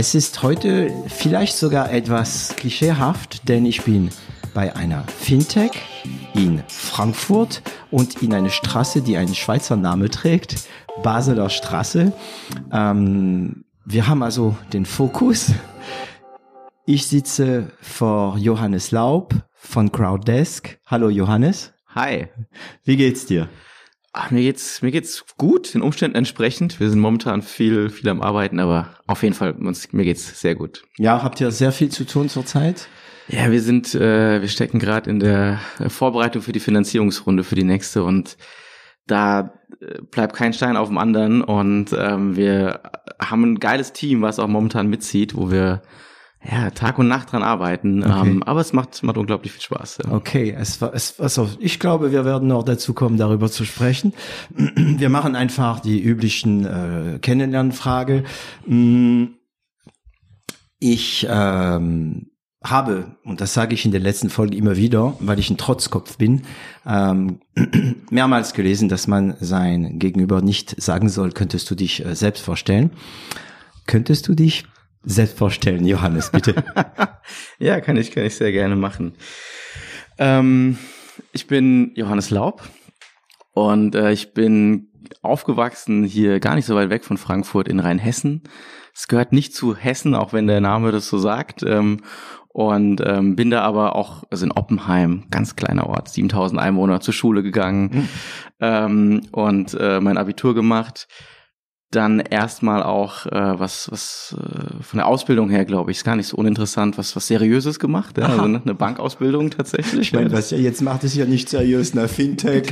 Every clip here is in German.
Es ist heute vielleicht sogar etwas klischeehaft, denn ich bin bei einer Fintech in Frankfurt und in eine Straße, die einen Schweizer Name trägt, Basler Straße. Ähm, wir haben also den Fokus. Ich sitze vor Johannes Laub von Crowddesk. Hallo Johannes. Hi. Wie geht's dir? Ach, mir geht's mir geht's gut, den Umständen entsprechend. Wir sind momentan viel viel am Arbeiten, aber auf jeden Fall uns mir geht's sehr gut. Ja, habt ihr sehr viel zu tun zurzeit? Ja, wir sind äh, wir stecken gerade in der Vorbereitung für die Finanzierungsrunde für die nächste und da äh, bleibt kein Stein auf dem anderen und ähm, wir haben ein geiles Team, was auch momentan mitzieht, wo wir ja, Tag und Nacht dran arbeiten. Okay. Ähm, aber es macht, macht unglaublich viel Spaß. Ja. Okay, es war, es, also ich glaube, wir werden noch dazu kommen, darüber zu sprechen. Wir machen einfach die üblichen äh, Kennenlernfrage. Mm, ich ähm, habe, und das sage ich in der letzten Folge immer wieder, weil ich ein Trotzkopf bin, ähm, mehrmals gelesen, dass man sein Gegenüber nicht sagen soll, könntest du dich äh, selbst vorstellen. Könntest du dich selbst vorstellen, Johannes, bitte. ja, kann ich, kann ich sehr gerne machen. Ähm, ich bin Johannes Laub und äh, ich bin aufgewachsen hier gar nicht so weit weg von Frankfurt in Rheinhessen. Es gehört nicht zu Hessen, auch wenn der Name das so sagt. Ähm, und ähm, bin da aber auch, also in Oppenheim, ganz kleiner Ort, 7000 Einwohner, zur Schule gegangen mhm. ähm, und äh, mein Abitur gemacht dann erstmal auch äh, was was äh, von der Ausbildung her glaube ich ist gar nicht so uninteressant was was seriöses gemacht ja? also eine Bankausbildung tatsächlich ich meine was ihr jetzt macht ist ja nicht seriös na Fintech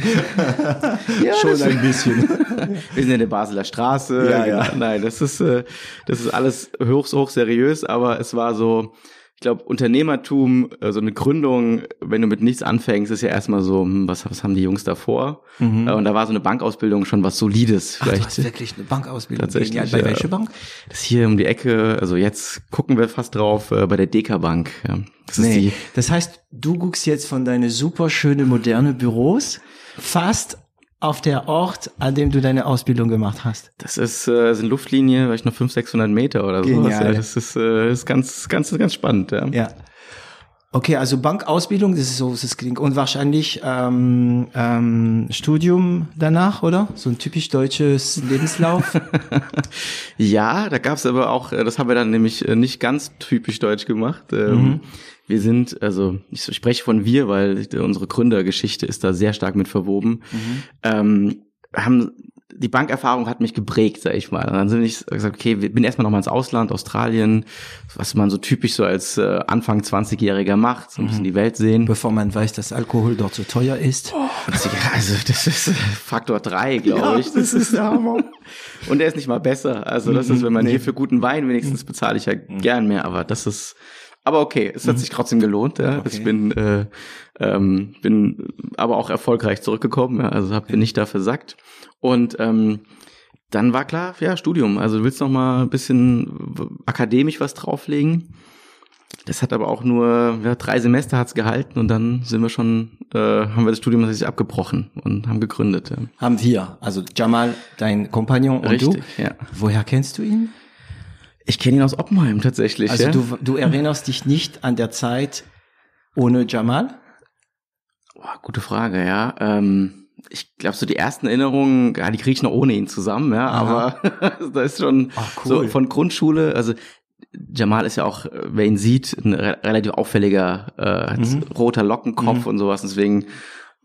ja, schon ein bisschen wir sind in der Basler Straße ja, ja. nein das ist äh, das ist alles hoch hoch seriös aber es war so ich glaube, Unternehmertum, so also eine Gründung, wenn du mit nichts anfängst, ist ja erstmal so, hm, was, was haben die Jungs davor? Mhm. Und da war so eine Bankausbildung schon was Solides. Ach, vielleicht. du hast wirklich eine Bankausbildung? Tatsächlich. Ja, bei ja. welcher Bank? Das ist hier um die Ecke, also jetzt gucken wir fast drauf, äh, bei der Deka Bank. Ja. Das, nee. das heißt, du guckst jetzt von deine super schöne moderne Büros fast auf der Ort, an dem du deine Ausbildung gemacht hast? Das ist, äh, sind Luftlinie, vielleicht noch 500, 600 Meter oder so. Ja, das ist, äh, ist ganz, ganz, ganz spannend. Ja. ja. Okay, also Bankausbildung, das ist so, das klingt und wahrscheinlich ähm, ähm, Studium danach, oder? So ein typisch deutsches Lebenslauf. ja, da gab's aber auch, äh, das haben wir dann nämlich äh, nicht ganz typisch deutsch gemacht. Ähm, mhm. Wir sind, also ich spreche von wir, weil unsere Gründergeschichte ist da sehr stark mit verwoben. Mhm. Ähm, haben die Bankerfahrung hat mich geprägt, sag ich mal. Und dann sind ich gesagt, okay, bin erstmal noch mal ins Ausland, Australien, was man so typisch so als äh, Anfang 20-Jähriger macht, so ein bisschen mhm. die Welt sehen. Bevor man weiß, dass Alkohol dort so teuer ist. Oh, also das ist Faktor drei, glaube ja, ich. Das ist der Hammer. Und der ist nicht mal besser. Also das ist, wenn man nee. hier für guten Wein wenigstens bezahle ich ja mhm. gern mehr, aber das ist aber okay, es hat mhm. sich trotzdem gelohnt. Ja. Okay. Ich bin, äh, ähm, bin aber auch erfolgreich zurückgekommen. Ja. Also hab, bin nicht da versackt. Und ähm, dann war klar, ja, Studium. Also du willst noch mal ein bisschen akademisch was drauflegen. Das hat aber auch nur ja, drei Semester hat's gehalten und dann sind wir schon, äh, haben wir das Studium tatsächlich abgebrochen und haben gegründet. Ja. Haben wir, also Jamal, dein Kompagnon und Richtig, du. Ja. Woher kennst du ihn? Ich kenne ihn aus Oppenheim tatsächlich. Also ja? du, du erinnerst dich nicht an der Zeit ohne Jamal? Oh, gute Frage, ja. Ähm, ich glaube, so die ersten Erinnerungen, ja, die kriege ich noch ohne ihn zusammen, ja, Aha. aber da ist schon Ach, cool. so von Grundschule, also Jamal ist ja auch, wer ihn sieht, ein re relativ auffälliger, äh, hat mhm. roter Lockenkopf mhm. und sowas, deswegen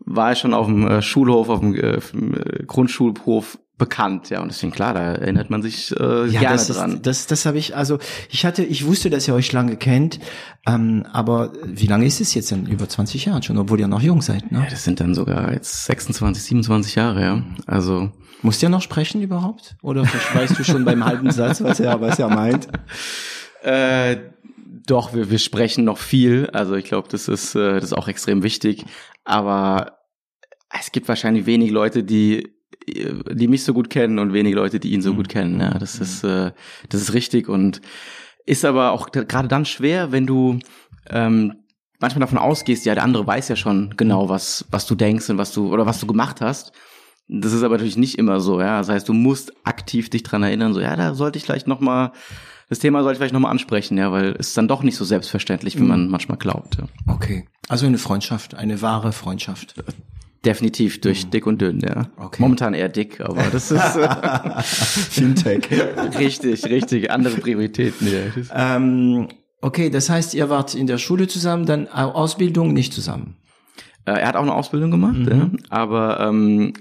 war er schon auf dem äh, Schulhof, auf dem, äh, äh Grundschulhof bekannt, ja, und deswegen klar, da erinnert man sich äh, ja, gerne das dran. Ist, das, das habe ich, also ich hatte, ich wusste, dass ihr euch lange kennt, ähm, aber wie lange ist es jetzt denn? Über 20 Jahre schon, obwohl ihr noch jung seid, ne? Ja, das sind dann sogar jetzt 26, 27 Jahre, ja. Also musst du ja noch sprechen überhaupt? Oder weißt du schon beim halben Satz, was er, was er meint? Äh, Doch, wir, wir sprechen noch viel. Also ich glaube, das ist, äh, das ist auch extrem wichtig. Aber es gibt wahrscheinlich wenig Leute, die die mich so gut kennen und wenig Leute, die ihn so gut kennen. Ja, das ist äh, das ist richtig und ist aber auch gerade dann schwer, wenn du ähm, manchmal davon ausgehst, ja, der andere weiß ja schon genau, was was du denkst und was du oder was du gemacht hast. Das ist aber natürlich nicht immer so, ja. Das heißt, du musst aktiv dich dran erinnern, so, ja, da sollte ich vielleicht noch mal das Thema sollte ich vielleicht nochmal ansprechen, ja, weil es ist dann doch nicht so selbstverständlich, wie man manchmal glaubt. Ja. Okay. Also eine Freundschaft, eine wahre Freundschaft. Definitiv durch dick und dünn, ja. Okay. Momentan eher dick, aber das ist äh, Fintech. richtig, richtig, andere Prioritäten. Ja. ähm, okay, das heißt, ihr wart in der Schule zusammen, dann Ausbildung nicht zusammen. Äh, er hat auch eine Ausbildung gemacht, Mhm. ja, aber ähm,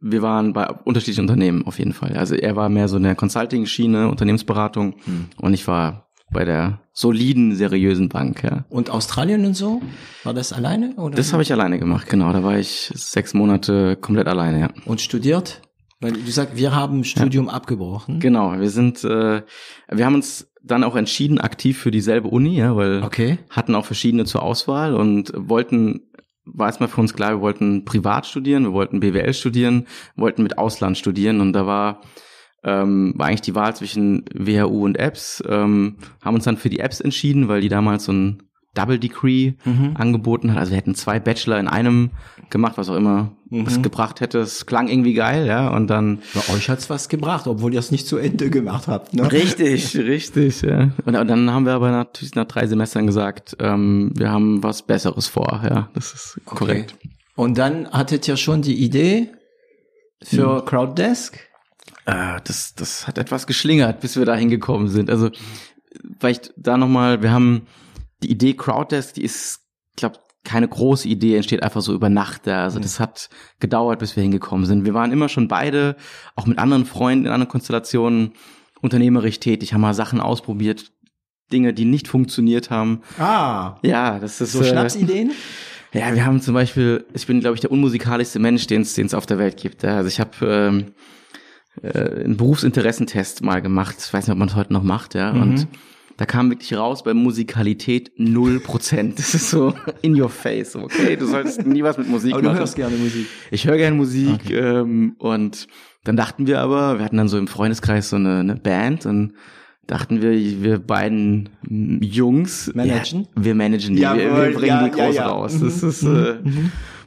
wir waren bei unterschiedlichen Unternehmen auf jeden Fall. Also er war mehr so in der Consulting-Schiene, Unternehmensberatung Mhm. und ich war bei der soliden, seriösen Bank, ja. Und Australien und so? War das alleine? Oder? Das habe ich alleine gemacht, genau. Da war ich sechs Monate komplett alleine, ja. Und studiert? Weil du sagst, wir haben Studium abgebrochen. Genau, wir sind, äh, wir haben uns dann auch entschieden, aktiv für dieselbe Uni, ja, weil Okay. hatten auch verschiedene zur Auswahl und wollten, war erstmal für uns klar, wir wollten privat studieren, wir wollten BWL studieren, wollten mit Ausland studieren und da war, ähm, war eigentlich die Wahl zwischen WHU und Apps, ähm, haben uns dann für die Apps entschieden, weil die damals so ein Double Degree Mhm. angeboten hat. Also wir hätten zwei Bachelor in einem gemacht, was auch immer Mhm. es gebracht hätte. Es klang irgendwie geil, ja, und dann Bei euch hat's was gebracht, obwohl ihr es nicht zu Ende gemacht habt. Ne? Richtig, richtig, ja. Und, und dann haben wir aber natürlich nach drei Semestern gesagt, ähm, wir haben was Besseres vor, ja. Das ist korrekt. Und dann hattet ihr schon die Idee für Crowddesk? Äh, das, das hat etwas geschlingert, bis wir da hingekommen sind. Also vielleicht da nochmal, wir haben die Idee Crowddesk, die ist, glaube keine große Idee, entsteht einfach so über Nacht. Ja. Also das hat gedauert, bis wir hingekommen sind. Wir waren immer schon beide, auch mit anderen Freunden in anderen Konstellationen, unternehmerisch tätig, haben mal Sachen ausprobiert, Dinge, die nicht funktioniert haben. Ah, Ja, das ist so äh, Schnapsideen? Ja, wir haben zum Beispiel, ich bin, glaube ich, der unmusikalischste Mensch, den es auf der Welt gibt. Also ich habe ähm, äh, einen Berufsinteressentest mal gemacht. Ich weiß nicht, ob man es heute noch macht, ja. Mhm. Und da kam wirklich raus bei Musikalität null Prozent. Das ist so in your face. Okay, du solltest nie was mit Musik Aber du machen. hörst gerne Musik. Ich höre gerne Musik ähm, und dann dachten wir aber, wir hatten dann so im Freundeskreis so eine, eine Band und dachten wir, wir beiden Jungs Managen? Ja, wir managen die, wir, Jawohl, wir bringen ja, die ja, groß ja. raus. Mhm, Das ist äh,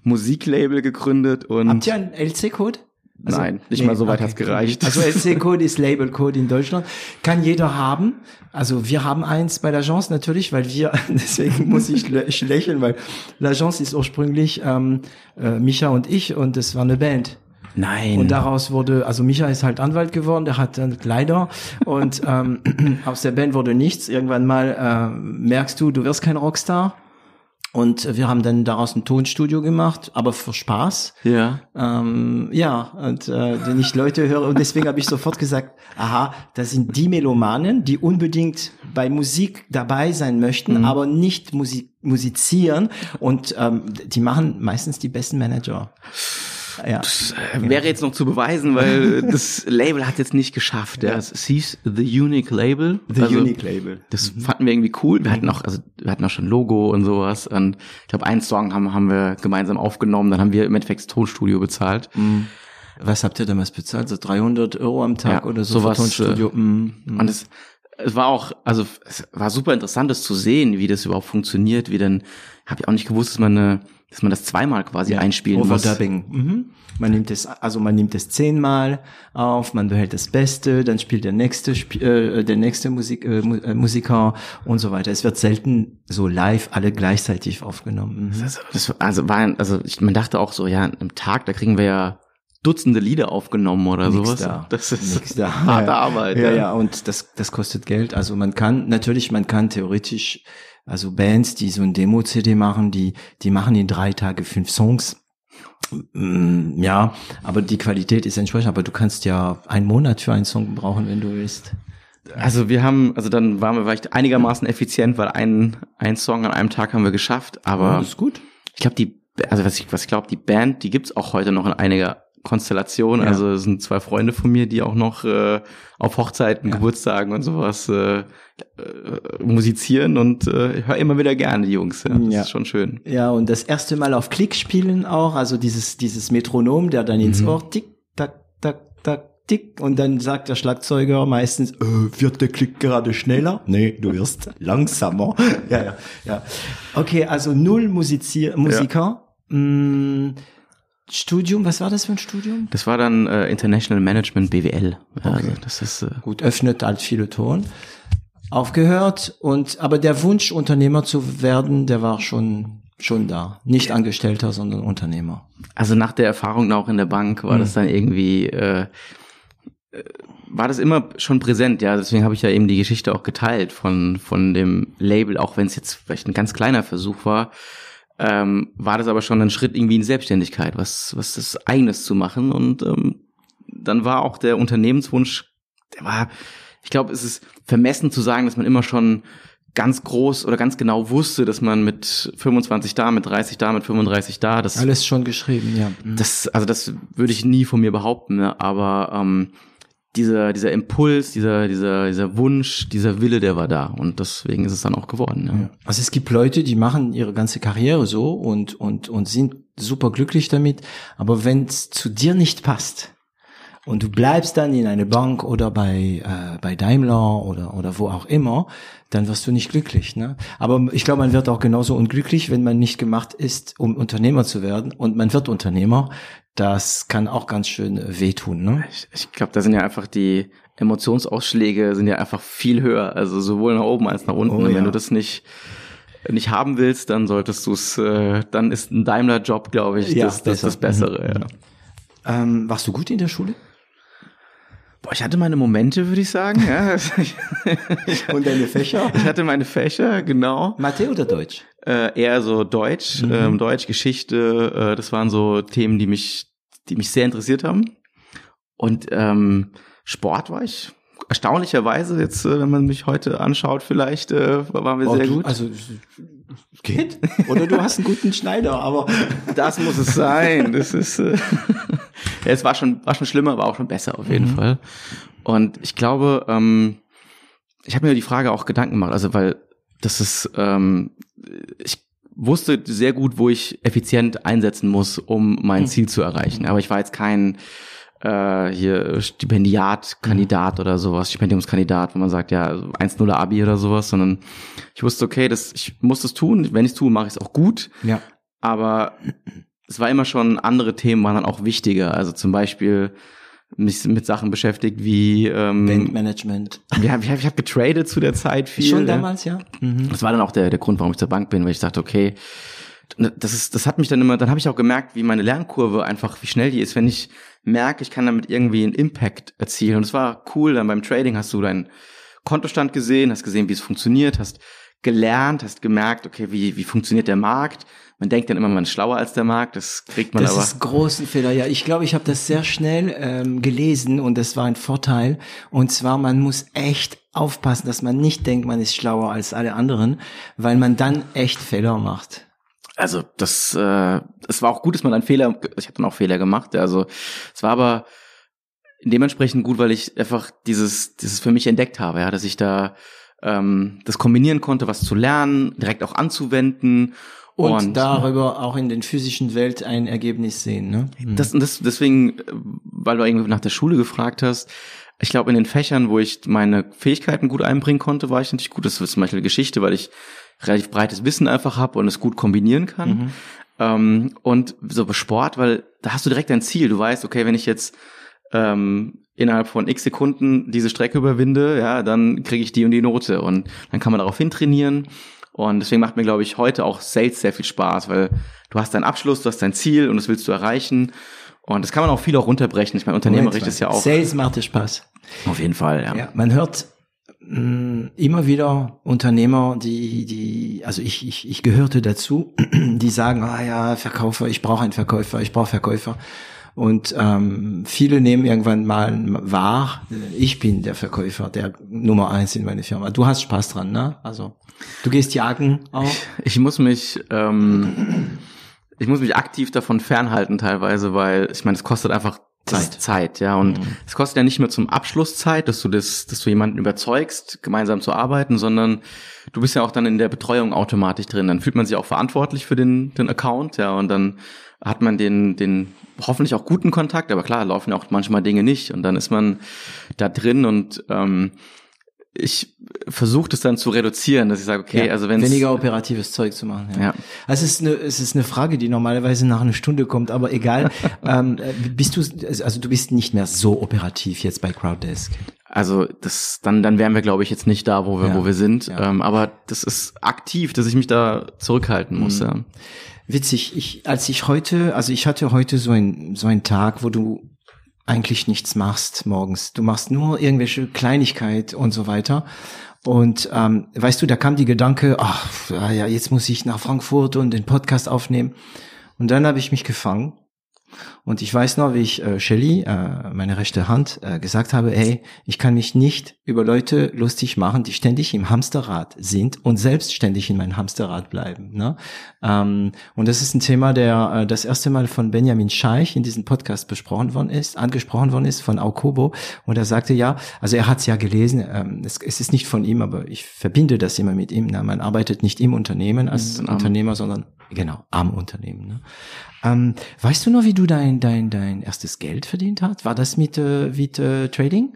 Musiklabel gegründet und Habt ihr einen LC-Code? Also- nein, nicht Nee, mal so weit okay. hat's gereicht. Also LC-Code ist Label-Code in Deutschland. Kann jeder haben. Also wir haben eins bei l'Agence natürlich, weil wir, deswegen muss ich lächeln, weil l'Agence ist ursprünglich ähm, äh, Micha und ich und es war eine Band. Nein. Und daraus wurde, also Micha ist halt Anwalt geworden, der hat dann Kleider und ähm, aus der Band wurde nichts. Irgendwann mal äh, merkst du, du wirst kein Rockstar. Und wir haben dann daraus ein Tonstudio gemacht, aber für Spaß. ja. Ähm, ja, und äh, wenn ich Leute höre, und deswegen habe ich sofort gesagt, aha, das sind die Melomanen, die unbedingt bei Musik dabei sein möchten, aber nicht Musik, musizieren. Und ähm, die machen meistens die besten Manager. Ja. Äh, Wäre jetzt noch zu beweisen, weil das Label hat jetzt nicht geschafft. Ja. Es hieß The Unique Label. The Also, Unique Label. Das fanden wir irgendwie cool. Wir hatten auch, also wir hatten auch schon Logo und sowas. Und ich glaube, einen Song haben, haben wir gemeinsam aufgenommen. Dann haben wir im Endeffekt das Tonstudio bezahlt. Was habt ihr damals bezahlt? So 300 Euro am Tag Ja, oder so sowas, Tonstudio? Mm, mm. Und es, es war auch, also es war super interessant, das zu sehen, wie das überhaupt funktioniert, wie denn, habe ich auch nicht gewusst, dass man eine, dass man das zweimal quasi einspielen muss. Overdubbing. Mhm. Man nimmt es, also man nimmt es zehnmal auf, man behält das Beste, dann spielt der nächste, äh, der nächste Musik, äh, äh, Musiker und so weiter. Es wird selten so live alle gleichzeitig aufgenommen. Mhm. Also, das, also war, ein- also ich, man dachte auch so, ja, am Tag, da kriegen wir ja Dutzende Lieder aufgenommen oder Nix sowas. da. Das ist Nix da. harte ja. Arbeit. Ja, ja, und das, das kostet Geld. Also man kann, natürlich, man kann theoretisch, also Bands, die so ein Demo-CD machen, die, die machen in drei Tage fünf Songs. Mm, Ja, aber die Qualität ist entsprechend. Aber du kannst ja einen Monat für einen Song brauchen, wenn du willst. Also wir haben, also dann waren wir vielleicht einigermaßen effizient, weil einen, einen Song an einem Tag haben wir geschafft, aber ist gut. ich glaube, die, also was ich, was ich glaube, die Band, die gibt's auch heute noch in einiger Konstellation. Ja. Also es sind zwei Freunde von mir, die auch noch äh, auf Hochzeiten, ja. Geburtstagen und sowas äh, äh, musizieren und äh, ich höre immer wieder gerne die Jungs. Ja. Das ja. ist schon schön. Ja, und das erste Mal auf Klick spielen auch, also dieses, dieses Metronom, der dann ins mhm. Ohr tick, tack, tack, tack, tick und dann sagt der Schlagzeuger meistens, äh, wird der Klick gerade schneller? Nee, du wirst langsamer. ja, ja, ja. Okay, also null Musizier Musiker. Ja. Mm, Studium, was war das für ein Studium? Das war dann äh, International Management BWL. Okay. Also das ist äh, gut öffnet als viele Ton. Aufgehört und aber der Wunsch Unternehmer zu werden, der war schon schon da, nicht Angestellter, sondern Unternehmer. Also nach der Erfahrung auch in der Bank war mhm. das dann irgendwie äh, äh, war das immer schon präsent, ja. Deswegen habe ich ja eben die Geschichte auch geteilt von von dem Label, auch wenn es jetzt vielleicht ein ganz kleiner Versuch war ähm, war das aber schon ein Schritt irgendwie in Selbstständigkeit, was, was das eigenes zu machen. Und ähm, dann war auch der Unternehmenswunsch, der war, ich glaube, es ist vermessen zu sagen, dass man immer schon ganz groß oder ganz genau wusste, dass man mit 25 da, mit 30 da, mit 35 da, das alles schon geschrieben, ja. Mhm. Das, also das würde ich nie von mir behaupten, ne? aber ähm, dieser, dieser Impuls, dieser, dieser, dieser Wunsch, dieser Wille, der war da. Und deswegen ist es dann auch geworden. Ja. Also es gibt Leute, die machen ihre ganze Karriere so und, und, und sind super glücklich damit. Aber wenn es zu dir nicht passt, und du bleibst dann in eine Bank oder bei äh, bei Daimler oder oder wo auch immer, dann wirst du nicht glücklich. Ne? Aber ich glaube, man wird auch genauso unglücklich, wenn man nicht gemacht ist, um Unternehmer zu werden. Und man wird Unternehmer, das kann auch ganz schön wehtun. Ne? Ich, ich glaube, da sind ja einfach die Emotionsausschläge sind ja einfach viel höher, also sowohl nach oben als nach unten. Oh, Und wenn du das nicht nicht haben willst, dann solltest du es, äh, dann ist ein Daimler-Job, glaube ich, ja, das, das, das Bessere. Mhm. Ja. Ähm, warst du gut in der Schule? Boah, ich hatte meine Momente, würde ich sagen. Ja. Und deine Fächer? Ich hatte meine Fächer, genau. Mathe oder Deutsch? Äh, eher so Deutsch, mhm. ähm, Deutsch, Geschichte. Äh, das waren so Themen, die mich, die mich sehr interessiert haben. Und ähm, Sport war ich erstaunlicherweise jetzt, äh, wenn man mich heute anschaut, vielleicht äh, waren wir oh, sehr gut. Also geht. Oder du hast einen guten Schneider, aber das muss es sein. Das ist äh, ja, es war schon war schon schlimmer, aber auch schon besser auf jeden mhm. Fall. Und ich glaube, ähm, ich habe mir die Frage auch Gedanken gemacht, also weil das ist ähm, ich wusste sehr gut, wo ich effizient einsetzen muss, um mein mhm. Ziel zu erreichen. Aber ich war jetzt kein äh, hier Stipendiat, Kandidat oder sowas, Stipendiumskandidat, wo man sagt, ja, 1-0 Abi oder sowas, sondern ich wusste, okay, das, ich muss das tun. Wenn ich es tue, mache ich es auch gut. Ja. Aber es war immer schon, andere Themen waren dann auch wichtiger. Also zum Beispiel mich mit Sachen beschäftigt wie ähm, Bankmanagement. Ja, ich habe hab getradet zu der Zeit viel. Schon damals, ja. Mhm. Das war dann auch der, der Grund, warum ich zur Bank bin, weil ich dachte, okay, das ist, das hat mich dann immer, dann habe ich auch gemerkt, wie meine Lernkurve einfach, wie schnell die ist, wenn ich merke, ich kann damit irgendwie einen Impact erzielen. Und es war cool, dann beim Trading hast du deinen Kontostand gesehen, hast gesehen, wie es funktioniert, hast gelernt, hast gemerkt, okay, wie, wie funktioniert der Markt. Man denkt dann immer, man ist schlauer als der Markt, das kriegt man das aber. Das ist großen Fehler, ja. Ich glaube, ich habe das sehr schnell ähm, gelesen und das war ein Vorteil. Und zwar, man muss echt aufpassen, dass man nicht denkt, man ist schlauer als alle anderen, weil man dann echt Fehler macht. Also das, äh, es war auch gut, dass man einen Fehler, ich habe dann auch Fehler gemacht. Also es war aber dementsprechend gut, weil ich einfach dieses, dieses für mich entdeckt habe, ja, dass ich da ähm, das kombinieren konnte, was zu lernen, direkt auch anzuwenden und, und, darüber auch in den physischen Welt ein Ergebnis sehen. Ne? Das, das, deswegen, weil du irgendwie nach der Schule gefragt hast, ich glaube, in den Fächern, wo ich meine Fähigkeiten gut einbringen konnte, war ich natürlich gut. Das ist zum Beispiel Geschichte, weil ich relativ breites Wissen einfach habe und es gut kombinieren kann. Mhm. Ähm, und so Sport, weil da hast du direkt ein Ziel. Du weißt, okay, wenn ich jetzt ähm, innerhalb von x Sekunden diese Strecke überwinde, ja, dann kriege ich die und die Note und dann kann man darauf hintrainieren. Und deswegen macht mir, glaube ich, heute auch Sales sehr viel Spaß, weil du hast deinen Abschluss, du hast dein Ziel und das willst du erreichen. Und das kann man auch viel auch runterbrechen. Ich meine, unternehmerisch ist ja auch. Sales macht dir Spaß. Auf jeden Fall, ja. ja man hört immer wieder Unternehmer, die, die, also ich, ich, ich gehörte dazu, die sagen, ah ja, Verkäufer, ich brauche einen Verkäufer, ich brauche Verkäufer. Und ähm, viele nehmen irgendwann mal wahr, ich bin der Verkäufer, der Nummer eins in meiner Firma. Du hast Spaß dran, ne? Also du gehst jagen auch. Ich, ich muss mich ähm, ich muss mich aktiv davon fernhalten teilweise, weil ich meine, es kostet einfach Zeit. Zeit, ja. Und mhm. es kostet ja nicht mehr zum Abschluss Zeit, dass du das, dass du jemanden überzeugst, gemeinsam zu arbeiten, sondern du bist ja auch dann in der Betreuung automatisch drin. Dann fühlt man sich auch verantwortlich für den, den Account, ja, und dann hat man den, den hoffentlich auch guten Kontakt, aber klar, laufen ja auch manchmal Dinge nicht und dann ist man da drin und ähm, ich versuche das dann zu reduzieren, dass ich sage, okay, ja, also wenn weniger operatives Zeug zu machen. Ja. ja. Also es ist eine es ist eine Frage, die normalerweise nach einer Stunde kommt, aber egal. ähm, bist du also du bist nicht mehr so operativ jetzt bei Crowddesk? Also das dann dann wären wir glaube ich jetzt nicht da, wo wir ja. wo wir sind. Ähm, aber das ist aktiv, dass ich mich da zurückhalten muss. Mhm. Ja. Witzig. Ich als ich heute also ich hatte heute so ein so einen Tag, wo du eigentlich nichts machst morgens. Du machst nur irgendwelche Kleinigkeit und so weiter. Und ähm, weißt du, da kam die Gedanke, ach ja, jetzt muss ich nach Frankfurt und den Podcast aufnehmen. Und dann habe ich mich gefangen und ich weiß noch, wie ich äh, Shelly, äh, meine rechte Hand, äh, gesagt habe, hey, ich kann mich nicht über Leute lustig machen, die ständig im Hamsterrad sind und selbstständig in meinem Hamsterrad bleiben. Ne? Ähm, und das ist ein Thema, der äh, das erste Mal von Benjamin Scheich in diesem Podcast besprochen worden ist, angesprochen worden ist von Aukobo. Und er sagte ja, also er hat es ja gelesen, ähm, es, es, ist nicht von ihm, aber ich verbinde das immer mit ihm. Ne? Man arbeitet nicht im Unternehmen als Unternehmer, sondern genau am Unternehmen. Ne? Ähm, weißt du noch, wie du dein, dein, dein erstes Geld verdient hast? War das mit, äh, mit äh, Trading?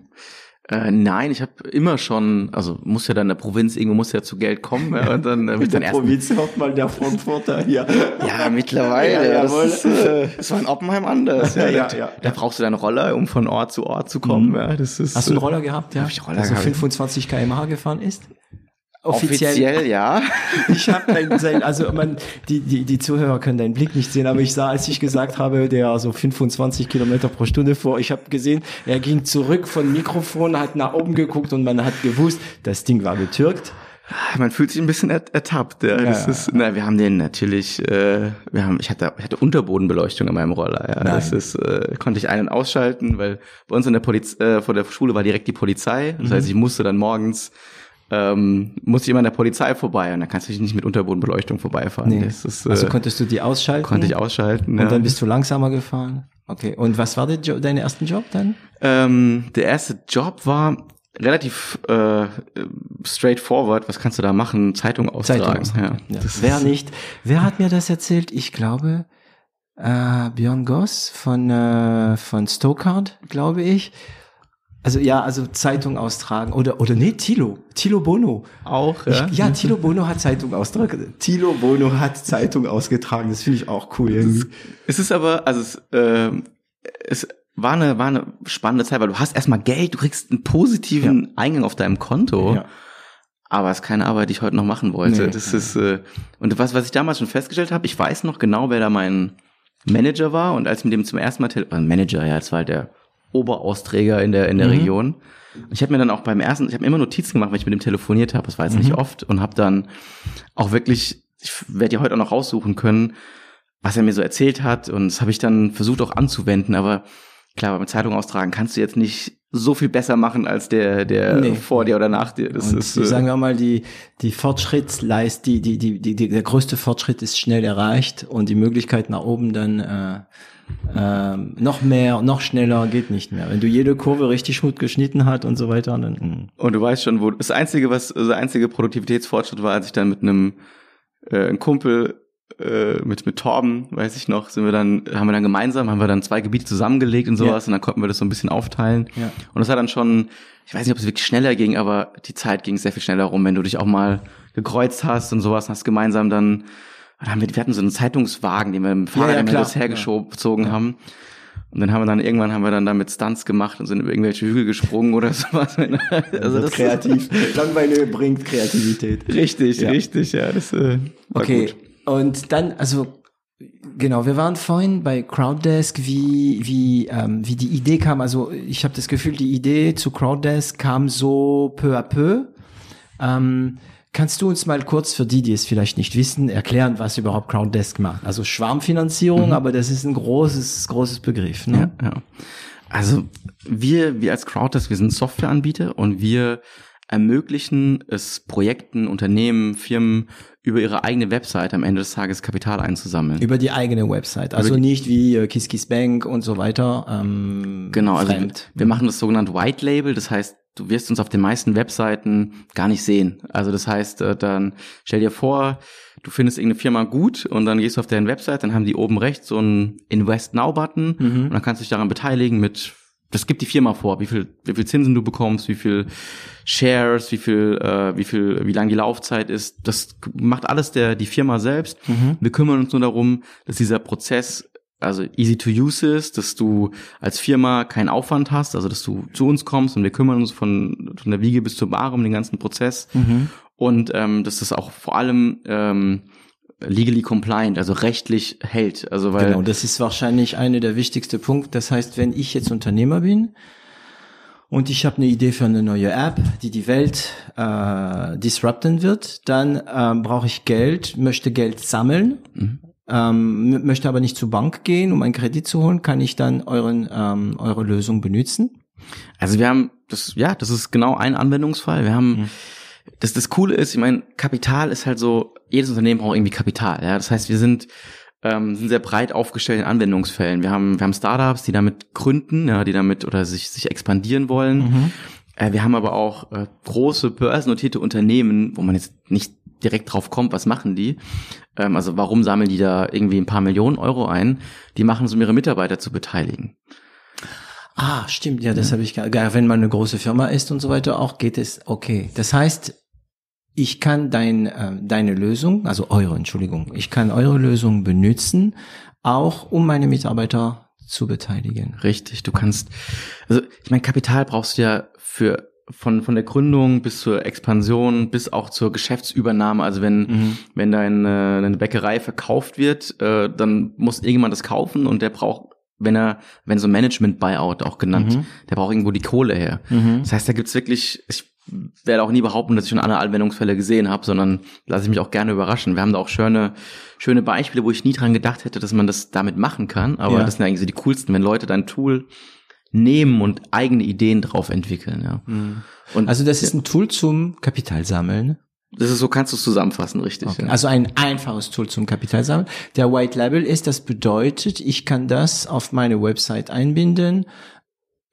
Äh, nein, ich habe immer schon, also muss ja dann in der Provinz, irgendwo muss ja zu Geld kommen. Ja, und dann äh, mit der Provinz hört mal der Frankfurter hier. ja, mittlerweile. Ja, ja, das, ist, äh, das war in Oppenheim anders. Ja, ja, ja, Da brauchst du deinen Roller, um von Ort zu Ort zu kommen. Mhm. Ja, das ist, Hast du einen Roller gehabt, ja? Hab ich Roller also gehabt. 25 km/h gefahren ist? Offiziell, Offiziell ja. Ich habe dein, also man, die, die, die Zuhörer können deinen Blick nicht sehen, aber ich sah, als ich gesagt habe, der so 25 Kilometer pro Stunde vor, ich habe gesehen, er ging zurück von Mikrofon, hat nach oben geguckt und man hat gewusst, das Ding war getürkt. Man fühlt sich ein bisschen ertappt. Ja. Das ja, ist, na, wir haben den natürlich, äh, wir haben, ich hatte, ich hatte Unterbodenbeleuchtung an meinem Roller. Ja. Nein. Das ist, äh, konnte ich einen ausschalten, weil bei uns in der Poliz äh, vor der Schule war direkt die Polizei. Das mhm. heißt, ich musste dann morgens ähm, muss ich immer an der Polizei vorbei und da kannst du nicht mit Unterbodenbeleuchtung vorbeifahren. Nee. Ist, äh, also konntest du die ausschalten? Konnte ich ausschalten. Und ja. dann bist du langsamer gefahren? Okay. Und was war der jo dein ersten Job dann? Ähm, der erste Job war relativ äh, straightforward. Was kannst du da machen? Zeitung austragen. Zeitung ja. ja. Wer nicht? Wer hat mir das erzählt? Ich glaube äh, Björn Goss von äh, von Stokard, glaube ich. Also ja, also Zeitung austragen oder oder nee, Tilo, Tilo Bono auch. Ja, ich, ja Tilo Bono hat Zeitung austragen. Tilo Bono hat Zeitung ausgetragen. Das finde ich auch cool. Irgendwie. Es ist aber also es, äh, es war eine war eine spannende Zeit, weil du hast erstmal Geld, du kriegst einen positiven ja. Eingang auf deinem Konto. Ja. Aber es ist keine Arbeit, die ich heute noch machen wollte. Nee. Das ist äh, und was was ich damals schon festgestellt habe, ich weiß noch genau, wer da mein Manager war und als ich mit dem zum ersten Mal äh, Manager, ja, es war halt der Oberausträger in der in der mhm. Region. Ich habe mir dann auch beim ersten, ich habe immer Notizen gemacht, wenn ich mit dem telefoniert habe, das war jetzt mhm. nicht oft, und habe dann auch wirklich, ich werde ja heute auch noch raussuchen können, was er mir so erzählt hat, und das habe ich dann versucht auch anzuwenden, aber klar, beim Zeitung austragen kannst du jetzt nicht so viel besser machen als der, der nee. vor dir oder nach dir. Das und ist, äh, sagen wir mal, die, die Fortschrittsleist, die, die, die, die, der größte Fortschritt ist schnell erreicht und die Möglichkeit nach oben dann äh, ähm, noch mehr, noch schneller geht nicht mehr. Wenn du jede Kurve richtig gut geschnitten hat und so weiter, dann. Mh. Und du weißt schon, wo das einzige, was also der einzige Produktivitätsfortschritt war, als ich dann mit einem äh, einem Kumpel äh, mit mit Torben, weiß ich noch, sind wir dann haben wir dann gemeinsam haben wir dann zwei Gebiete zusammengelegt und sowas ja. und dann konnten wir das so ein bisschen aufteilen. Ja. Und das hat dann schon, ich weiß nicht, ob es wirklich schneller ging, aber die Zeit ging sehr viel schneller rum, wenn du dich auch mal gekreuzt hast und sowas, und hast gemeinsam dann oder haben wir, wir hatten so einen Zeitungswagen, den wir mit dem Fahrrad ja, ja, hergezogen ja. haben. Und dann haben wir dann irgendwann haben wir dann damit Stunts gemacht und sind über irgendwelche Hügel gesprungen oder sowas. also das kreativ. Langweile bringt Kreativität. Richtig, ja. richtig, ja. Das, äh, okay. Gut. Und dann, also genau, wir waren vorhin bei Crowddesk, wie wie ähm, wie die Idee kam. Also ich habe das Gefühl, die Idee zu Crowddesk kam so peu à peu. Ähm, Kannst du uns mal kurz für die, die es vielleicht nicht wissen, erklären, was überhaupt Crowddesk macht? Also Schwarmfinanzierung, mhm. aber das ist ein großes, großes Begriff. Ne? Ja, ja. Also wir, wir als Crowddesk, wir sind Softwareanbieter und wir ermöglichen es Projekten, Unternehmen, Firmen über ihre eigene Website am Ende des Tages Kapital einzusammeln. Über die eigene Website, also nicht wie äh, KissKissBank und so weiter. Ähm, genau, also wir, wir machen das sogenannte White Label, das heißt, du wirst uns auf den meisten Webseiten gar nicht sehen. Also das heißt, äh, dann stell dir vor, du findest irgendeine Firma gut und dann gehst du auf deren Website, dann haben die oben rechts so einen Invest Now Button mhm. und dann kannst du dich daran beteiligen mit das gibt die Firma vor, wie viel, wie viel Zinsen du bekommst, wie viel Shares, wie viel, äh, wie viel, wie lang die Laufzeit ist. Das macht alles der die Firma selbst. Mhm. Wir kümmern uns nur darum, dass dieser Prozess also easy to use ist, dass du als Firma keinen Aufwand hast, also dass du zu uns kommst und wir kümmern uns von, von der Wiege bis zur Bar um den ganzen Prozess mhm. und ähm, dass das auch vor allem ähm, legally compliant, also rechtlich hält. Also weil genau, das ist wahrscheinlich eine der wichtigsten Punkte. Das heißt, wenn ich jetzt Unternehmer bin und ich habe eine Idee für eine neue App, die die Welt äh, disrupten wird, dann ähm, brauche ich Geld, möchte Geld sammeln. Mhm. Ähm, möchte aber nicht zur Bank gehen, um einen Kredit zu holen, kann ich dann euren ähm, eure Lösung benutzen? Also wir haben das, ja, das ist genau ein Anwendungsfall. Wir haben mhm das, das Coole ist, ich meine, Kapital ist halt so, jedes Unternehmen braucht irgendwie Kapital. Ja? Das heißt, wir sind, ähm, sind sehr breit aufgestellt in Anwendungsfällen. Wir haben, wir haben Startups, die damit gründen, ja, die damit oder sich, sich expandieren wollen. Mhm. Äh, wir haben aber auch äh, große börsennotierte Unternehmen, wo man jetzt nicht direkt drauf kommt, was machen die? Ähm, also warum sammeln die da irgendwie ein paar Millionen Euro ein? Die machen es, um ihre Mitarbeiter zu beteiligen. Ah, stimmt, ja, das habe ich gar, wenn man eine große Firma ist und so weiter, auch geht es, okay. Das heißt, ich kann dein, äh, deine Lösung, also eure, Entschuldigung, ich kann eure Lösung benutzen, auch um meine Mitarbeiter zu beteiligen. Richtig, du kannst, also ich meine, Kapital brauchst du ja für von von der Gründung bis zur Expansion bis auch zur Geschäftsübernahme. Also wenn mhm. wenn deine, deine Bäckerei verkauft wird, äh, dann muss irgendjemand das kaufen und der braucht wenn er, wenn so Management Buyout auch genannt, mhm. der braucht irgendwo die Kohle her. Mhm. Das heißt, da gibt's wirklich, ich werde auch nie behaupten, dass ich schon alle Anwendungsfälle gesehen habe, sondern lasse ich mich auch gerne überraschen. Wir haben da auch schöne, schöne Beispiele, wo ich nie dran gedacht hätte, dass man das damit machen kann. Aber ja. das sind eigentlich so die coolsten, wenn Leute dein Tool nehmen und eigene Ideen drauf entwickeln. Ja. Mhm. Und also das ist ein Tool zum Kapitalsammeln. Das ist so kannst du es zusammenfassen, richtig. Okay. Ja. Also ein einfaches Tool zum Kapitalsammeln. Der White Label ist, das bedeutet, ich kann das auf meine Website einbinden.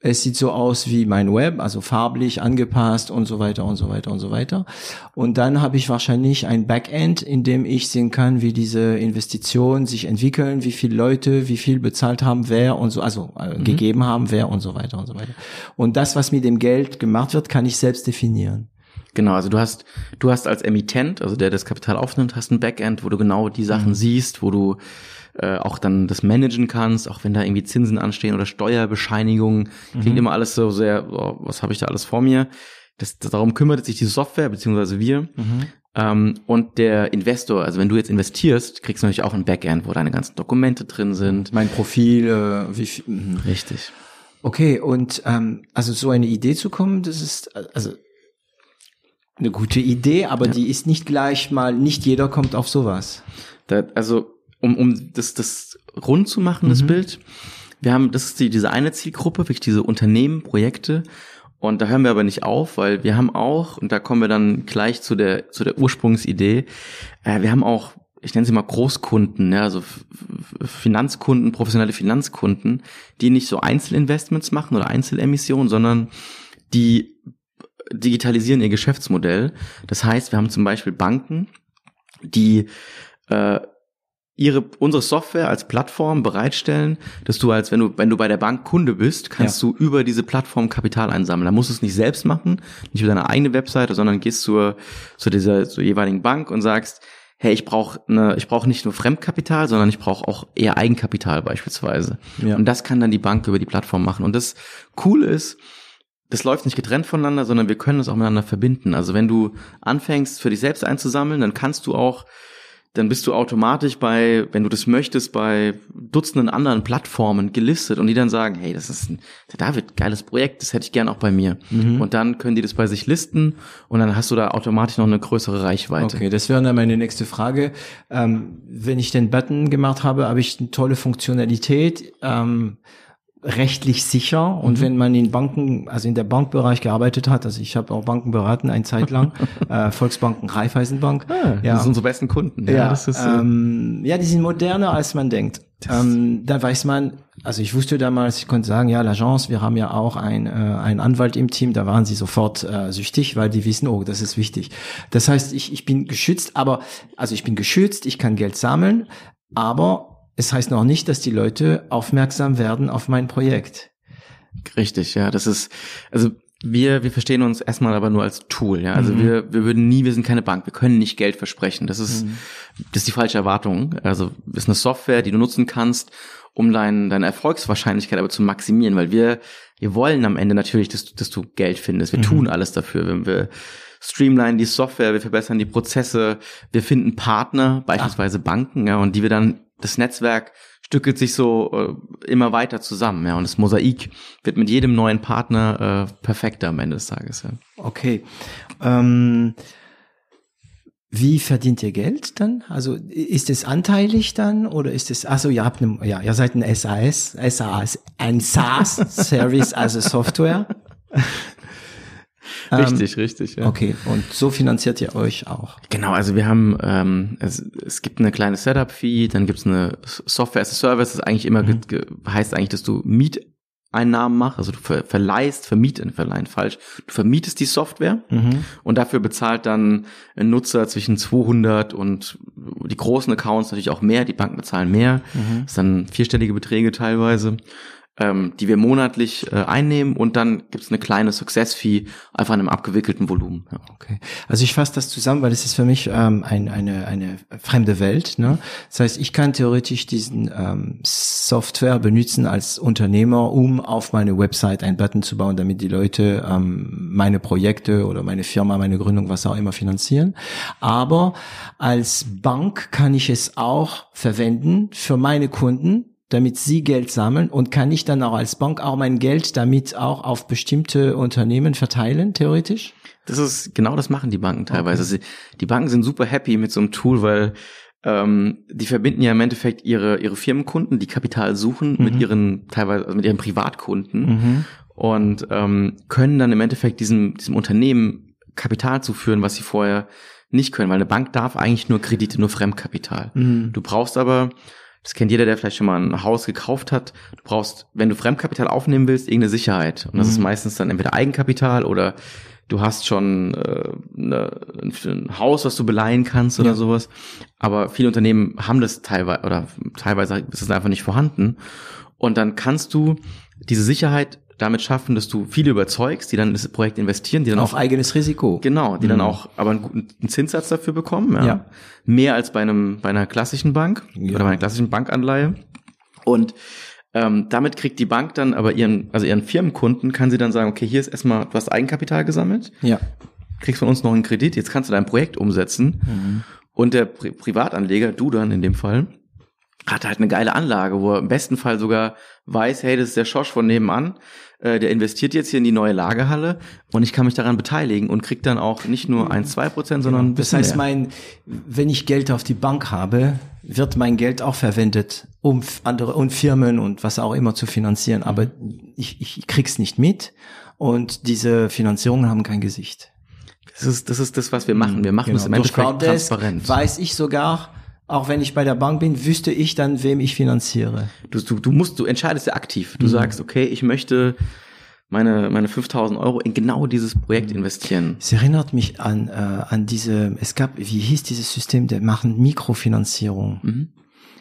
Es sieht so aus wie mein Web, also farblich angepasst und so weiter und so weiter und so weiter. Und dann habe ich wahrscheinlich ein Backend, in dem ich sehen kann, wie diese Investitionen sich entwickeln, wie viele Leute, wie viel bezahlt haben, wer und so, also äh, mhm. gegeben haben, wer und so weiter und so weiter. Und das, was mit dem Geld gemacht wird, kann ich selbst definieren. Genau, also du hast, du hast als Emittent, also der das Kapital aufnimmt, hast ein Backend, wo du genau die Sachen mhm. siehst, wo du äh, auch dann das managen kannst, auch wenn da irgendwie Zinsen anstehen oder Steuerbescheinigungen. Mhm. Klingt immer alles so sehr, oh, was habe ich da alles vor mir? Das, das, darum kümmert sich die Software, beziehungsweise wir. Mhm. Ähm, und der Investor, also wenn du jetzt investierst, kriegst du natürlich auch ein Backend, wo deine ganzen Dokumente drin sind. Mein Profil, äh, wie viel. Mhm. Richtig. Okay, und ähm, also so eine Idee zu kommen, das ist, also eine gute Idee, aber ja. die ist nicht gleich mal, nicht jeder kommt auf sowas. Da, also, um, um das, das rund zu machen, mhm. das Bild, wir haben, das ist die, diese eine Zielgruppe, wirklich diese Unternehmen, Projekte. Und da hören wir aber nicht auf, weil wir haben auch, und da kommen wir dann gleich zu der, zu der Ursprungsidee, äh, wir haben auch, ich nenne sie mal Großkunden, ja, also Finanzkunden, professionelle Finanzkunden, die nicht so Einzelinvestments machen oder Einzelemissionen, sondern die digitalisieren ihr Geschäftsmodell. Das heißt, wir haben zum Beispiel Banken, die äh, ihre unsere Software als Plattform bereitstellen, dass du als wenn du wenn du bei der Bank Kunde bist, kannst ja. du über diese Plattform Kapital einsammeln. Da musst du es nicht selbst machen, nicht über deine eigene Webseite, sondern gehst zur zu dieser zur jeweiligen Bank und sagst, hey, ich brauche ne, ich brauche nicht nur Fremdkapital, sondern ich brauche auch eher Eigenkapital beispielsweise. Ja. Und das kann dann die Bank über die Plattform machen. Und das Coole ist, das läuft nicht getrennt voneinander, sondern wir können es auch miteinander verbinden. Also wenn du anfängst, für dich selbst einzusammeln, dann kannst du auch, dann bist du automatisch bei, wenn du das möchtest, bei Dutzenden anderen Plattformen gelistet und die dann sagen, hey, das ist ein, der David, geiles Projekt, das hätte ich gern auch bei mir. Mhm. Und dann können die das bei sich listen und dann hast du da automatisch noch eine größere Reichweite. Okay, das wäre dann meine nächste Frage. Ähm, wenn ich den Button gemacht habe, habe ich eine tolle Funktionalität. Ähm, rechtlich sicher und mhm. wenn man in Banken, also in der Bankbereich gearbeitet hat, also ich habe auch Banken beraten eine Zeit lang, äh, Volksbanken, Raiffeisenbank. Ah, ja. Das sind unsere besten Kunden. Ja, ja, das ist, äh, ähm, ja die sind moderner als man denkt. Ähm, da weiß man, also ich wusste damals, ich konnte sagen, ja, l'Agence, wir haben ja auch ein, äh, einen Anwalt im Team, da waren sie sofort äh, süchtig, weil die wissen, oh, das ist wichtig. Das heißt, ich, ich bin geschützt, aber, also ich bin geschützt, ich kann Geld sammeln, aber es heißt noch nicht, dass die Leute aufmerksam werden auf mein Projekt. Richtig, ja, das ist, also wir, wir verstehen uns erstmal aber nur als Tool, ja. Also mhm. wir, wir würden nie, wir sind keine Bank, wir können nicht Geld versprechen. Das ist, mhm. das ist die falsche Erwartung. Also ist eine Software, die du nutzen kannst, um dein, deine Erfolgswahrscheinlichkeit aber zu maximieren, weil wir, wir wollen am Ende natürlich, dass, dass du Geld findest. Wir mhm. tun alles dafür. Wenn wir streamline die Software, wir verbessern die Prozesse, wir finden Partner, beispielsweise Ach. Banken, ja, und die wir dann das Netzwerk stückelt sich so äh, immer weiter zusammen, ja, und das Mosaik wird mit jedem neuen Partner äh, perfekter am Ende des Tages. Ja. Okay. Ähm, wie verdient ihr Geld dann? Also ist es anteilig dann oder ist es? Also ihr habt eine, ja, ihr seid ein SAS, SAS, ein SaaS Service also Software. Richtig, ähm, richtig. Ja. Okay, und so finanziert ihr euch auch. Genau, also wir haben, ähm, es, es gibt eine kleine Setup-Fee, dann gibt es eine Software as a Service, das eigentlich immer mhm. heißt eigentlich, dass du Mieteinnahmen machst, also du ver verleihst, vermieten, verleihen falsch, du vermietest die Software mhm. und dafür bezahlt dann ein Nutzer zwischen 200 und die großen Accounts natürlich auch mehr, die Banken bezahlen mehr, mhm. das sind dann vierstellige Beträge teilweise ähm, die wir monatlich äh, einnehmen und dann gibt's eine kleine Success-Fee einfach in einem abgewickelten Volumen. Ja. Okay. Also ich fasse das zusammen, weil es ist für mich ähm, ein, eine, eine fremde Welt. Ne? Das heißt, ich kann theoretisch diesen ähm, Software benutzen als Unternehmer, um auf meine Website einen Button zu bauen, damit die Leute ähm, meine Projekte oder meine Firma, meine Gründung, was auch immer finanzieren. Aber als Bank kann ich es auch verwenden für meine Kunden, damit sie Geld sammeln und kann ich dann auch als Bank auch mein Geld damit auch auf bestimmte Unternehmen verteilen, theoretisch? Das ist genau das machen die Banken teilweise. Okay. Die Banken sind super happy mit so einem Tool, weil ähm, die verbinden ja im Endeffekt ihre ihre Firmenkunden, die Kapital suchen, mhm. mit ihren teilweise also mit ihren Privatkunden mhm. und ähm, können dann im Endeffekt diesem diesem Unternehmen Kapital zuführen, was sie vorher nicht können, weil eine Bank darf eigentlich nur Kredite, nur Fremdkapital. Mhm. Du brauchst aber das kennt jeder, der vielleicht schon mal ein Haus gekauft hat. Du brauchst, wenn du Fremdkapital aufnehmen willst, irgendeine Sicherheit. Und das mhm. ist meistens dann entweder Eigenkapital oder du hast schon äh, eine, ein Haus, was du beleihen kannst oder ja. sowas. Aber viele Unternehmen haben das teilweise oder teilweise ist es einfach nicht vorhanden. Und dann kannst du diese Sicherheit damit schaffen, dass du viele überzeugst, die dann in das Projekt investieren, die dann auf auch, eigenes Risiko. Genau, die mhm. dann auch aber einen guten Zinssatz dafür bekommen, ja. ja. Mehr als bei einem bei einer klassischen Bank ja. oder bei einer klassischen Bankanleihe. Und ähm, damit kriegt die Bank dann aber ihren also ihren Firmenkunden kann sie dann sagen, okay, hier ist erstmal du hast Eigenkapital gesammelt. Ja. Kriegst von uns noch einen Kredit, jetzt kannst du dein Projekt umsetzen. Mhm. Und der Pri Privatanleger, du dann in dem Fall, hat halt eine geile Anlage, wo er im besten Fall sogar weiß, hey, das ist der Schosch von nebenan, äh, der investiert jetzt hier in die neue Lagerhalle und ich kann mich daran beteiligen und krieg dann auch nicht nur ein, zwei Prozent, sondern ein bisschen Das heißt, mehr. mein, wenn ich Geld auf die Bank habe, wird mein Geld auch verwendet, um andere und Firmen und was auch immer zu finanzieren, aber ich, ich krieg's nicht mit und diese Finanzierungen haben kein Gesicht. Das ist, das ist das, was wir machen. Wir machen genau. das im Endeffekt transparent. Weiß ich sogar, auch wenn ich bei der Bank bin, wüsste ich dann, wem ich finanziere. Du, du, du musst, du entscheidest ja aktiv. Du mhm. sagst, okay, ich möchte meine, meine 5000 Euro in genau dieses Projekt mhm. investieren. Es erinnert mich an, äh, an diese, es gab, wie hieß dieses System, der machen Mikrofinanzierung. Mhm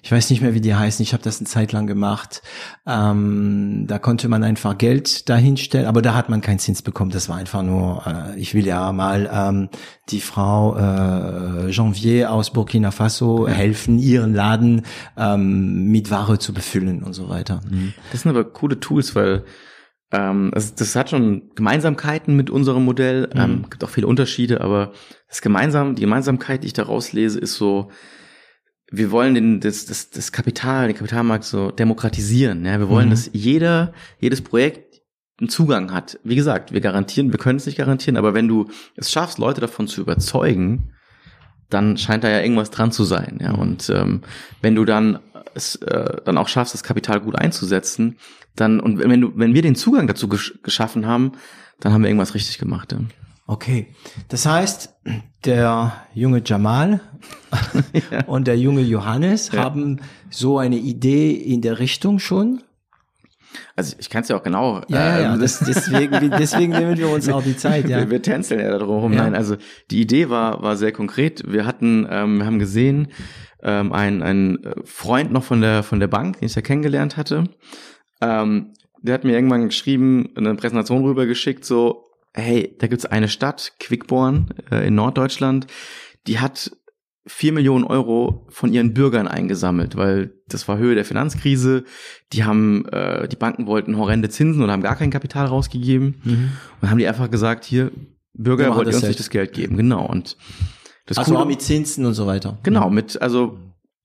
ich weiß nicht mehr, wie die heißen, ich habe das eine Zeit lang gemacht. Ähm, da konnte man einfach Geld dahinstellen, aber da hat man keinen Zins bekommen. Das war einfach nur, äh, ich will ja mal ähm, die Frau äh, Janvier aus Burkina Faso helfen, ihren Laden ähm, mit Ware zu befüllen und so weiter. Mhm. Das sind aber coole Tools, weil ähm, also das hat schon Gemeinsamkeiten mit unserem Modell. Mhm. Ähm, gibt auch viele Unterschiede, aber das gemeinsam, die Gemeinsamkeit, die ich daraus lese, ist so, wir wollen den, das, das, das Kapital, den Kapitalmarkt so demokratisieren. Ja? Wir wollen, mhm. dass jeder, jedes Projekt einen Zugang hat. Wie gesagt, wir garantieren, wir können es nicht garantieren, aber wenn du es schaffst, Leute davon zu überzeugen, dann scheint da ja irgendwas dran zu sein. Ja, und ähm, wenn du dann es äh, dann auch schaffst, das Kapital gut einzusetzen, dann und wenn du, wenn wir den Zugang dazu gesch geschaffen haben, dann haben wir irgendwas richtig gemacht. Ja. Okay, das heißt, der junge Jamal ja. und der junge Johannes ja. haben so eine Idee in der Richtung schon. Also ich kann es ja auch genau. Ja, ja, ähm, das, deswegen, deswegen nehmen wir uns auch die Zeit. Ja. Wir, wir tänzeln ja darum. Ja. Nein, also die Idee war war sehr konkret. Wir hatten, ähm, wir haben gesehen, ähm, ein ein Freund noch von der von der Bank, den ich ja kennengelernt hatte. Ähm, der hat mir irgendwann geschrieben, eine Präsentation rübergeschickt, so hey, da gibt's eine Stadt, Quickborn äh, in Norddeutschland, die hat vier Millionen Euro von ihren Bürgern eingesammelt, weil das war Höhe der Finanzkrise. Die haben, äh, die Banken wollten horrende Zinsen und haben gar kein Kapital rausgegeben mhm. und haben die einfach gesagt, hier Bürger wollt ihr uns nicht das Geld geben, genau. Und das also Coole, mit Zinsen und so weiter. Genau, mit also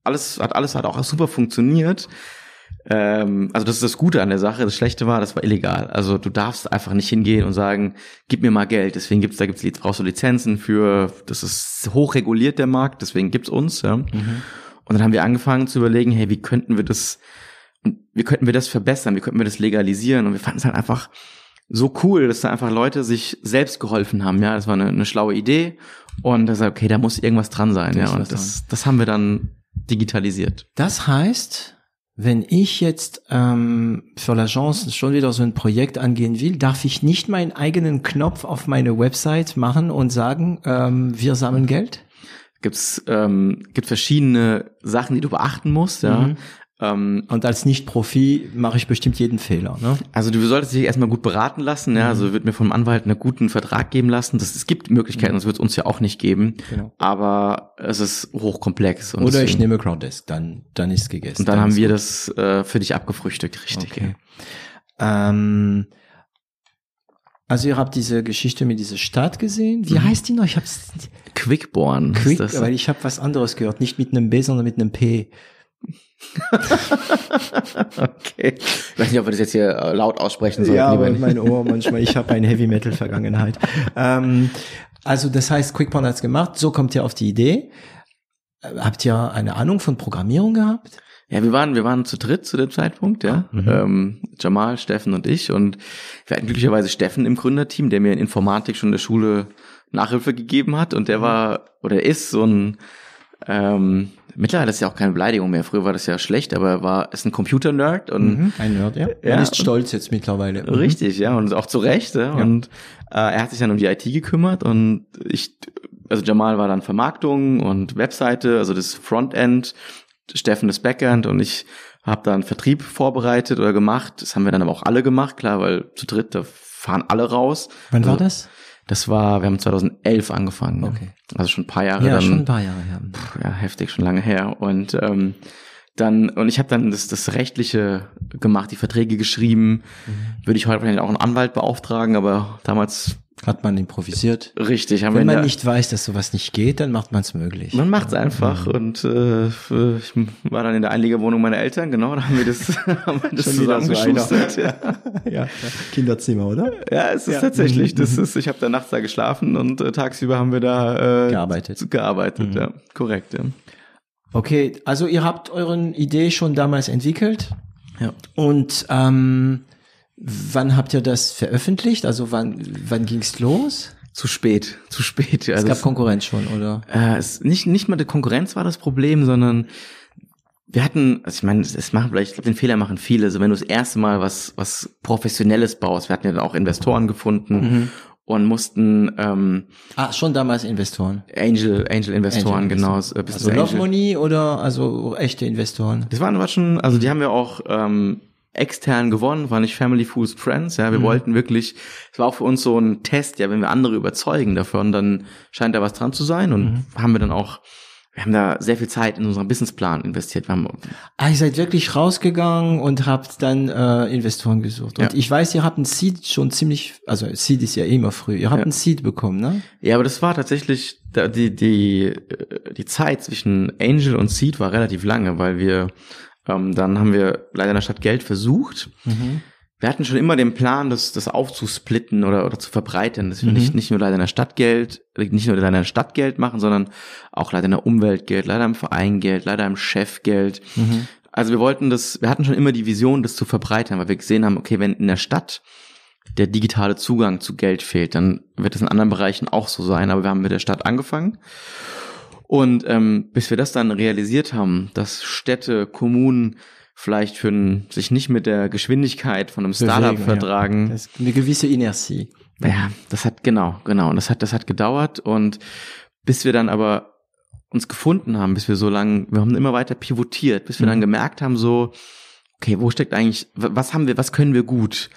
alles hat alles hat auch super funktioniert. Ähm, also das ist das Gute an der Sache. Das Schlechte war, das war illegal. Also du darfst einfach nicht hingehen und sagen, gib mir mal Geld. Deswegen gibt's da gibt's brauchst du Lizenzen für. Das ist hochreguliert der Markt. Deswegen gibt's uns. Ja. Mhm. Und dann haben wir angefangen zu überlegen, hey, wie könnten wir das, wie könnten wir das verbessern? Wie könnten wir das legalisieren? Und wir fanden es halt einfach so cool, dass da einfach Leute sich selbst geholfen haben. Ja, das war eine, eine schlaue Idee. Und da okay, da muss irgendwas dran sein. ja, und das, das haben wir dann digitalisiert. Das heißt, wenn ich jetzt ähm, für l'Agence schon wieder so ein Projekt angehen will, darf ich nicht meinen eigenen Knopf auf meine Website machen und sagen, ähm, wir sammeln Geld? Gibt's ähm, gibt verschiedene Sachen, die du beachten musst, ja. Mhm. Ähm, und als Nicht-Profi mache ich bestimmt jeden Fehler. Ne? Also du solltest dich erstmal gut beraten lassen. Ja? Also mhm. Also wird mir vom Anwalt einen guten Vertrag geben lassen. Das, es gibt Möglichkeiten, mhm. das wird es uns ja auch nicht geben. Genau. Aber es ist hochkomplex. Oder deswegen, ich nehme Crowdesk, dann, dann ist es gegessen. Und dann, dann haben wir gut. das äh, für dich abgefrühstückt, richtig. Okay. Ja. Ähm, also ihr habt diese Geschichte mit dieser Stadt gesehen. Wie mhm. heißt die noch? Ich hab's Quickborn. Quick, weil ich habe was anderes gehört, nicht mit einem B, sondern mit einem P. okay. Ich weiß nicht, ob wir das jetzt hier äh, laut aussprechen sollen. Ja, aber mein Ohr manchmal. Ich habe eine Heavy Metal Vergangenheit. ähm, also das heißt, QuickPawn hat's gemacht. So kommt ihr auf die Idee. Äh, habt ihr eine Ahnung von Programmierung gehabt? Ja, wir waren, wir waren zu dritt zu dem Zeitpunkt, ja. Mhm. Ähm, Jamal, Steffen und ich. Und wir hatten glücklicherweise Steffen im Gründerteam, der mir in Informatik schon in der Schule Nachhilfe gegeben hat. Und der mhm. war oder ist so ein ähm, mittlerweile ist es ja auch keine Beleidigung mehr. Früher war das ja schlecht, aber er war ist ein Computer-Nerd und mhm, ein Nerd, ja. ja Man ist stolz jetzt mittlerweile. Mhm. Richtig, ja und auch zu Recht. Ja. ja. Und äh, er hat sich dann um die IT gekümmert und ich, also Jamal war dann Vermarktung und Webseite, also das Frontend, Steffen das Backend und ich habe dann Vertrieb vorbereitet oder gemacht. Das haben wir dann aber auch alle gemacht, klar, weil zu dritt da fahren alle raus. Wann also, war das? Das war, wir haben 2011 angefangen. Okay. Also schon ein paar Jahre. Ja, dann, schon ein paar Jahre her. Ja, heftig, schon lange her. Und ähm, dann, und ich habe dann das, das Rechtliche gemacht, die Verträge geschrieben. Mhm. Würde ich heute vielleicht auch einen Anwalt beauftragen, aber damals hat man improvisiert. Richtig. Haben Wenn man nicht weiß, dass sowas nicht geht, dann macht man es möglich. Man macht es einfach. Mhm. Und äh, ich war dann in der Einliegerwohnung meiner Eltern, genau, da haben wir das, haben wir das zusammengeschustert. So ja. ja. Kinderzimmer, oder? Ja, es ist ja. tatsächlich. Das mhm. ist, ich habe da nachts da geschlafen und äh, tagsüber haben wir da äh, gearbeitet. Gearbeitet, mhm. ja. Korrekt, ja. Okay, also ihr habt euren Idee schon damals entwickelt. Ja. Und ähm, Wann habt ihr das veröffentlicht? Also wann, wann ging's los? Zu spät, zu spät. Also es gab Konkurrenz schon, oder? Äh, es, nicht, nicht mal die Konkurrenz war das Problem, sondern wir hatten, also ich meine, es machen vielleicht, ich glaube, den Fehler machen viele. Also wenn du das erste Mal was, was Professionelles baust, wir hatten ja dann auch Investoren gefunden mhm. und mussten ähm, Ah, schon damals Investoren. Angel, Angel Investoren, Angel genau. Investoren. Also Love Money oder also echte Investoren? Das waren aber schon, also die haben wir auch ähm, extern gewonnen, war nicht Family Fools Friends, ja, wir mhm. wollten wirklich, es war auch für uns so ein Test, ja, wenn wir andere überzeugen davon, dann scheint da was dran zu sein und mhm. haben wir dann auch wir haben da sehr viel Zeit in unseren Businessplan investiert. Wir haben ah, ihr seid wirklich rausgegangen und habt dann äh, Investoren gesucht. Und ja. ich weiß, ihr habt ein Seed schon ziemlich, also Seed ist ja immer früh. Ihr habt ja. ein Seed bekommen, ne? Ja, aber das war tatsächlich die die die Zeit zwischen Angel und Seed war relativ lange, weil wir ähm, dann haben wir leider in der Stadt Geld versucht. Mhm. wir hatten schon immer den Plan, das, das aufzusplitten oder, oder zu verbreitern, dass wir mhm. nicht, nicht nur leider in der Stadt Geld, nicht nur leider in der Stadt Geld machen, sondern auch leider in der Umwelt Geld, leider im Verein Geld, leider im Chef Geld. Mhm. Also wir wollten das, wir hatten schon immer die Vision, das zu verbreitern, weil wir gesehen haben, okay, wenn in der Stadt der digitale Zugang zu Geld fehlt, dann wird es in anderen Bereichen auch so sein. Aber wir haben mit der Stadt angefangen. Und ähm, bis wir das dann realisiert haben, dass Städte, Kommunen vielleicht für ein, sich nicht mit der Geschwindigkeit von einem Startup Bewegen, vertragen. Ja. eine gewisse Inertie. Ja, das hat genau, genau. Und das hat, das hat gedauert und bis wir dann aber uns gefunden haben, bis wir so lange, wir haben immer weiter pivotiert, bis wir mhm. dann gemerkt haben, so, okay, wo steckt eigentlich, was haben wir, was können wir gut?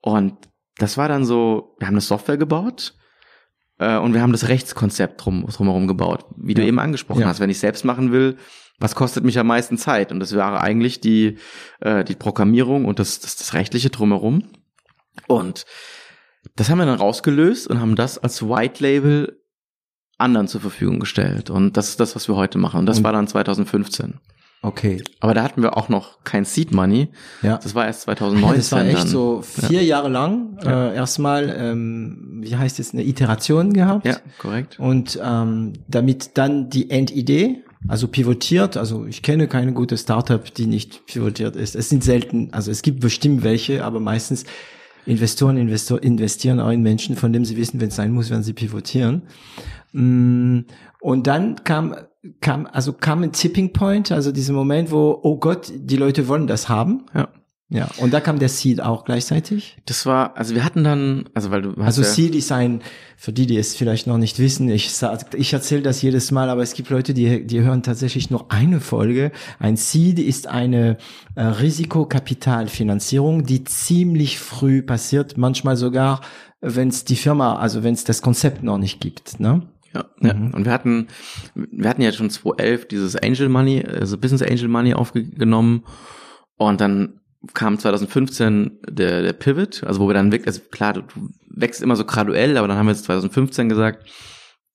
Und das war dann so, wir haben eine Software gebaut äh, und wir haben das Rechtskonzept drum, drumherum gebaut, wie ja. du eben angesprochen ja. hast. Wenn ich selbst machen will, was kostet mich am meisten Zeit? Und das wäre eigentlich die, äh, die Programmierung und das, das, das rechtliche drumherum. Und das haben wir dann rausgelöst und haben das als White Label anderen zur Verfügung gestellt. Und das ist das, was wir heute machen. Und das und war dann 2015. Okay. Aber da hatten wir auch noch kein Seed Money. Ja. Das war erst 2019. Das war echt dann. so vier ja. Jahre lang. Ja. Äh, erstmal, ähm, wie heißt es, eine Iteration gehabt. Ja, korrekt. Und ähm, damit dann die Endidee also pivotiert, also ich kenne keine gute Startup, die nicht pivotiert ist. Es sind selten, also es gibt bestimmt welche, aber meistens Investoren Investor, investieren auch in Menschen, von denen sie wissen, wenn es sein muss, werden sie pivotieren. Mm, und dann kam, kam, also kam ein Tipping Point, also dieser Moment, wo, oh Gott, die Leute wollen das haben. Ja. Ja, und da kam der Seed auch gleichzeitig? Das war, also wir hatten dann, also weil du Also ja Seed ist ein, für die, die es vielleicht noch nicht wissen, ich sag, ich erzähle das jedes Mal, aber es gibt Leute, die, die hören tatsächlich nur eine Folge. Ein Seed ist eine äh, Risikokapitalfinanzierung, die ziemlich früh passiert, manchmal sogar, wenn es die Firma, also wenn es das Konzept noch nicht gibt, ne? Ja, ja. Mhm. Und wir hatten, wir hatten ja schon 2011 dieses Angel Money, also Business Angel Money aufgenommen. Und dann kam 2015 der, der Pivot, also wo wir dann wirklich, also klar, du, wächst immer so graduell, aber dann haben wir jetzt 2015 gesagt,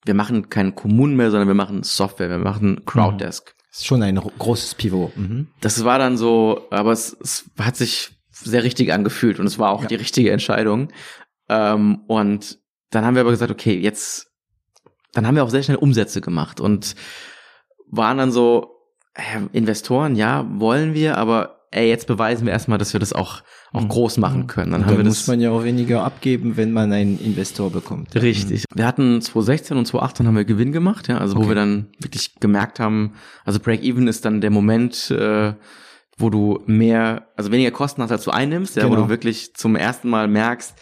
wir machen keinen Kommunen mehr, sondern wir machen Software, wir machen Crowddesk. Mhm. Das ist schon ein großes Pivot. Mhm. Das war dann so, aber es, es hat sich sehr richtig angefühlt und es war auch ja. die richtige Entscheidung. Ähm, und dann haben wir aber gesagt, okay, jetzt, dann haben wir auch sehr schnell Umsätze gemacht und waren dann so, Investoren, ja, wollen wir, aber ey, jetzt beweisen wir erstmal, dass wir das auch, auch mhm. groß machen können. Dann, haben wir muss das, man ja auch weniger abgeben, wenn man einen Investor bekommt. Richtig. Mhm. Wir hatten 2016 und 2018 haben wir Gewinn gemacht, ja, also okay. wo wir dann wirklich gemerkt haben, also Break-Even ist dann der Moment, äh, wo du mehr, also weniger Kosten hast, als du einnimmst, ja, genau. wo du wirklich zum ersten Mal merkst,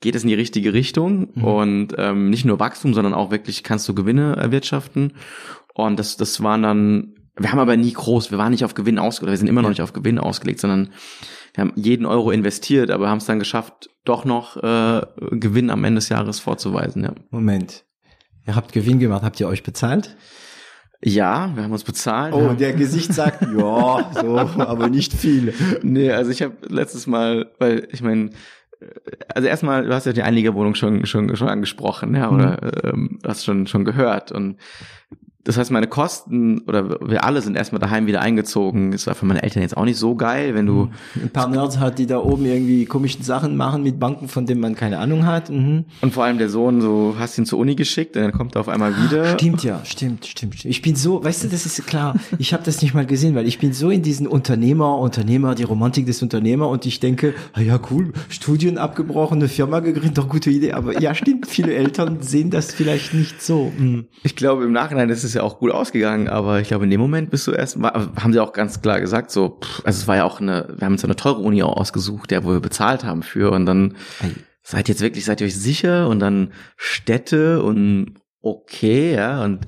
geht es in die richtige Richtung mhm. und ähm, nicht nur Wachstum, sondern auch wirklich kannst du Gewinne erwirtschaften. Und das, das waren dann wir haben aber nie groß, wir waren nicht auf Gewinn ausgelegt, wir sind immer noch nicht auf Gewinn ausgelegt, sondern wir haben jeden Euro investiert, aber haben es dann geschafft, doch noch äh, Gewinn am Ende des Jahres vorzuweisen. Ja. Moment, ihr habt Gewinn gemacht, habt ihr euch bezahlt? Ja, wir haben uns bezahlt. Oh, der Gesicht sagt, ja, so, aber nicht viel. Nee, also ich habe letztes Mal, weil ich meine, also erstmal, du hast ja die Einliegerwohnung schon schon schon angesprochen, ja, oder mhm. ähm, hast schon schon gehört und das heißt, meine Kosten oder wir alle sind erstmal daheim wieder eingezogen. Das war für meine Eltern jetzt auch nicht so geil, wenn du. Ein paar Nerds hat, die da oben irgendwie komischen Sachen machen mit Banken, von denen man keine Ahnung hat. Mhm. Und vor allem der Sohn, so hast ihn zur Uni geschickt und dann kommt er auf einmal wieder. Stimmt ja, stimmt, stimmt. stimmt. Ich bin so, weißt du, das ist klar. Ich habe das nicht mal gesehen, weil ich bin so in diesen Unternehmer, Unternehmer, die Romantik des Unternehmer und ich denke, ah ja cool, Studien abgebrochen, eine Firma gegründet, doch gute Idee. Aber ja, stimmt, viele Eltern sehen das vielleicht nicht so. Mhm. Ich glaube, im Nachhinein ist es ist ja auch gut ausgegangen, aber ich glaube, in dem Moment bist du erst, haben sie auch ganz klar gesagt, so, pff, also es war ja auch eine, wir haben uns eine teure Uni auch ausgesucht, der, wo wir bezahlt haben für und dann seid jetzt wirklich, seid ihr euch sicher und dann Städte und okay, ja, und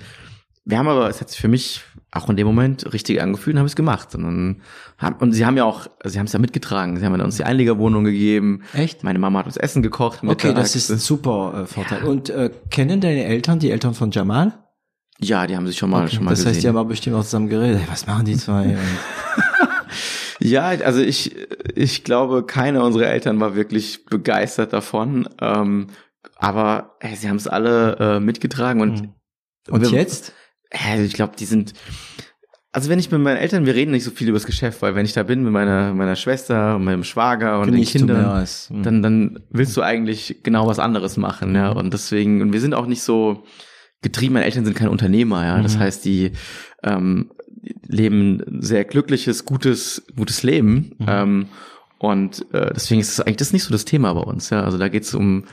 wir haben aber, es hat sich für mich auch in dem Moment richtig angefühlt und haben es gemacht. Und, dann haben, und sie haben ja auch, sie haben es ja mitgetragen. Sie haben uns die Einlegerwohnung gegeben. Echt? Meine Mama hat uns Essen gekocht. Okay, das ist ein super äh, Vorteil. Ja. Und äh, kennen deine Eltern die Eltern von Jamal? Ja, die haben sich schon mal, okay, schon mal das gesehen. Das heißt, die haben auch bestimmt auch zusammen geredet. Hey, was machen die zwei? ja, also ich, ich glaube, keiner unserer Eltern war wirklich begeistert davon. Ähm, aber hey, sie haben es alle äh, mitgetragen und und wir, jetzt? Hey, ich glaube, die sind Also wenn ich mit meinen Eltern, wir reden nicht so viel über das Geschäft, weil wenn ich da bin mit meiner, meiner Schwester und meinem Schwager und Genießt den Kindern, mhm. dann, dann willst du eigentlich genau was anderes machen, ja. Und deswegen, und wir sind auch nicht so getrieben, meine Eltern sind keine Unternehmer, ja. Das Mhm. heißt, die ähm, leben ein sehr glückliches, gutes, gutes Leben. Mhm. Ähm, und äh, deswegen ist es eigentlich das ist nicht so das Thema bei uns, ja. Also da geht's um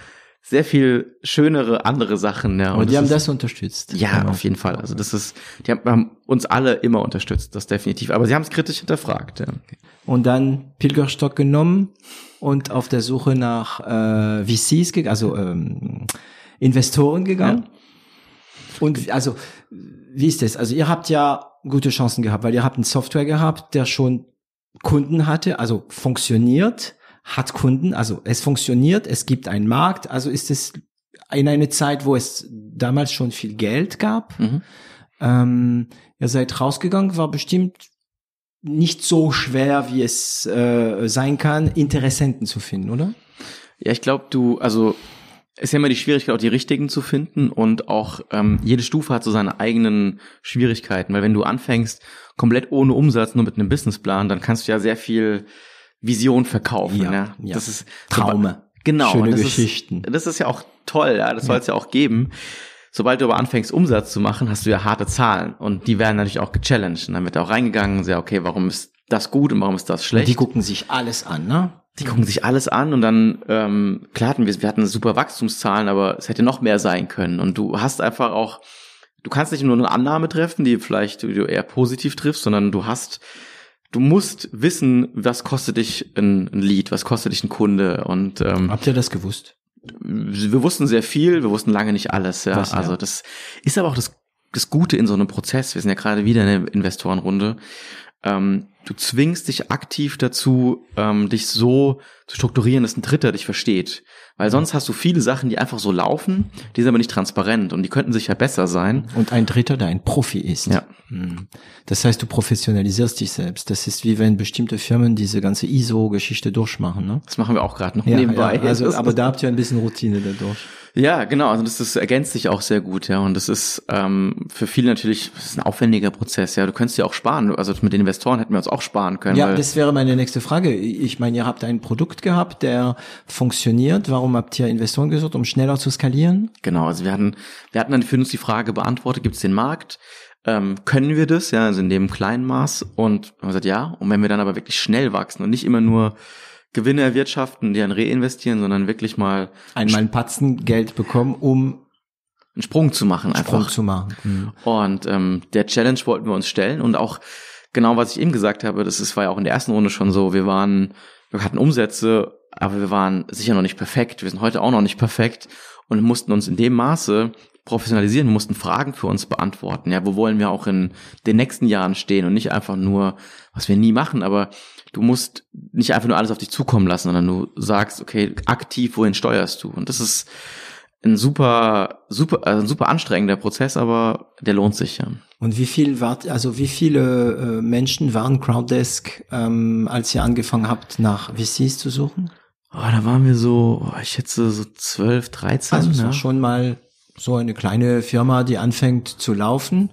sehr viel schönere andere Sachen, ja. Und die das haben ist- das unterstützt. ja, auf jeden Fall. Also das ist, die haben, haben uns alle immer unterstützt, das definitiv. Aber sie haben es kritisch hinterfragt. Ja. Und dann Pilgerstock genommen und auf der Suche nach äh, VCs, gegangen, also ähm, Investoren gegangen. Und also, wie ist das? Also ihr habt ja gute Chancen gehabt, weil ihr habt eine Software gehabt, der schon Kunden hatte, also funktioniert, hat Kunden, also es funktioniert, es gibt einen Markt, also ist es in einer Zeit, wo es damals schon viel Geld gab. Mhm. Ähm, ihr seid rausgegangen, war bestimmt nicht so schwer, wie es äh, sein kann, Interessenten zu finden, oder? Ja, ich glaube, du, also ist ja immer die Schwierigkeit, auch die richtigen zu finden und auch ähm, jede Stufe hat so seine eigenen Schwierigkeiten, weil wenn du anfängst komplett ohne Umsatz, nur mit einem Businessplan, dann kannst du ja sehr viel Vision verkaufen. Ja, Ja, ja. Das ist Traume. Genau. Schöne und das Geschichten. Ist, das ist ja auch toll, ja, das soll es ja auch geben. Sobald du aber anfängst, Umsatz zu machen, hast du ja harte Zahlen und die werden natürlich auch gechallenged. Und dann wird auch reingegangen und sehr, okay, warum ist das gut und warum ist das schlecht? Die gucken sich alles an, ne? Die gucken sich alles an und dann, ähm, klar hatten wir, wir hatten super Wachstumszahlen, aber es hätte noch mehr sein können. Und du hast einfach auch, du kannst nicht nur eine Annahme treffen, die vielleicht du eher positiv triffst, sondern du hast, du musst wissen, was kostet dich ein, ein Lead, was kostet dich ein Kunde. Und ähm, Habt ihr das gewusst? wir wussten sehr viel, wir wussten lange nicht alles. Ja. Was, ja. Also das ist aber auch das, das Gute in so einem Prozess. Wir sind ja gerade wieder in der Investorenrunde. Ähm, du zwingst dich aktiv dazu, ähm, dich so zu strukturieren, dass ein Dritter dich versteht. Weil sonst hast du viele Sachen, die einfach so laufen, die sind aber nicht transparent und die könnten sicher besser sein. Und ein Dritter, der ein Profi ist. Ja. Hm. Das heißt, du professionalisierst dich selbst. Das ist wie wenn bestimmte Firmen diese ganze ISO-Geschichte durchmachen, ne? Das machen wir auch gerade noch Ja, nebenbei. ja, also, aber da habt ihr ein bisschen Routine dadurch. Ja, genau. Also das, das ergänzt sich auch sehr gut, ja. Und das ist ähm, für viele natürlich das ist ein aufwendiger Prozess, ja. Du könntest ja auch sparen. Also mit den Investoren hätten wir uns auch sparen können. Ja, das wäre meine nächste Frage. Ich meine, ihr habt ein Produkt gehabt, der funktioniert. Warum habt ihr Investoren gesucht, um schneller zu skalieren? genau. Also wir hatten, wir hatten dann für uns die Frage beantwortet: Gibt es den Markt? Ähm, können wir das? Ja, also in dem kleinen Maß. Und haben gesagt, ja. Und wenn wir dann aber wirklich schnell wachsen und nicht immer nur Gewinne erwirtschaften, die dann reinvestieren, sondern wirklich mal Einmal ein Patzen Geld bekommen, um einen Sprung zu machen, Sprung einfach. zu machen. Hm. Und ähm, der Challenge wollten wir uns stellen und auch genau, was ich eben gesagt habe, das ist, war ja auch in der ersten Runde schon so, wir waren, wir hatten Umsätze, aber wir waren sicher noch nicht perfekt, wir sind heute auch noch nicht perfekt und mussten uns in dem Maße professionalisieren, wir mussten Fragen für uns beantworten. Ja, wo wollen wir auch in den nächsten Jahren stehen und nicht einfach nur, was wir nie machen, aber du musst nicht einfach nur alles auf dich zukommen lassen, sondern du sagst, okay, aktiv, wohin steuerst du? Und das ist ein super, super, also ein super anstrengender Prozess, aber der lohnt sich ja. Und wie viel wart, also wie viele äh, Menschen waren Crowddesk, ähm, als ihr angefangen habt, nach VCs zu suchen? Oh, da waren wir so, oh, ich schätze so 12, 13. Also ja. war schon mal so eine kleine Firma, die anfängt zu laufen.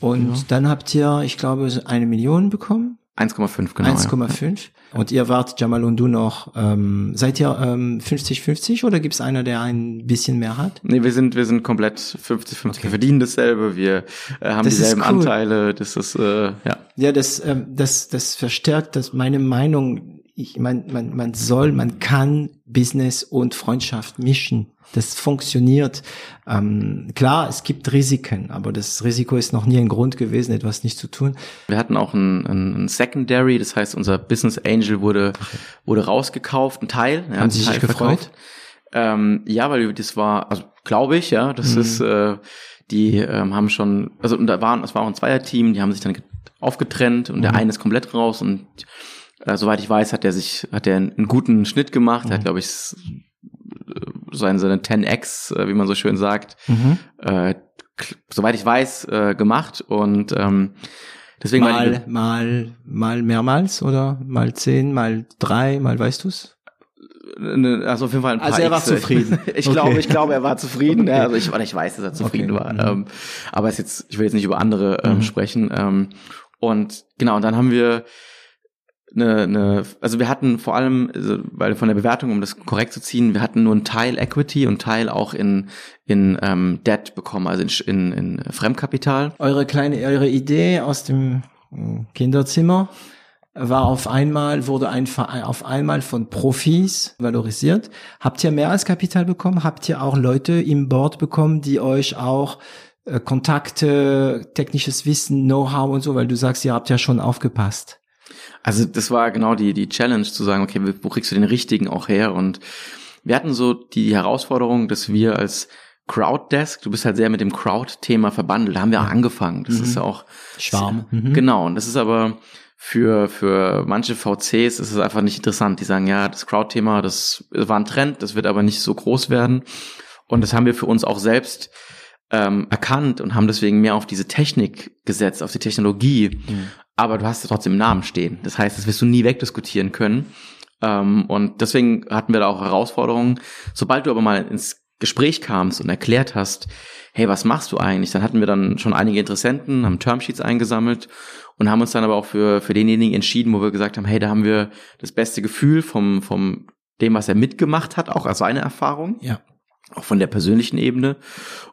Und dann habt ihr, ich glaube, eine Million bekommen. 1,5, genau. ja. 1,5. Und ihr wart Jamal und du noch, ähm, seid ihr ähm, 50-50 oder gibt es einer, der ein bisschen mehr hat? Nee, wir sind, wir sind komplett 50-50. Wir verdienen dasselbe, wir äh, haben Das dieselben cool. Anteile, das ist, äh, ja. Ja, das, ähm, das, das verstärkt das meine Meinung. Ich meine, man, man soll, man kann Business und Freundschaft mischen. Das funktioniert. Ähm, klar, es gibt Risiken, aber das Risiko ist noch nie ein Grund gewesen, etwas nicht zu tun. Wir hatten auch ein, ein, ein Secondary, das heißt, unser Business Angel wurde, wurde rausgekauft, ein Teil. Ja, Haben Sie sich gefreut? Ähm, ja, weil das war, also glaube ich, ja, das ist, äh, die ähm, haben schon, also und da waren, es war auch ein Zweierteam, die haben sich dann get- aufgetrennt und der eine ist komplett raus und äh, soweit ich weiß, hat er sich, hat er einen, einen guten Schnitt gemacht, er hat, glaube ich, äh, seine, seine 10x, äh, wie man so schön sagt, äh, k- soweit ich weiß, äh, gemacht und ähm, deswegen war die- Mal, mal, mal mehrmals oder mal zehn, mal drei, mal weißt du's? Ne, also auf jeden Fall ein paar Also er war Xe. zufrieden. ich okay. glaube, ich glaube, er war zufrieden. Okay. Ja, also ich, oder ich weiß, dass er zufrieden okay. war. Mhm. Ähm, aber es jetzt, ich will jetzt nicht über andere ähm, mhm. sprechen. Ähm, und genau, und dann haben wir eine, eine, also wir hatten vor allem, also, weil von der Bewertung, um das korrekt zu ziehen, wir hatten nur einen Teil Equity und Teil auch in in ähm, Debt bekommen, also in, in, in Fremdkapital. Eure kleine, eure Idee aus dem hm, Kinderzimmer war auf einmal, wurde ein Verein auf einmal von Profis valorisiert. Habt ihr mehr als Kapital bekommen? Habt ihr auch Leute im Board bekommen, die euch auch äh, Kontakte, technisches Wissen, Know-how und so, weil du sagst, ihr habt ja schon aufgepasst. Also das war genau die, die Challenge zu sagen, okay, wo kriegst du den richtigen auch her? Und wir hatten so die Herausforderung, dass wir als Crowddesk, du bist halt sehr mit dem Crowd-Thema verbandelt, da haben wir auch angefangen. Das mhm. ist ja auch Schwarm. Mhm. Genau, und das ist aber für, für manche VCs ist es einfach nicht interessant. Die sagen, ja, das Crowd-Thema, das war ein Trend, das wird aber nicht so groß werden. Und das haben wir für uns auch selbst ähm, erkannt und haben deswegen mehr auf diese Technik gesetzt, auf die Technologie. Mhm. Aber du hast es trotzdem im Namen stehen. Das heißt, das wirst du nie wegdiskutieren können. Ähm, und deswegen hatten wir da auch Herausforderungen. Sobald du aber mal ins Gespräch kamst und erklärt hast, hey, was machst du eigentlich? Dann hatten wir dann schon einige Interessenten, haben Termsheets eingesammelt und haben uns dann aber auch für, für denjenigen entschieden, wo wir gesagt haben, hey, da haben wir das beste Gefühl vom, vom dem, was er mitgemacht hat, auch als seine Erfahrung. Ja. Auch von der persönlichen Ebene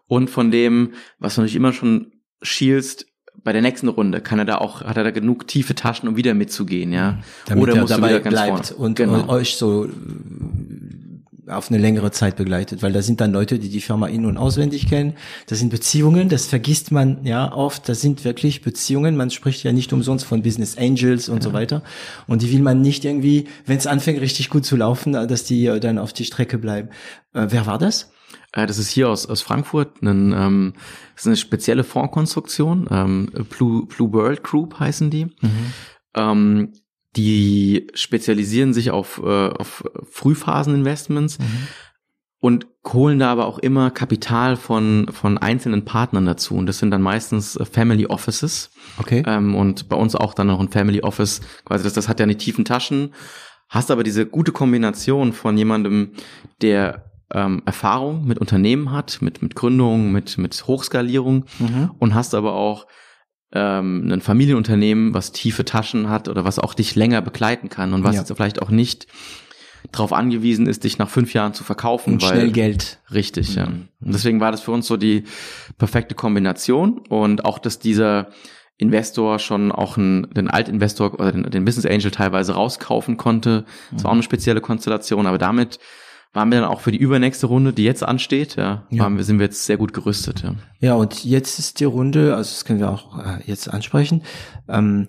und von dem, was du nicht immer schon schielst, bei der nächsten Runde kann er da auch, hat er da genug tiefe Taschen, um wieder mitzugehen, ja. Damit Oder er dabei bleibt und, genau. und, euch so auf eine längere Zeit begleitet, weil da sind dann Leute, die die Firma in- und auswendig kennen. Das sind Beziehungen, das vergisst man ja oft. Das sind wirklich Beziehungen. Man spricht ja nicht umsonst von Business Angels und ja. so weiter. Und die will man nicht irgendwie, wenn es anfängt richtig gut zu laufen, dass die dann auf die Strecke bleiben. Äh, wer war das? Äh, das ist hier aus, aus Frankfurt, ein, ähm, das ist eine spezielle Fondskonstruktion, ähm, Blue, Blue World Group heißen die. Mhm. Ähm, die spezialisieren sich auf, äh, auf Frühphaseninvestments mhm. und holen da aber auch immer Kapital von, von einzelnen Partnern dazu. Und das sind dann meistens äh, Family Offices. Okay. Ähm, und bei uns auch dann noch ein Family Office. Quasi das, das hat ja nicht tiefen Taschen. Hast aber diese gute Kombination von jemandem, der ähm, Erfahrung mit Unternehmen hat, mit, mit Gründung, mit, mit Hochskalierung mhm. und hast aber auch ähm, ein Familienunternehmen, was tiefe Taschen hat oder was auch dich länger begleiten kann und was ja. jetzt vielleicht auch nicht darauf angewiesen ist, dich nach fünf Jahren zu verkaufen. Und weil, schnell Geld. Richtig, mhm. ja. Und deswegen war das für uns so die perfekte Kombination und auch, dass dieser Investor schon auch einen, den Altinvestor oder den, den Business Angel teilweise rauskaufen konnte. Das war auch eine spezielle Konstellation, aber damit waren wir dann auch für die übernächste Runde, die jetzt ansteht, ja, ja. Waren wir, sind wir jetzt sehr gut gerüstet. Ja. ja, und jetzt ist die Runde, also das können wir auch äh, jetzt ansprechen. Ähm,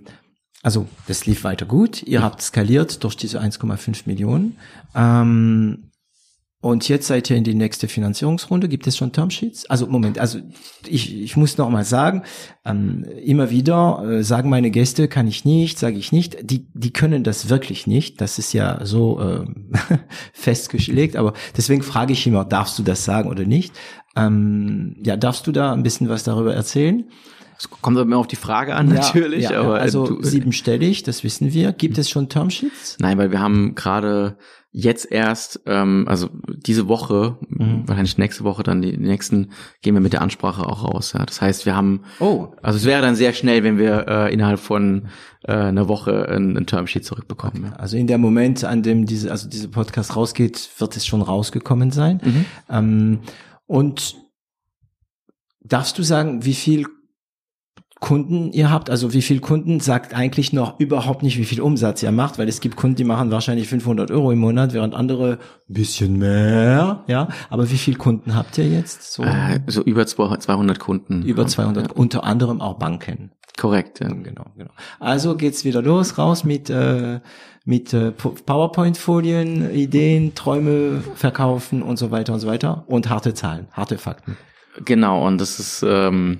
also das lief weiter gut. Ihr habt skaliert durch diese 1,5 Millionen. Ähm, und jetzt seid ihr in die nächste Finanzierungsrunde. Gibt es schon Termsheets? Also Moment, also ich, ich muss noch mal sagen, ähm, immer wieder äh, sagen meine Gäste, kann ich nicht, sage ich nicht. Die, die können das wirklich nicht. Das ist ja so äh, festgelegt. Aber deswegen frage ich immer, darfst du das sagen oder nicht? Ähm, ja, darfst du da ein bisschen was darüber erzählen? Es kommt aber auf die Frage an, natürlich. Ja, aber also du, siebenstellig, das wissen wir. Gibt es schon Termsheets? Nein, weil wir haben gerade jetzt erst, ähm, also diese Woche, mhm. wahrscheinlich nächste Woche, dann die, die nächsten, gehen wir mit der Ansprache auch raus. Ja. Das heißt, wir haben, oh. also es wäre dann sehr schnell, wenn wir äh, innerhalb von äh, einer Woche ein, ein Termsheet zurückbekommen. Okay. Ja. Also in der Moment, an dem diese, also diese Podcast rausgeht, wird es schon rausgekommen sein. Mhm. Ähm, und darfst du sagen, wie viel Kunden ihr habt, also wie viel Kunden sagt eigentlich noch überhaupt nicht, wie viel Umsatz ihr macht, weil es gibt Kunden, die machen wahrscheinlich 500 Euro im Monat, während andere ein bisschen mehr, ja. Aber wie viel Kunden habt ihr jetzt? So, äh, so über 200 Kunden. Über 200, ja. unter anderem auch Banken. Korrekt, ja. Genau, genau. Also geht's wieder los, raus mit äh, mit äh, PowerPoint-Folien, Ideen, Träume verkaufen und so weiter und so weiter und harte Zahlen, harte Fakten. Genau, und das ist ähm,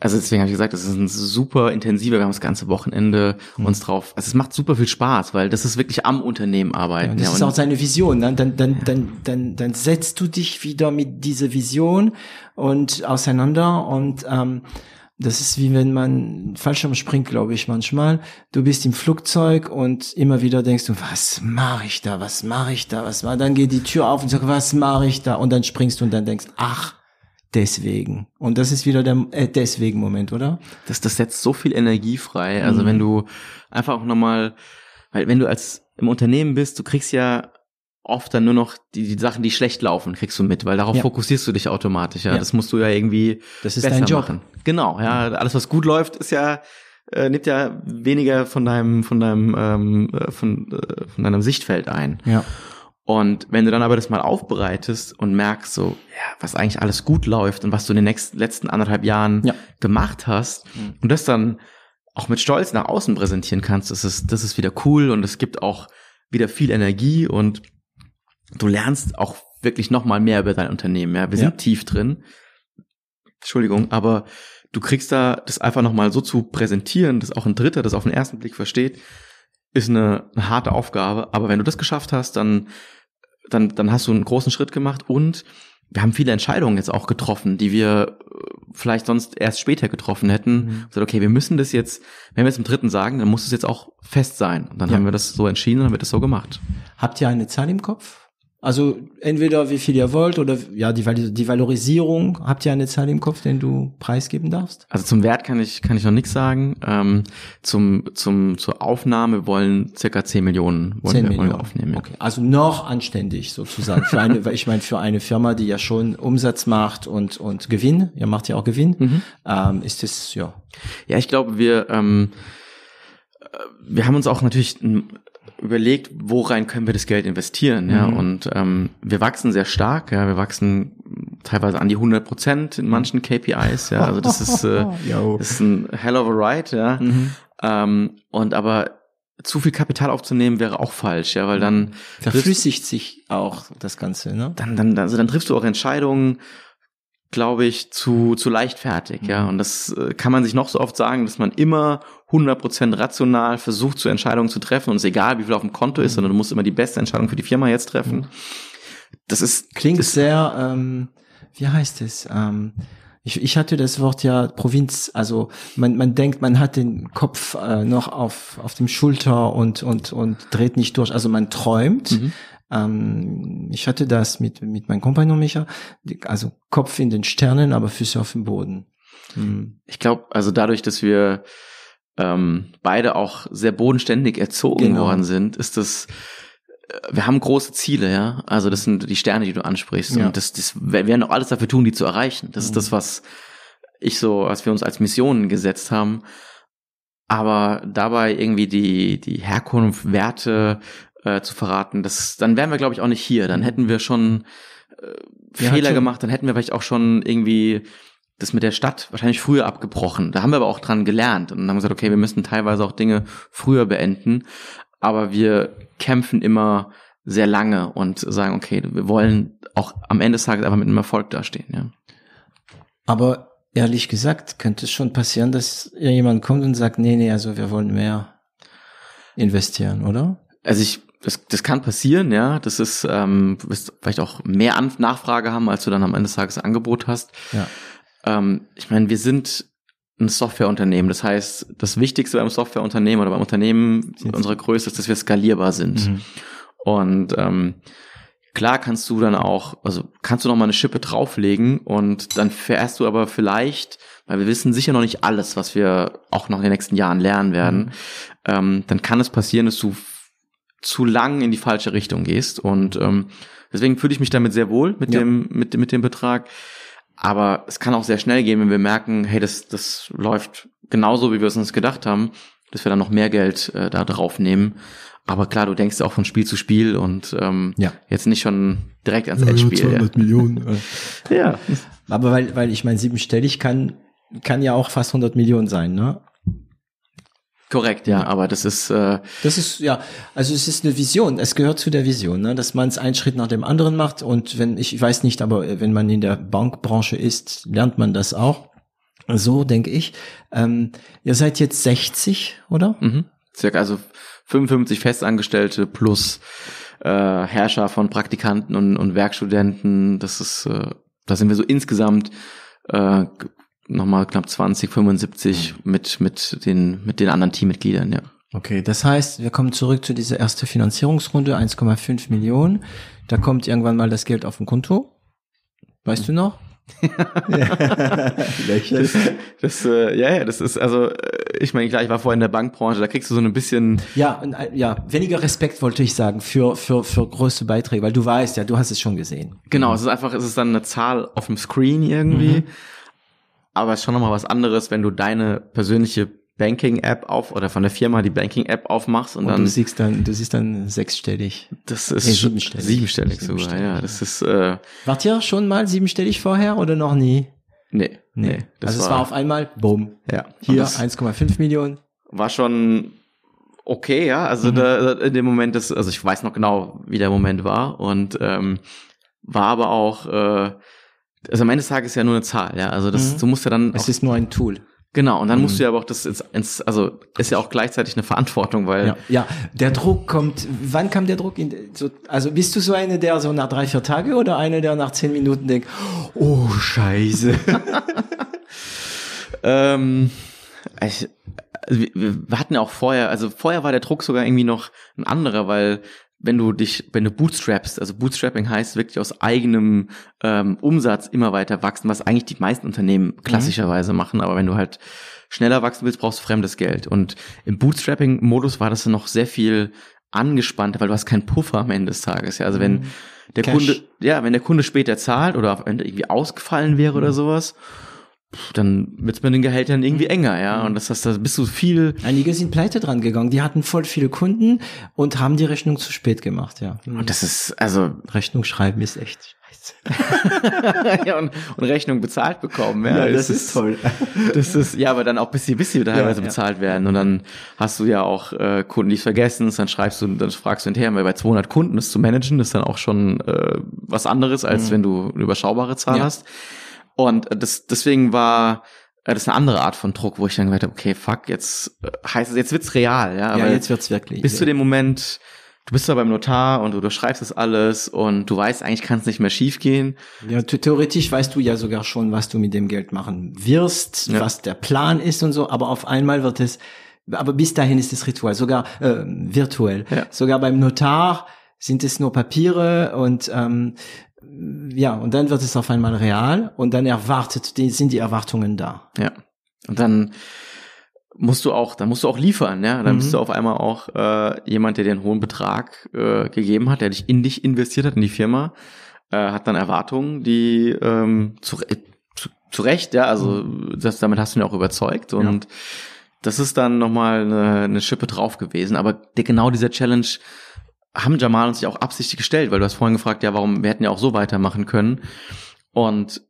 also deswegen habe ich gesagt, das ist ein super intensiver, wir haben das ganze Wochenende mhm. uns drauf. Also es macht super viel Spaß, weil das ist wirklich am Unternehmen arbeiten. Ja, das ja, ist auch seine Vision. Ne? Dann, dann, ja. dann, dann, dann setzt du dich wieder mit dieser Vision und auseinander und ähm, das ist wie wenn man Fallschirm springt, glaube ich, manchmal. Du bist im Flugzeug und immer wieder denkst du, was mache ich da, was mache ich da, was mache Dann geht die Tür auf und sagst, was mache ich da? Und dann springst du und dann denkst, ach, deswegen. Und das ist wieder der äh, deswegen Moment, oder? Das, das setzt so viel Energie frei. Also mhm. wenn du einfach auch nochmal, weil wenn du als im Unternehmen bist, du kriegst ja oft dann nur noch die, die Sachen, die schlecht laufen, kriegst du mit, weil darauf ja. fokussierst du dich automatisch. Ja? ja, das musst du ja irgendwie das ist dein Job. machen. Genau, ja, alles was gut läuft, ist ja äh, nimmt ja weniger von deinem von deinem ähm, äh, von äh, von deinem Sichtfeld ein. Ja. Und wenn du dann aber das mal aufbereitest und merkst so, ja, was eigentlich alles gut läuft und was du in den nächsten, letzten anderthalb Jahren ja. gemacht hast mhm. und das dann auch mit Stolz nach außen präsentieren kannst, das ist, das ist wieder cool und es gibt auch wieder viel Energie und du lernst auch wirklich noch mal mehr über dein Unternehmen. Ja, wir sind tief drin. Entschuldigung, aber du kriegst da das einfach noch mal so zu präsentieren, dass auch ein Dritter das auf den ersten Blick versteht, ist eine, eine harte Aufgabe. Aber wenn du das geschafft hast, dann dann dann hast du einen großen Schritt gemacht und wir haben viele Entscheidungen jetzt auch getroffen, die wir äh, vielleicht sonst erst später getroffen hätten. Mhm. Gesagt, okay, wir müssen das jetzt, wenn wir es im dritten sagen, dann muss es jetzt auch fest sein. Und dann ja. haben wir das so entschieden und dann wird es so gemacht. Habt ihr eine Zahl im Kopf? Also entweder wie viel ihr wollt oder ja die, die Valorisierung. Habt ihr eine Zahl im Kopf, den du preisgeben darfst? Also zum Wert kann ich kann ich noch nichts sagen. Ähm, zum zum zur Aufnahme wollen circa 10 Millionen wollen 10 wir, Millionen. Wollen aufnehmen. Ja. Okay, also noch anständig sozusagen für eine, ich meine für eine Firma, die ja schon Umsatz macht und und Gewinn. Ihr macht ja auch Gewinn. Mhm. Ähm, ist es ja. Ja, ich glaube wir ähm, äh, wir haben uns auch natürlich überlegt, worein können wir das Geld investieren, mhm. ja, und ähm, wir wachsen sehr stark, ja, wir wachsen teilweise an die 100 Prozent in manchen KPIs, ja, also das ist, äh, das ist ein hell of a ride, ja, mhm. ähm, und aber zu viel Kapital aufzunehmen wäre auch falsch, ja, weil dann verflüssigt sich auch das Ganze, ne? Dann, dann, also dann triffst du auch Entscheidungen, glaube ich, zu, zu leichtfertig, ja. Mhm. Und das äh, kann man sich noch so oft sagen, dass man immer 100% rational versucht, zu Entscheidungen zu treffen und es ist egal, wie viel auf dem Konto ist, sondern du musst immer die beste Entscheidung für die Firma jetzt treffen. Mhm. Das ist klingt das sehr, ähm, wie heißt es? Ähm, ich, ich hatte das Wort ja Provinz, also man, man denkt, man hat den Kopf äh, noch auf, auf dem Schulter und, und, und dreht nicht durch. Also man träumt. Mhm. Ähm, ich hatte das mit, mit meinem Kompagnon Micha, also Kopf in den Sternen, aber Füße auf dem Boden. Mhm. Ich glaube, also dadurch, dass wir ähm, beide auch sehr bodenständig erzogen genau. worden sind, ist das äh, wir haben große Ziele, ja. Also das sind die Sterne, die du ansprichst. Ja. Und das, das wir werden auch alles dafür tun, die zu erreichen. Das mhm. ist das, was ich so, was wir uns als Missionen gesetzt haben. Aber dabei irgendwie die, die Herkunft, Werte äh, zu verraten, das, dann wären wir, glaube ich, auch nicht hier. Dann hätten wir schon äh, Fehler gemacht, dann hätten wir vielleicht auch schon irgendwie das mit der Stadt wahrscheinlich früher abgebrochen. Da haben wir aber auch dran gelernt und haben gesagt, okay, wir müssen teilweise auch Dinge früher beenden, aber wir kämpfen immer sehr lange und sagen, okay, wir wollen auch am Ende des Tages einfach mit einem Erfolg dastehen, ja. Aber ehrlich gesagt, könnte es schon passieren, dass jemand kommt und sagt, nee, nee, also wir wollen mehr investieren, oder? Also ich, das, das kann passieren, ja. Das ist, ähm, du wirst vielleicht auch mehr Nachfrage haben, als du dann am Ende des Tages Angebot hast. Ja. Ähm, ich meine, wir sind ein Softwareunternehmen. Das heißt, das Wichtigste beim Softwareunternehmen oder beim Unternehmen unserer Größe ist, dass wir skalierbar sind. Mhm. Und ähm, klar kannst du dann auch, also kannst du noch mal eine Schippe drauflegen und dann fährst du aber vielleicht, weil wir wissen sicher noch nicht alles, was wir auch noch in den nächsten Jahren lernen werden, mhm. ähm, dann kann es passieren, dass du zu lang in die falsche Richtung gehst. Und ähm, deswegen fühle ich mich damit sehr wohl mit ja. dem mit, mit dem Betrag. Aber es kann auch sehr schnell gehen, wenn wir merken, hey, das, das läuft genauso, wie wir es uns gedacht haben, dass wir dann noch mehr Geld äh, da drauf nehmen. Aber klar, du denkst auch von Spiel zu Spiel und ähm, ja. jetzt nicht schon direkt ans ja, Endspiel. 200 ja. Millionen. ja. Aber weil, weil ich meine, siebenstellig kann, kann ja auch fast 100 Millionen sein, ne? Korrekt, ja, aber das ist äh das ist ja, also es ist eine Vision. Es gehört zu der Vision, ne, dass man es einen Schritt nach dem anderen macht. Und wenn ich, weiß nicht, aber wenn man in der Bankbranche ist, lernt man das auch. So denke ich. Ähm, ihr seid jetzt 60, oder? Mhm. Circa, also 55 Festangestellte plus äh, Herrscher von Praktikanten und, und Werkstudenten. Das ist, äh, da sind wir so insgesamt äh, nochmal knapp 20, 75 mit, mit den, mit den anderen Teammitgliedern, ja. Okay, das heißt, wir kommen zurück zu dieser ersten Finanzierungsrunde, 1,5 Millionen. Da kommt irgendwann mal das Geld auf dem Konto. Weißt du noch? das, das, äh, ja, ja, das ist also, äh, ich meine, klar, ich war vorher in der Bankbranche, da kriegst du so ein bisschen. Ja, äh, ja, weniger Respekt wollte ich sagen für für für große Beiträge, weil du weißt ja, du hast es schon gesehen. Genau, es ist einfach, es ist dann eine Zahl auf dem Screen irgendwie. Mhm. Aber es ist schon nochmal was anderes, wenn du deine persönliche Banking-App auf oder von der Firma die Banking-App aufmachst und, und dann. Du siehst dann, du siehst dann sechsstellig. Das ist nee, siebenstellig. Siebenstellig, siebenstellig sogar, ja. Das ist. Äh, Wart ihr schon mal siebenstellig vorher oder noch nie? Nee. Nee. nee also war, es war auf einmal, bumm. Ja. Hier 1,5 Millionen. War schon okay, ja. Also mhm. da, in dem Moment ist, also ich weiß noch genau, wie der Moment war und ähm, war aber auch, äh, also am Ende des Tages ist ja nur eine Zahl, ja. Also das, mhm. du musst ja dann. Es ist nur ein Tool. Genau, und dann musst mhm. du ja aber auch das ins, ins, also ist ja auch gleichzeitig eine Verantwortung, weil. Ja, ja, der Druck kommt, wann kam der Druck? In, so, also bist du so eine, der so nach drei, vier Tage oder eine, der nach zehn Minuten denkt, oh Scheiße. ähm, ich, also wir hatten ja auch vorher, also vorher war der Druck sogar irgendwie noch ein anderer, weil wenn du dich, wenn du bootstrappst, also Bootstrapping heißt wirklich aus eigenem ähm, Umsatz immer weiter wachsen, was eigentlich die meisten Unternehmen mhm. klassischerweise mhm. machen, aber wenn du halt schneller wachsen willst, brauchst du fremdes Geld. Und im Bootstrapping-Modus war das noch sehr viel angespannter, weil du hast keinen Puffer am Ende des Tages. Ja, also wenn mhm. der Cash. Kunde, ja, wenn der Kunde später zahlt oder auf Ende irgendwie ausgefallen wäre mhm. oder sowas, dann wird's mit den Gehältern irgendwie mhm. enger, ja. Und das heißt, da bist du viel. Einige sind pleite dran gegangen. Die hatten voll viele Kunden und haben die Rechnung zu spät gemacht, ja. Und das ist, also. Rechnung schreiben ist echt scheiße. ja, und, und Rechnung bezahlt bekommen, ja. ja das, das ist, ist, toll. Das ist, ja, aber dann auch bis sie, bis sie teilweise ja, bezahlt werden. Und dann hast du ja auch äh, Kunden, die es vergessen, dann schreibst du, dann fragst du hinterher, weil bei 200 Kunden das zu managen, ist dann auch schon äh, was anderes, als mhm. wenn du eine überschaubare Zahl hast. Und das, deswegen war äh, das ist eine andere Art von Druck, wo ich dann gedacht habe, okay, fuck, jetzt äh, heißt es, jetzt wird's real, ja. Aber ja, jetzt wird's wirklich. Bis zu dem Moment, du bist da beim Notar und du, schreibst das alles und du weißt, eigentlich kann es nicht mehr schief gehen. Ja, theoretisch weißt du ja sogar schon, was du mit dem Geld machen wirst, ja. was der Plan ist und so, aber auf einmal wird es, aber bis dahin ist es ritual, sogar äh, virtuell. Ja. Sogar beim Notar sind es nur Papiere und ähm, ja, und dann wird es auf einmal real und dann erwartet, die, sind die Erwartungen da. Ja. Und dann musst du auch, dann musst du auch liefern, ja. Dann mhm. bist du auf einmal auch äh, jemand, der dir einen hohen Betrag äh, gegeben hat, der dich in dich investiert hat, in die Firma, äh, hat dann Erwartungen, die ähm, zu, zu, zu Recht, ja, also mhm. das, damit hast du ihn auch überzeugt und ja. das ist dann nochmal eine, eine Schippe drauf gewesen. Aber der, genau dieser Challenge haben Jamal uns ja auch absichtlich gestellt, weil du hast vorhin gefragt, ja, warum, wir hätten ja auch so weitermachen können. Und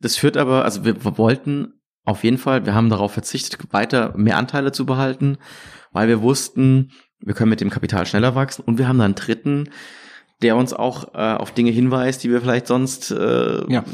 das führt aber, also wir, wollten auf jeden Fall, wir haben darauf verzichtet, weiter mehr Anteile zu behalten, weil wir wussten, wir können mit dem Kapital schneller wachsen und wir haben dann einen dritten, der uns auch äh, auf Dinge hinweist, die wir vielleicht sonst äh, ja.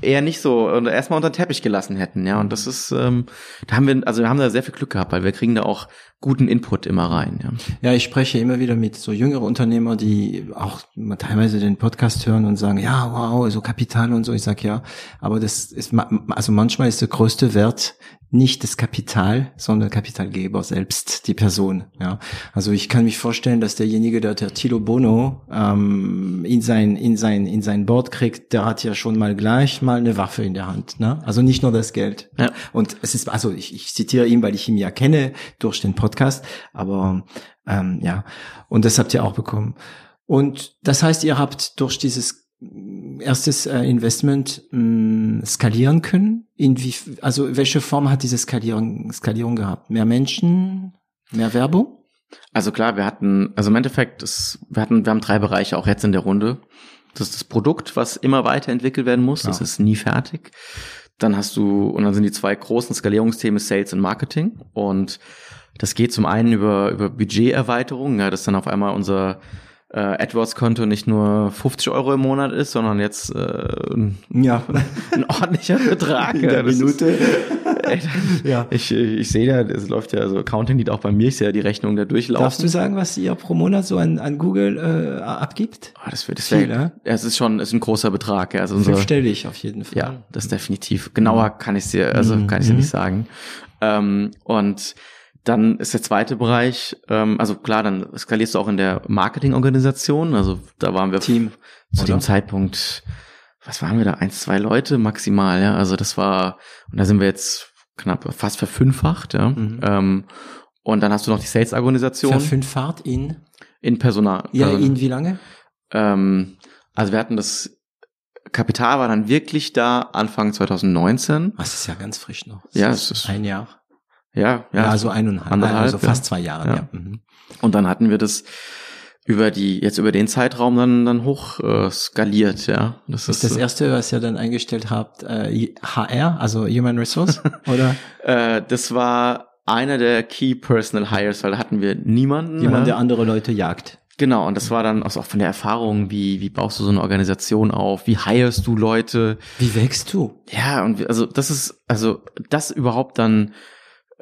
eher nicht so oder erstmal unter den Teppich gelassen hätten, ja. Und das ist, ähm, da haben wir, also wir haben da sehr viel Glück gehabt, weil wir kriegen da auch guten Input immer rein. Ja, ja ich spreche immer wieder mit so jüngeren Unternehmer, die auch teilweise den Podcast hören und sagen, ja, wow, so Kapital und so. Ich sag ja, aber das ist, also manchmal ist der größte Wert nicht das Kapital, sondern Kapitalgeber selbst, die Person. Ja, also ich kann mich vorstellen, dass derjenige, der, der Tilo Bono ähm, in sein in sein in sein Board kriegt, der hat ja schon mal gleich mal eine Waffe in der Hand. Ne? Also nicht nur das Geld. Ja. Und es ist also ich, ich zitiere ihn, weil ich ihn ja kenne durch den Podcast, aber ähm, ja und das habt ihr auch bekommen. Und das heißt, ihr habt durch dieses erstes äh, Investment mh, skalieren können? In wie, also welche Form hat diese Skalierung, Skalierung gehabt? Mehr Menschen, mehr Werbung? Also klar, wir hatten, also im Endeffekt, das, wir hatten, wir haben drei Bereiche auch jetzt in der Runde. Das ist das Produkt, was immer weiterentwickelt werden muss. Das ist nie fertig. Dann hast du, und dann sind die zwei großen Skalierungsthemen Sales und Marketing. Und das geht zum einen über, über Budgeterweiterung. Ja, das ist dann auf einmal unser, äh, AdWords-Konto nicht nur 50 Euro im Monat ist, sondern jetzt äh, ja. ein ordentlicher Betrag. In der Minute. Ist, ja. Ich, ich sehe ja, es läuft ja, also Accounting liegt auch bei mir, ich sehe ja die Rechnung da durchlaufen. Darfst du sagen, was ihr pro Monat so an, an Google äh, abgibt? Oh, das wird das Viel, ja? Es ist schon, ist ein großer Betrag. Ja. Also unsere, Fünfstellig auf jeden Fall. Ja, das ist definitiv. Genauer kann ich dir, also mhm. kann ich dir nicht sagen. Ähm, und dann ist der zweite Bereich, ähm, also klar, dann skalierst du auch in der Marketingorganisation. Also da waren wir Team, zu oder? dem Zeitpunkt, was waren wir da? Eins, zwei Leute maximal, ja. Also das war, und da sind wir jetzt knapp fast verfünffacht, ja. Mhm. Ähm, und dann hast du noch die Sales-Organisation. Verfünffacht in? In Personal. Ja, also, in wie lange? Ähm, also wir hatten das Kapital war dann wirklich da Anfang 2019. Das ist ja ganz frisch noch. Das ja, es ist ein Jahr. Ja, ja. Ja, so eineinhalb, anderthalb, also fast zwei Jahre. Ja. ja. Mhm. Und dann hatten wir das über die jetzt über den Zeitraum dann dann hoch äh, skaliert, ja. Das ist, ist das erste, was ihr dann eingestellt habt, äh, HR, also Human Resource, oder? äh, das war einer der Key Personal Hires, weil da hatten wir niemanden. Jemand, der andere Leute jagt. Genau, und das war dann auch von der Erfahrung, wie, wie baust du so eine Organisation auf, wie hirest du Leute? Wie wächst du? Ja, und also das ist, also das überhaupt dann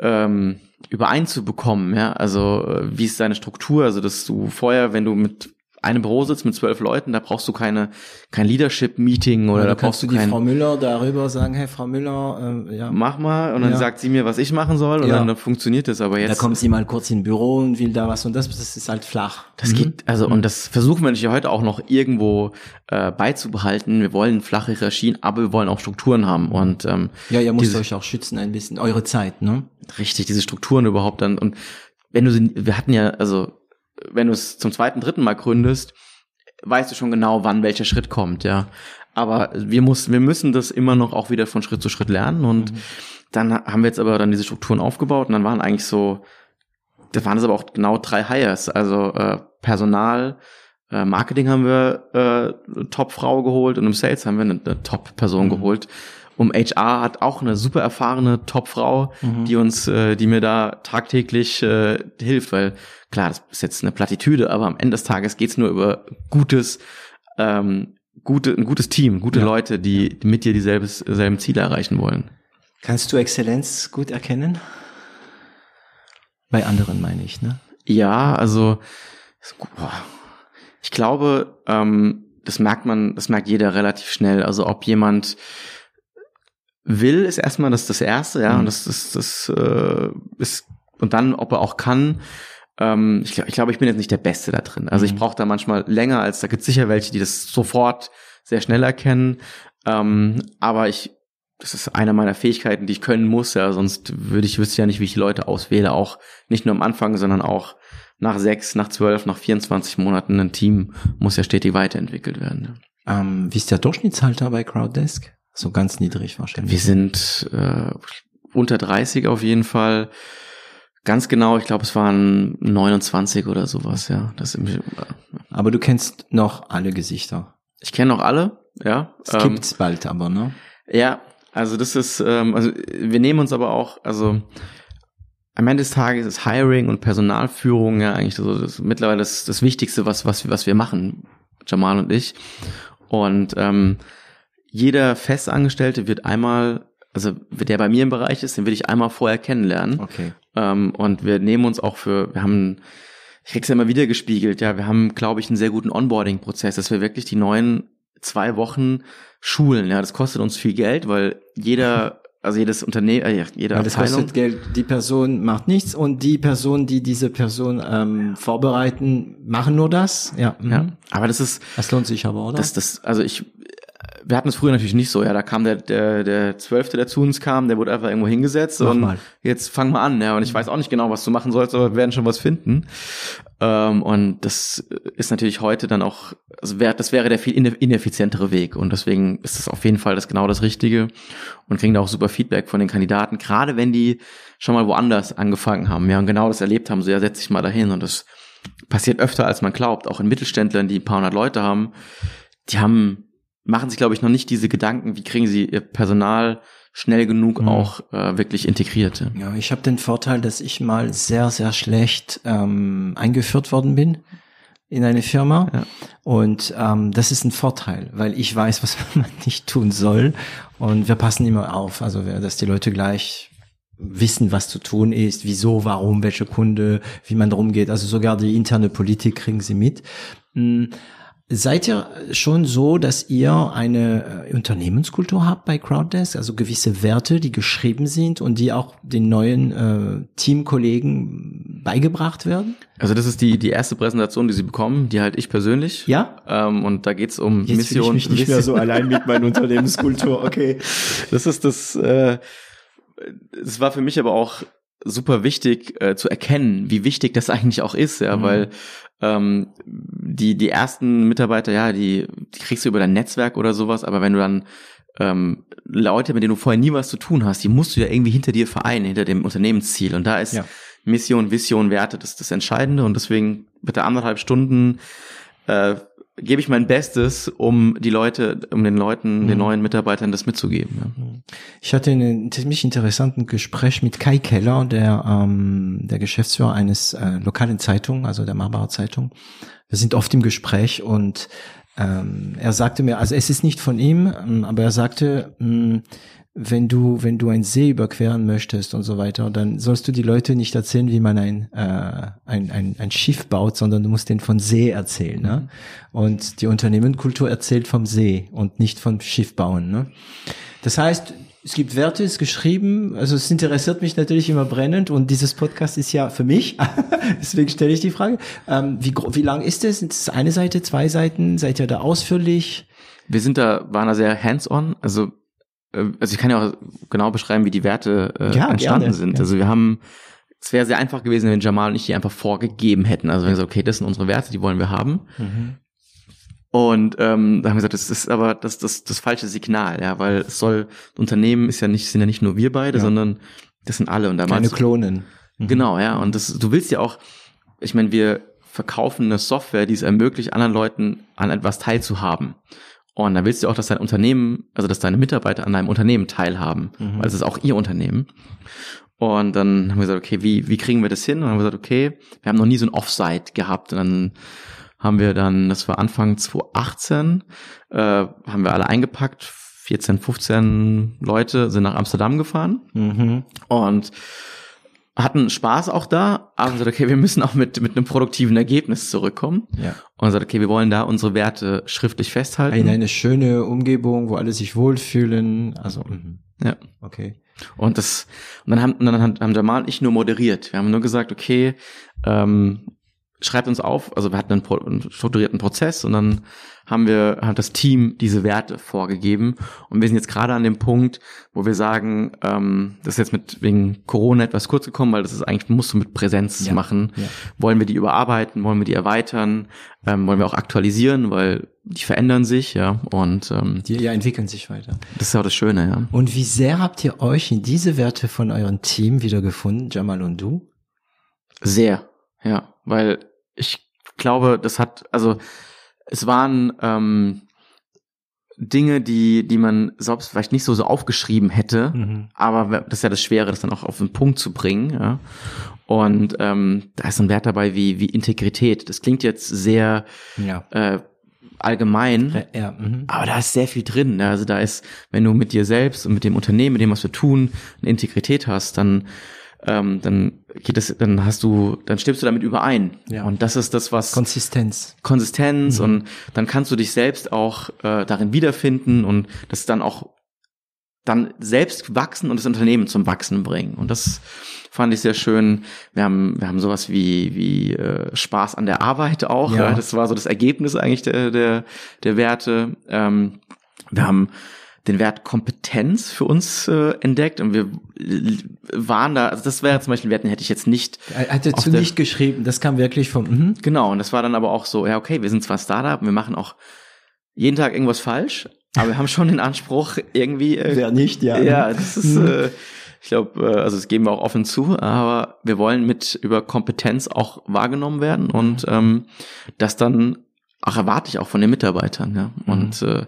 ähm, übereinzubekommen, ja, also äh, wie ist deine Struktur, also dass du vorher, wenn du mit einem Büro sitzt mit zwölf Leuten, da brauchst du keine kein Leadership-Meeting oder ja, da brauchst du die kein, Frau Müller darüber sagen, hey Frau Müller, äh, ja. mach mal und dann ja. sagt sie mir, was ich machen soll und ja. dann, dann funktioniert das. Aber jetzt da kommt sie mal kurz in Büro und will da was und das, das ist halt flach. Das mhm. geht also mhm. und das versuchen wir natürlich heute auch noch irgendwo äh, beizubehalten. Wir wollen flache Hierarchien, aber wir wollen auch Strukturen haben und ähm, ja, ihr müsst euch auch schützen ein bisschen eure Zeit, ne? Richtig, diese Strukturen überhaupt dann und wenn du sie, wir hatten ja also wenn du es zum zweiten, dritten Mal gründest, weißt du schon genau, wann welcher Schritt kommt, ja. Aber wir mussten, wir müssen das immer noch auch wieder von Schritt zu Schritt lernen und mhm. dann haben wir jetzt aber dann diese Strukturen aufgebaut und dann waren eigentlich so, da waren es aber auch genau drei Hires, also äh, Personal, äh, Marketing haben wir äh, Top-Frau geholt und im Sales haben wir eine, eine Top-Person mhm. geholt um HR hat auch eine super erfahrene Top-Frau, mhm. die uns, äh, die mir da tagtäglich äh, hilft, weil klar, das ist jetzt eine Plattitüde, aber am Ende des Tages geht's nur über gutes, ähm, gute, ein gutes Team, gute ja. Leute, die, mit dir dieselbes, dieselben Ziele erreichen wollen. Kannst du Exzellenz gut erkennen? Bei anderen meine ich, ne? Ja, also ich glaube, ähm, das merkt man, das merkt jeder relativ schnell. Also ob jemand will, ist erstmal das das Erste, ja, mhm. und das, das, das äh, ist, und dann, ob er auch kann, ähm, ich glaube, ich, glaub, ich bin jetzt nicht der Beste da drin. Also mhm. ich brauche da manchmal länger, als da gibt sicher welche, die das sofort sehr schnell erkennen. Ähm, aber ich, das ist eine meiner Fähigkeiten, die ich können muss, ja, sonst würde ich, wüsste ja nicht, wie ich Leute auswähle, auch nicht nur am Anfang, sondern auch nach sechs, nach zwölf, nach 24 Monaten ein Team muss ja stetig weiterentwickelt werden. Ähm, wie ist der Durchschnittshalter bei Crowddesk? So ganz niedrig wahrscheinlich. Wir sind äh, unter 30 auf jeden Fall. Ganz genau, ich glaube, es waren 29 oder sowas, ja. Das im, äh, aber du kennst noch alle Gesichter. Ich kenne noch alle, ja. Es ähm, gibt's bald aber, ne? Ja, also das ist, ähm, also wir nehmen uns aber auch, also am Ende des Tages ist Hiring und Personalführung ja eigentlich so das, mittlerweile das, das Wichtigste, was, was, was wir machen, Jamal und ich. Und ähm, jeder Festangestellte wird einmal, also der bei mir im Bereich ist, den will ich einmal vorher kennenlernen. Okay. Ähm, und wir nehmen uns auch für, wir haben, ich krieg's ja immer wieder gespiegelt, ja, wir haben, glaube ich, einen sehr guten Onboarding-Prozess, dass wir wirklich die neuen zwei Wochen schulen. Ja, das kostet uns viel Geld, weil jeder also jedes Unternehmen, äh, jede Weil das kostet Geld. Die Person macht nichts und die Person, die diese Person ähm, vorbereiten, machen nur das. Ja, ja. Mhm. Aber das ist. Das lohnt sich aber, oder? Das, das, also ich wir hatten es früher natürlich nicht so, ja, da kam der, der, der Zwölfte, der zu uns kam, der wurde einfach irgendwo hingesetzt Mach und mal. jetzt fang mal an, ja, und ich weiß auch nicht genau, was du machen sollst, aber wir werden schon was finden. Ähm, und das ist natürlich heute dann auch, also wär, das wäre der viel ineffizientere Weg und deswegen ist das auf jeden Fall das genau das Richtige und kriegen da auch super Feedback von den Kandidaten, gerade wenn die schon mal woanders angefangen haben, ja, und genau das erlebt haben, so ja, setz dich mal dahin und das passiert öfter, als man glaubt, auch in Mittelständlern, die ein paar hundert Leute haben, die haben machen sich, glaube ich, noch nicht diese Gedanken, wie kriegen sie ihr Personal schnell genug mhm. auch äh, wirklich integriert. Ja, ich habe den Vorteil, dass ich mal sehr, sehr schlecht ähm, eingeführt worden bin in eine Firma. Ja. Und ähm, das ist ein Vorteil, weil ich weiß, was man nicht tun soll. Und wir passen immer auf, also dass die Leute gleich wissen, was zu tun ist, wieso, warum, welche Kunde, wie man drum geht. Also sogar die interne Politik kriegen sie mit. Seid ihr schon so, dass ihr eine äh, Unternehmenskultur habt bei Crowddesk, also gewisse Werte, die geschrieben sind und die auch den neuen äh, Teamkollegen beigebracht werden? Also das ist die die erste Präsentation, die sie bekommen, die halt ich persönlich. Ja. Ähm, und da geht's um Jetzt Mission. Ich mich nicht mehr so allein mit meiner Unternehmenskultur. Okay. Das ist das. Äh, es war für mich aber auch super wichtig äh, zu erkennen, wie wichtig das eigentlich auch ist, ja, mhm. weil ähm, die die ersten Mitarbeiter, ja, die, die kriegst du über dein Netzwerk oder sowas, aber wenn du dann ähm, Leute, mit denen du vorher nie was zu tun hast, die musst du ja irgendwie hinter dir vereinen, hinter dem Unternehmensziel. Und da ist ja. Mission, Vision, Werte das, das Entscheidende. Und deswegen bitte anderthalb Stunden äh, gebe ich mein Bestes, um die Leute, um den Leuten, mhm. den neuen Mitarbeitern das mitzugeben. Ja. Mhm. Ich hatte einen ziemlich interessanten Gespräch mit Kai Keller, der ähm, der Geschäftsführer eines äh, lokalen Zeitung, also der Marbacher Zeitung. Wir sind oft im Gespräch und ähm, er sagte mir, also es ist nicht von ihm, ähm, aber er sagte, mh, hm, wenn du, wenn du einen See überqueren möchtest und so weiter, dann sollst du die Leute nicht erzählen, wie man ein, äh, ein, ein, ein Schiff baut, sondern du musst denen von See erzählen. Ne? Und die Unternehmenskultur erzählt vom See und nicht vom Schiff bauen. Ne? Das heißt, es gibt Werte, ist geschrieben, also es interessiert mich natürlich immer brennend und dieses Podcast ist ja für mich, deswegen stelle ich die Frage, ähm, wie, wie lang ist es? Ist es eine Seite, zwei Seiten? Seid ihr da ausführlich? Wir sind da, waren da sehr hands-on, also also ich kann ja auch genau beschreiben, wie die Werte äh, ja, entstanden gerne, sind. Also wir haben, es wäre sehr einfach gewesen, wenn Jamal und ich die einfach vorgegeben hätten. Also wenn wir gesagt, okay, das sind unsere Werte, die wollen wir haben. Mhm. Und ähm, da haben wir gesagt, das ist aber das, das, das falsche Signal, ja, weil es soll, Unternehmen ist ja nicht, sind ja nicht nur wir beide, ja. sondern das sind alle. Und damals, Keine Klonen. Mhm. Genau, ja. Und das, du willst ja auch, ich meine, wir verkaufen eine Software, die es ermöglicht, anderen Leuten an etwas teilzuhaben. Und da willst du auch, dass dein Unternehmen, also dass deine Mitarbeiter an deinem Unternehmen teilhaben, mhm. weil es ist auch ihr Unternehmen. Und dann haben wir gesagt, okay, wie, wie kriegen wir das hin? Und dann haben wir gesagt, okay, wir haben noch nie so ein Offsite gehabt. Und dann haben wir dann, das war Anfang 2018, äh, haben wir alle eingepackt, 14, 15 Leute sind nach Amsterdam gefahren. Mhm. Und hatten Spaß auch da, aber gesagt, okay, wir müssen auch mit, mit einem produktiven Ergebnis zurückkommen. Ja. Und gesagt, okay, wir wollen da unsere Werte schriftlich festhalten. In eine schöne Umgebung, wo alle sich wohlfühlen. Also, mh. ja. Okay. Und das, und dann haben, und dann haben Jamal und ich nur moderiert. Wir haben nur gesagt, okay, ähm, schreibt uns auf, also wir hatten einen, einen, strukturierten Prozess und dann haben wir, hat das Team diese Werte vorgegeben und wir sind jetzt gerade an dem Punkt, wo wir sagen, ähm, das ist jetzt mit wegen Corona etwas kurz gekommen, weil das ist eigentlich, musst du mit Präsenz ja, machen. Ja. Wollen wir die überarbeiten, wollen wir die erweitern, ähm, wollen wir auch aktualisieren, weil die verändern sich, ja, und ähm, die ja, entwickeln sich weiter. Das ist auch das Schöne, ja. Und wie sehr habt ihr euch in diese Werte von eurem Team wiedergefunden, Jamal und du? Sehr, ja, weil ich glaube, das hat, also es waren ähm, Dinge, die, die man selbst vielleicht nicht so, so aufgeschrieben hätte, mhm. aber das ist ja das Schwere, das dann auch auf den Punkt zu bringen. Ja? Und ähm, da ist ein Wert dabei wie, wie Integrität. Das klingt jetzt sehr ja. äh, allgemein, ja, mhm. aber da ist sehr viel drin. Ne? Also da ist, wenn du mit dir selbst und mit dem Unternehmen, mit dem, was wir tun, eine Integrität hast, dann ähm, dann geht es, dann hast du, dann stimmst du damit überein. Ja. Und das ist das, was Konsistenz. Konsistenz mhm. und dann kannst du dich selbst auch äh, darin wiederfinden und das dann auch dann selbst wachsen und das Unternehmen zum Wachsen bringen. Und das fand ich sehr schön. Wir haben, wir haben sowas wie, wie äh, Spaß an der Arbeit auch. Ja. Das war so das Ergebnis eigentlich der, der, der Werte. Ähm, wir haben den Wert Kompetenz für uns äh, entdeckt und wir waren da, also das wäre zum Beispiel ein Wert, den hätte ich jetzt nicht. Er hatte zu nicht geschrieben, das kam wirklich vom. Mhm. Genau, und das war dann aber auch so, ja, okay, wir sind zwar Startup, wir machen auch jeden Tag irgendwas falsch, aber wir haben schon den Anspruch, irgendwie. Äh, Wer nicht, ja. Ja, das ist, mhm. äh, ich glaube, äh, also das geben wir auch offen zu, aber wir wollen mit über Kompetenz auch wahrgenommen werden und ähm, das dann auch erwarte ich auch von den Mitarbeitern, ja. Und mhm. äh,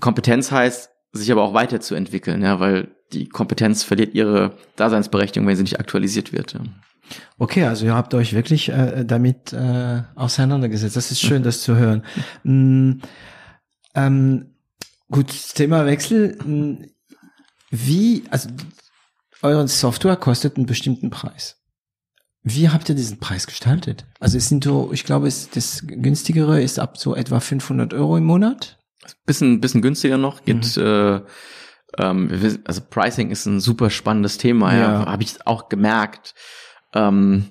Kompetenz heißt, sich aber auch weiterzuentwickeln, ja, weil die Kompetenz verliert ihre Daseinsberechtigung, wenn sie nicht aktualisiert wird. Ja. Okay, also ihr habt euch wirklich äh, damit äh, auseinandergesetzt. Das ist schön, das zu hören. Mm, ähm, gut, Thema Wechsel. Mm, wie, also eure Software kostet einen bestimmten Preis. Wie habt ihr diesen Preis gestaltet? Also es sind so, ich glaube, es, das günstigere ist ab so etwa 500 Euro im Monat. Bisschen, bisschen günstiger noch. Gibt, mhm. äh, ähm, also Pricing ist ein super spannendes Thema. Ja, ja. habe ich auch gemerkt, ähm,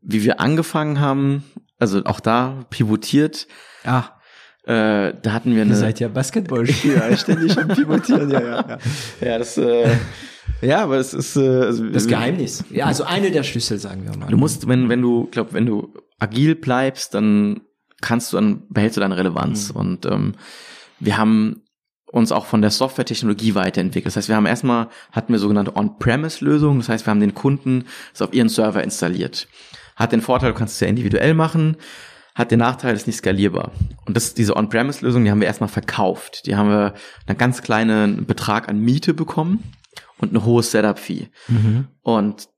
wie wir angefangen haben. Also auch da pivotiert. Ah. Äh, da hatten wir eine. Ihr seid ja Basketballspieler, ständig am Pivotieren, ja, ja. Ja, ja das, äh, ja, aber es ist, äh, also, das Geheimnis. Ja, also eine der Schlüssel, sagen wir mal. Du musst, wenn, wenn du, glaub, wenn du agil bleibst, dann kannst du, dann behältst du deine Relevanz. Mhm. Und ähm, wir haben uns auch von der Softwaretechnologie weiterentwickelt. Das heißt, wir haben erstmal, hatten wir sogenannte On-Premise-Lösungen. Das heißt, wir haben den Kunden das auf ihren Server installiert. Hat den Vorteil, du kannst es ja individuell machen hat den Nachteil, ist nicht skalierbar. Und das, diese On-Premise-Lösung, die haben wir erstmal verkauft. Die haben wir einen ganz kleinen Betrag an Miete bekommen und eine hohe Setup-Fee. Mhm. Und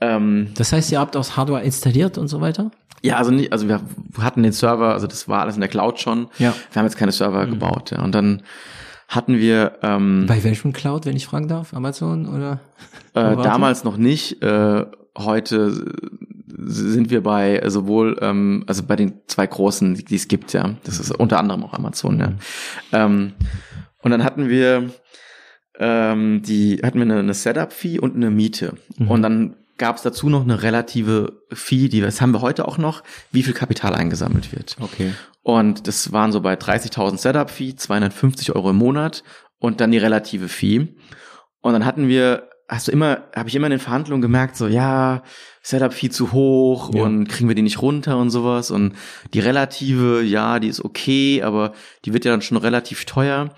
ähm, das heißt, ihr habt aus Hardware installiert und so weiter? Ja, also nicht, also wir hatten den Server, also das war alles in der Cloud schon. Ja. Wir haben jetzt keine Server mhm. gebaut. Ja. Und dann hatten wir ähm, bei welchem Cloud, wenn ich fragen darf, Amazon oder? Äh, damals noch nicht. Äh, heute sind wir bei sowohl, ähm, also bei den zwei großen, die es gibt, ja. Das ist unter anderem auch Amazon, ja. Ähm, und dann hatten wir ähm, die, hatten wir eine, eine Setup-Fee und eine Miete. Mhm. Und dann gab es dazu noch eine relative Fee, die das haben wir heute auch noch, wie viel Kapital eingesammelt wird. Okay. Und das waren so bei 30.000 Setup-Fee, 250 Euro im Monat und dann die relative Fee. Und dann hatten wir hast du immer, habe ich immer in den Verhandlungen gemerkt, so ja, Setup viel zu hoch ja. und kriegen wir die nicht runter und sowas. Und die relative, ja, die ist okay, aber die wird ja dann schon relativ teuer.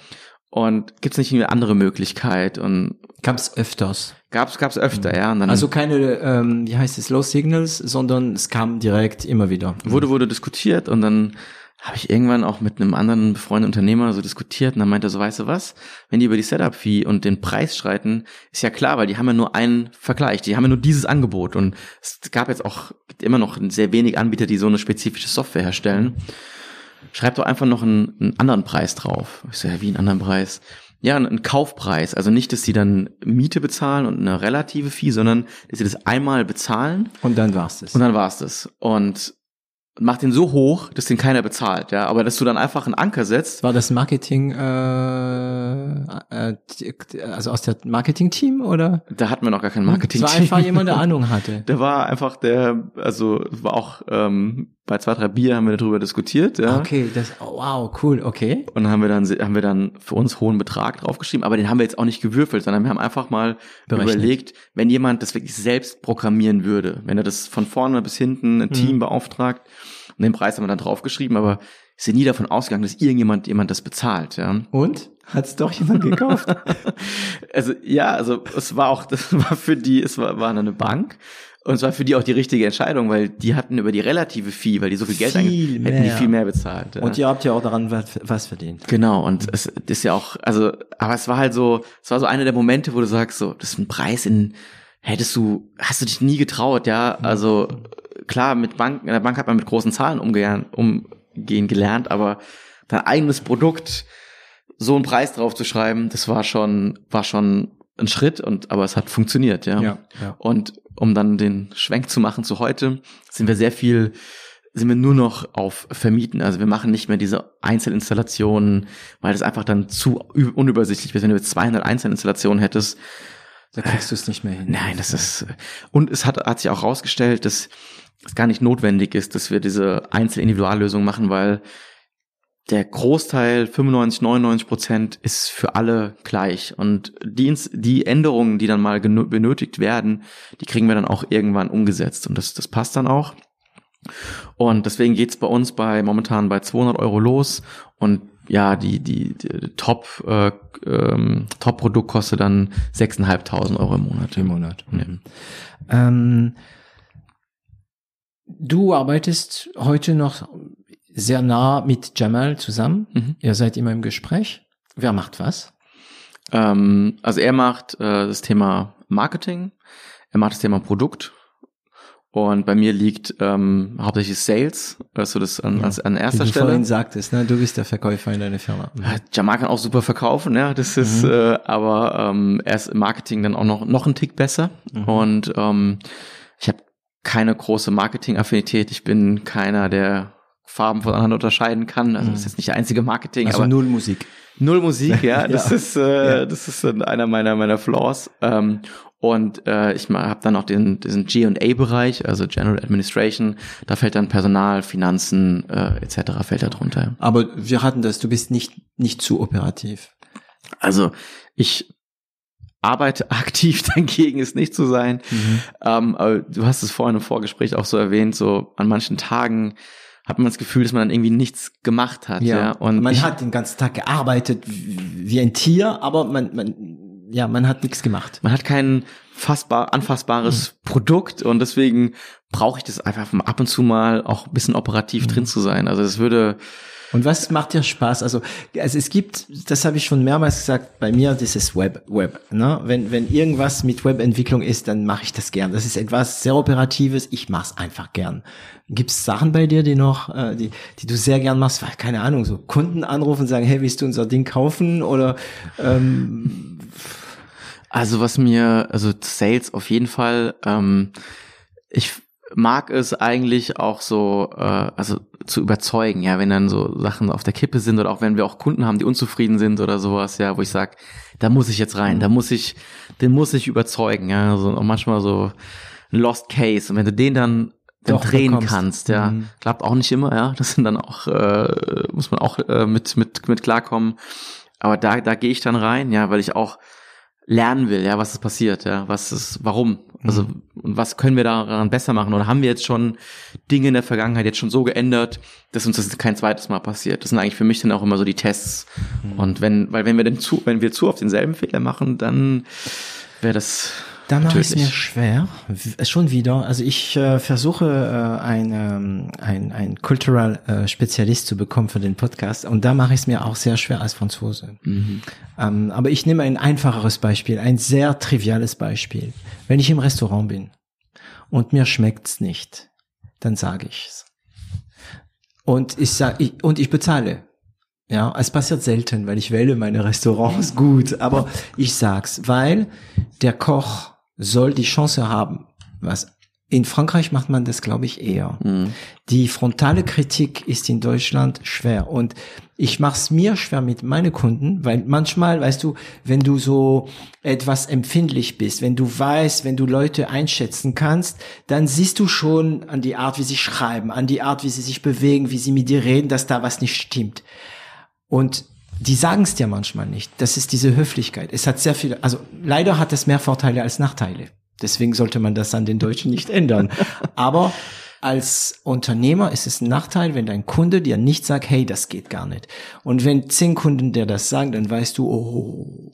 Und gibt's nicht eine andere Möglichkeit? Und gab's öfters. Gab's gab's öfter, ja. Also keine, ähm, wie heißt es, Low Signals, sondern es kam direkt immer wieder. Wurde wurde diskutiert und dann habe ich irgendwann auch mit einem anderen befreundeten Unternehmer so diskutiert und dann meinte er so, weißt du was, wenn die über die Setup-Fee und den Preis streiten, ist ja klar, weil die haben ja nur einen Vergleich, die haben ja nur dieses Angebot und es gab jetzt auch gibt immer noch sehr wenig Anbieter, die so eine spezifische Software herstellen. Schreib doch einfach noch einen, einen anderen Preis drauf. Ich so, ja, wie einen anderen Preis? Ja, einen Kaufpreis. Also nicht, dass sie dann Miete bezahlen und eine relative Fee, sondern dass sie das einmal bezahlen. Und dann war's das. Und dann war's das. Und macht den so hoch, dass den keiner bezahlt, ja. Aber dass du dann einfach einen Anker setzt. War das Marketing, äh, äh, also aus der Marketing-Team oder? Da hatten wir noch gar kein Marketing-Team. Das war einfach jemand, der Ahnung hatte. Der war einfach der, also war auch ähm, bei zwei drei Bier haben wir darüber diskutiert, ja. Okay, das, oh, wow, cool, okay. Und haben wir dann haben wir dann für uns hohen Betrag draufgeschrieben, aber den haben wir jetzt auch nicht gewürfelt, sondern wir haben einfach mal Berechnet. überlegt, wenn jemand das wirklich selbst programmieren würde, wenn er das von vorne bis hinten ein Team mhm. beauftragt und den Preis haben wir dann draufgeschrieben, aber ist ja nie davon ausgegangen, dass irgendjemand jemand das bezahlt, ja. Und? Hat es doch jemand gekauft? also ja, also es war auch, das war für die, es war, war eine Bank und es war für die auch die richtige Entscheidung, weil die hatten über die relative Fee, weil die so viel Geld viel hätten die viel mehr bezahlt. Ja. Und ihr habt ja auch daran was, verdient. Genau, und es ist ja auch, also, aber es war halt so, es war so einer der Momente, wo du sagst, so, das ist ein Preis in, hättest du, hast du dich nie getraut, ja, also klar, mit Bank, in der Bank hat man mit großen Zahlen umgehen, umgehen gelernt, aber dein eigenes Produkt, so einen Preis drauf zu schreiben, das war schon, war schon ein Schritt und, aber es hat funktioniert, ja. ja, ja. Und um dann den Schwenk zu machen zu heute, sind wir sehr viel, sind wir nur noch auf Vermieten. Also wir machen nicht mehr diese Einzelinstallationen, weil das einfach dann zu unübersichtlich ist. Wenn du jetzt 200 Einzelinstallationen hättest, da kriegst du es nicht mehr hin. Nein, das ist, und es hat, hat sich auch rausgestellt, dass es gar nicht notwendig ist, dass wir diese Einzelindividuallösung machen, weil der Großteil, 95, 99 Prozent, ist für alle gleich. Und die, die Änderungen, die dann mal benötigt werden, die kriegen wir dann auch irgendwann umgesetzt. Und das, das passt dann auch. Und deswegen geht's bei uns bei momentan bei 200 Euro los. Und ja, die, die, die Top, äh, ähm, Top-Produkt kostet dann 6.500 Euro im Monat. Im Monat. Mhm. Ähm, du arbeitest heute noch sehr nah mit Jamal zusammen. Mhm. Ihr seid immer im Gespräch. Wer macht was? Ähm, also er macht äh, das Thema Marketing, er macht das Thema Produkt Und bei mir liegt ähm, hauptsächlich Sales, also das an, ja, an erster Wie du Stelle. vorhin sagtest, ne? du bist der Verkäufer in deiner Firma. Mhm. Jamal kann auch super verkaufen, ja, das ist, mhm. äh, aber ähm, er ist im Marketing dann auch noch noch ein Tick besser. Mhm. Und ähm, ich habe keine große Marketing-Affinität. Ich bin keiner, der Farben voneinander unterscheiden kann. Also das ist jetzt nicht der einzige Marketing. Also aber null Musik. Null Musik, ja. Das ja. ist äh, ja. das ist einer meiner meiner Flaws. Ähm, und äh, ich habe dann auch den, diesen G&A-Bereich, also General Administration. Da fällt dann Personal, Finanzen äh, etc. fällt da drunter. Aber wir hatten das. Du bist nicht nicht zu operativ. Also ich arbeite aktiv dagegen, es nicht zu sein. Mhm. Ähm, aber du hast es vorhin im Vorgespräch auch so erwähnt, so an manchen Tagen hat man das Gefühl, dass man dann irgendwie nichts gemacht hat. Ja, ja? und man ich, hat den ganzen Tag gearbeitet wie ein Tier, aber man, man ja, man hat nichts gemacht. Man hat kein fassbar, anfassbares mhm. Produkt und deswegen brauche ich das einfach ab und zu mal auch ein bisschen operativ mhm. drin zu sein. Also es würde und was macht dir Spaß? Also, also es gibt, das habe ich schon mehrmals gesagt, bei mir dieses Web, Web. Ne? Wenn, wenn irgendwas mit Webentwicklung ist, dann mache ich das gern. Das ist etwas sehr Operatives, ich mache es einfach gern. Gibt es Sachen bei dir, die noch, äh, die, die du sehr gern machst? Weil, keine Ahnung, so Kunden anrufen und sagen, hey, willst du unser Ding kaufen? Oder ähm, also was mir, also Sales auf jeden Fall, ähm, ich mag es eigentlich auch so, äh, also zu überzeugen, ja, wenn dann so Sachen auf der Kippe sind oder auch wenn wir auch Kunden haben, die unzufrieden sind oder sowas, ja, wo ich sag, da muss ich jetzt rein, da muss ich, den muss ich überzeugen, ja, so also manchmal so ein Lost Case. Und wenn du den dann dann Doch, drehen bekommst. kannst, ja, mhm. klappt auch nicht immer, ja, das sind dann auch äh, muss man auch äh, mit mit mit klarkommen, aber da da gehe ich dann rein, ja, weil ich auch lernen will, ja, was ist passiert, ja, was ist, warum, also mhm. und was können wir daran besser machen oder haben wir jetzt schon Dinge in der Vergangenheit jetzt schon so geändert, dass uns das kein zweites Mal passiert. Das sind eigentlich für mich dann auch immer so die Tests mhm. und wenn, weil wenn wir denn zu, wenn wir zu auf denselben Fehler machen, dann wäre das da mache ich es mir schwer, schon wieder. Also ich äh, versuche äh, ein, ähm, ein, ein Cultural äh, Spezialist zu bekommen für den Podcast und da mache ich es mir auch sehr schwer als Franzose. Mhm. Ähm, aber ich nehme ein einfacheres Beispiel, ein sehr triviales Beispiel. Wenn ich im Restaurant bin und mir schmeckt's nicht, dann sage ich's. Und ich sag, ich, und ich bezahle. Ja, es passiert selten, weil ich wähle meine Restaurants gut, aber ich sag's, weil der Koch soll die Chance haben. Was in Frankreich macht man das, glaube ich, eher. Mhm. Die frontale Kritik ist in Deutschland schwer und ich mache es mir schwer mit meinen Kunden, weil manchmal, weißt du, wenn du so etwas empfindlich bist, wenn du weißt, wenn du Leute einschätzen kannst, dann siehst du schon an die Art, wie sie schreiben, an die Art, wie sie sich bewegen, wie sie mit dir reden, dass da was nicht stimmt. Und die sagen es dir manchmal nicht. Das ist diese Höflichkeit. Es hat sehr viele, also leider hat es mehr Vorteile als Nachteile. Deswegen sollte man das an den Deutschen nicht ändern. Aber als Unternehmer ist es ein Nachteil, wenn dein Kunde dir nicht sagt, hey, das geht gar nicht. Und wenn zehn Kunden dir das sagen, dann weißt du, oh,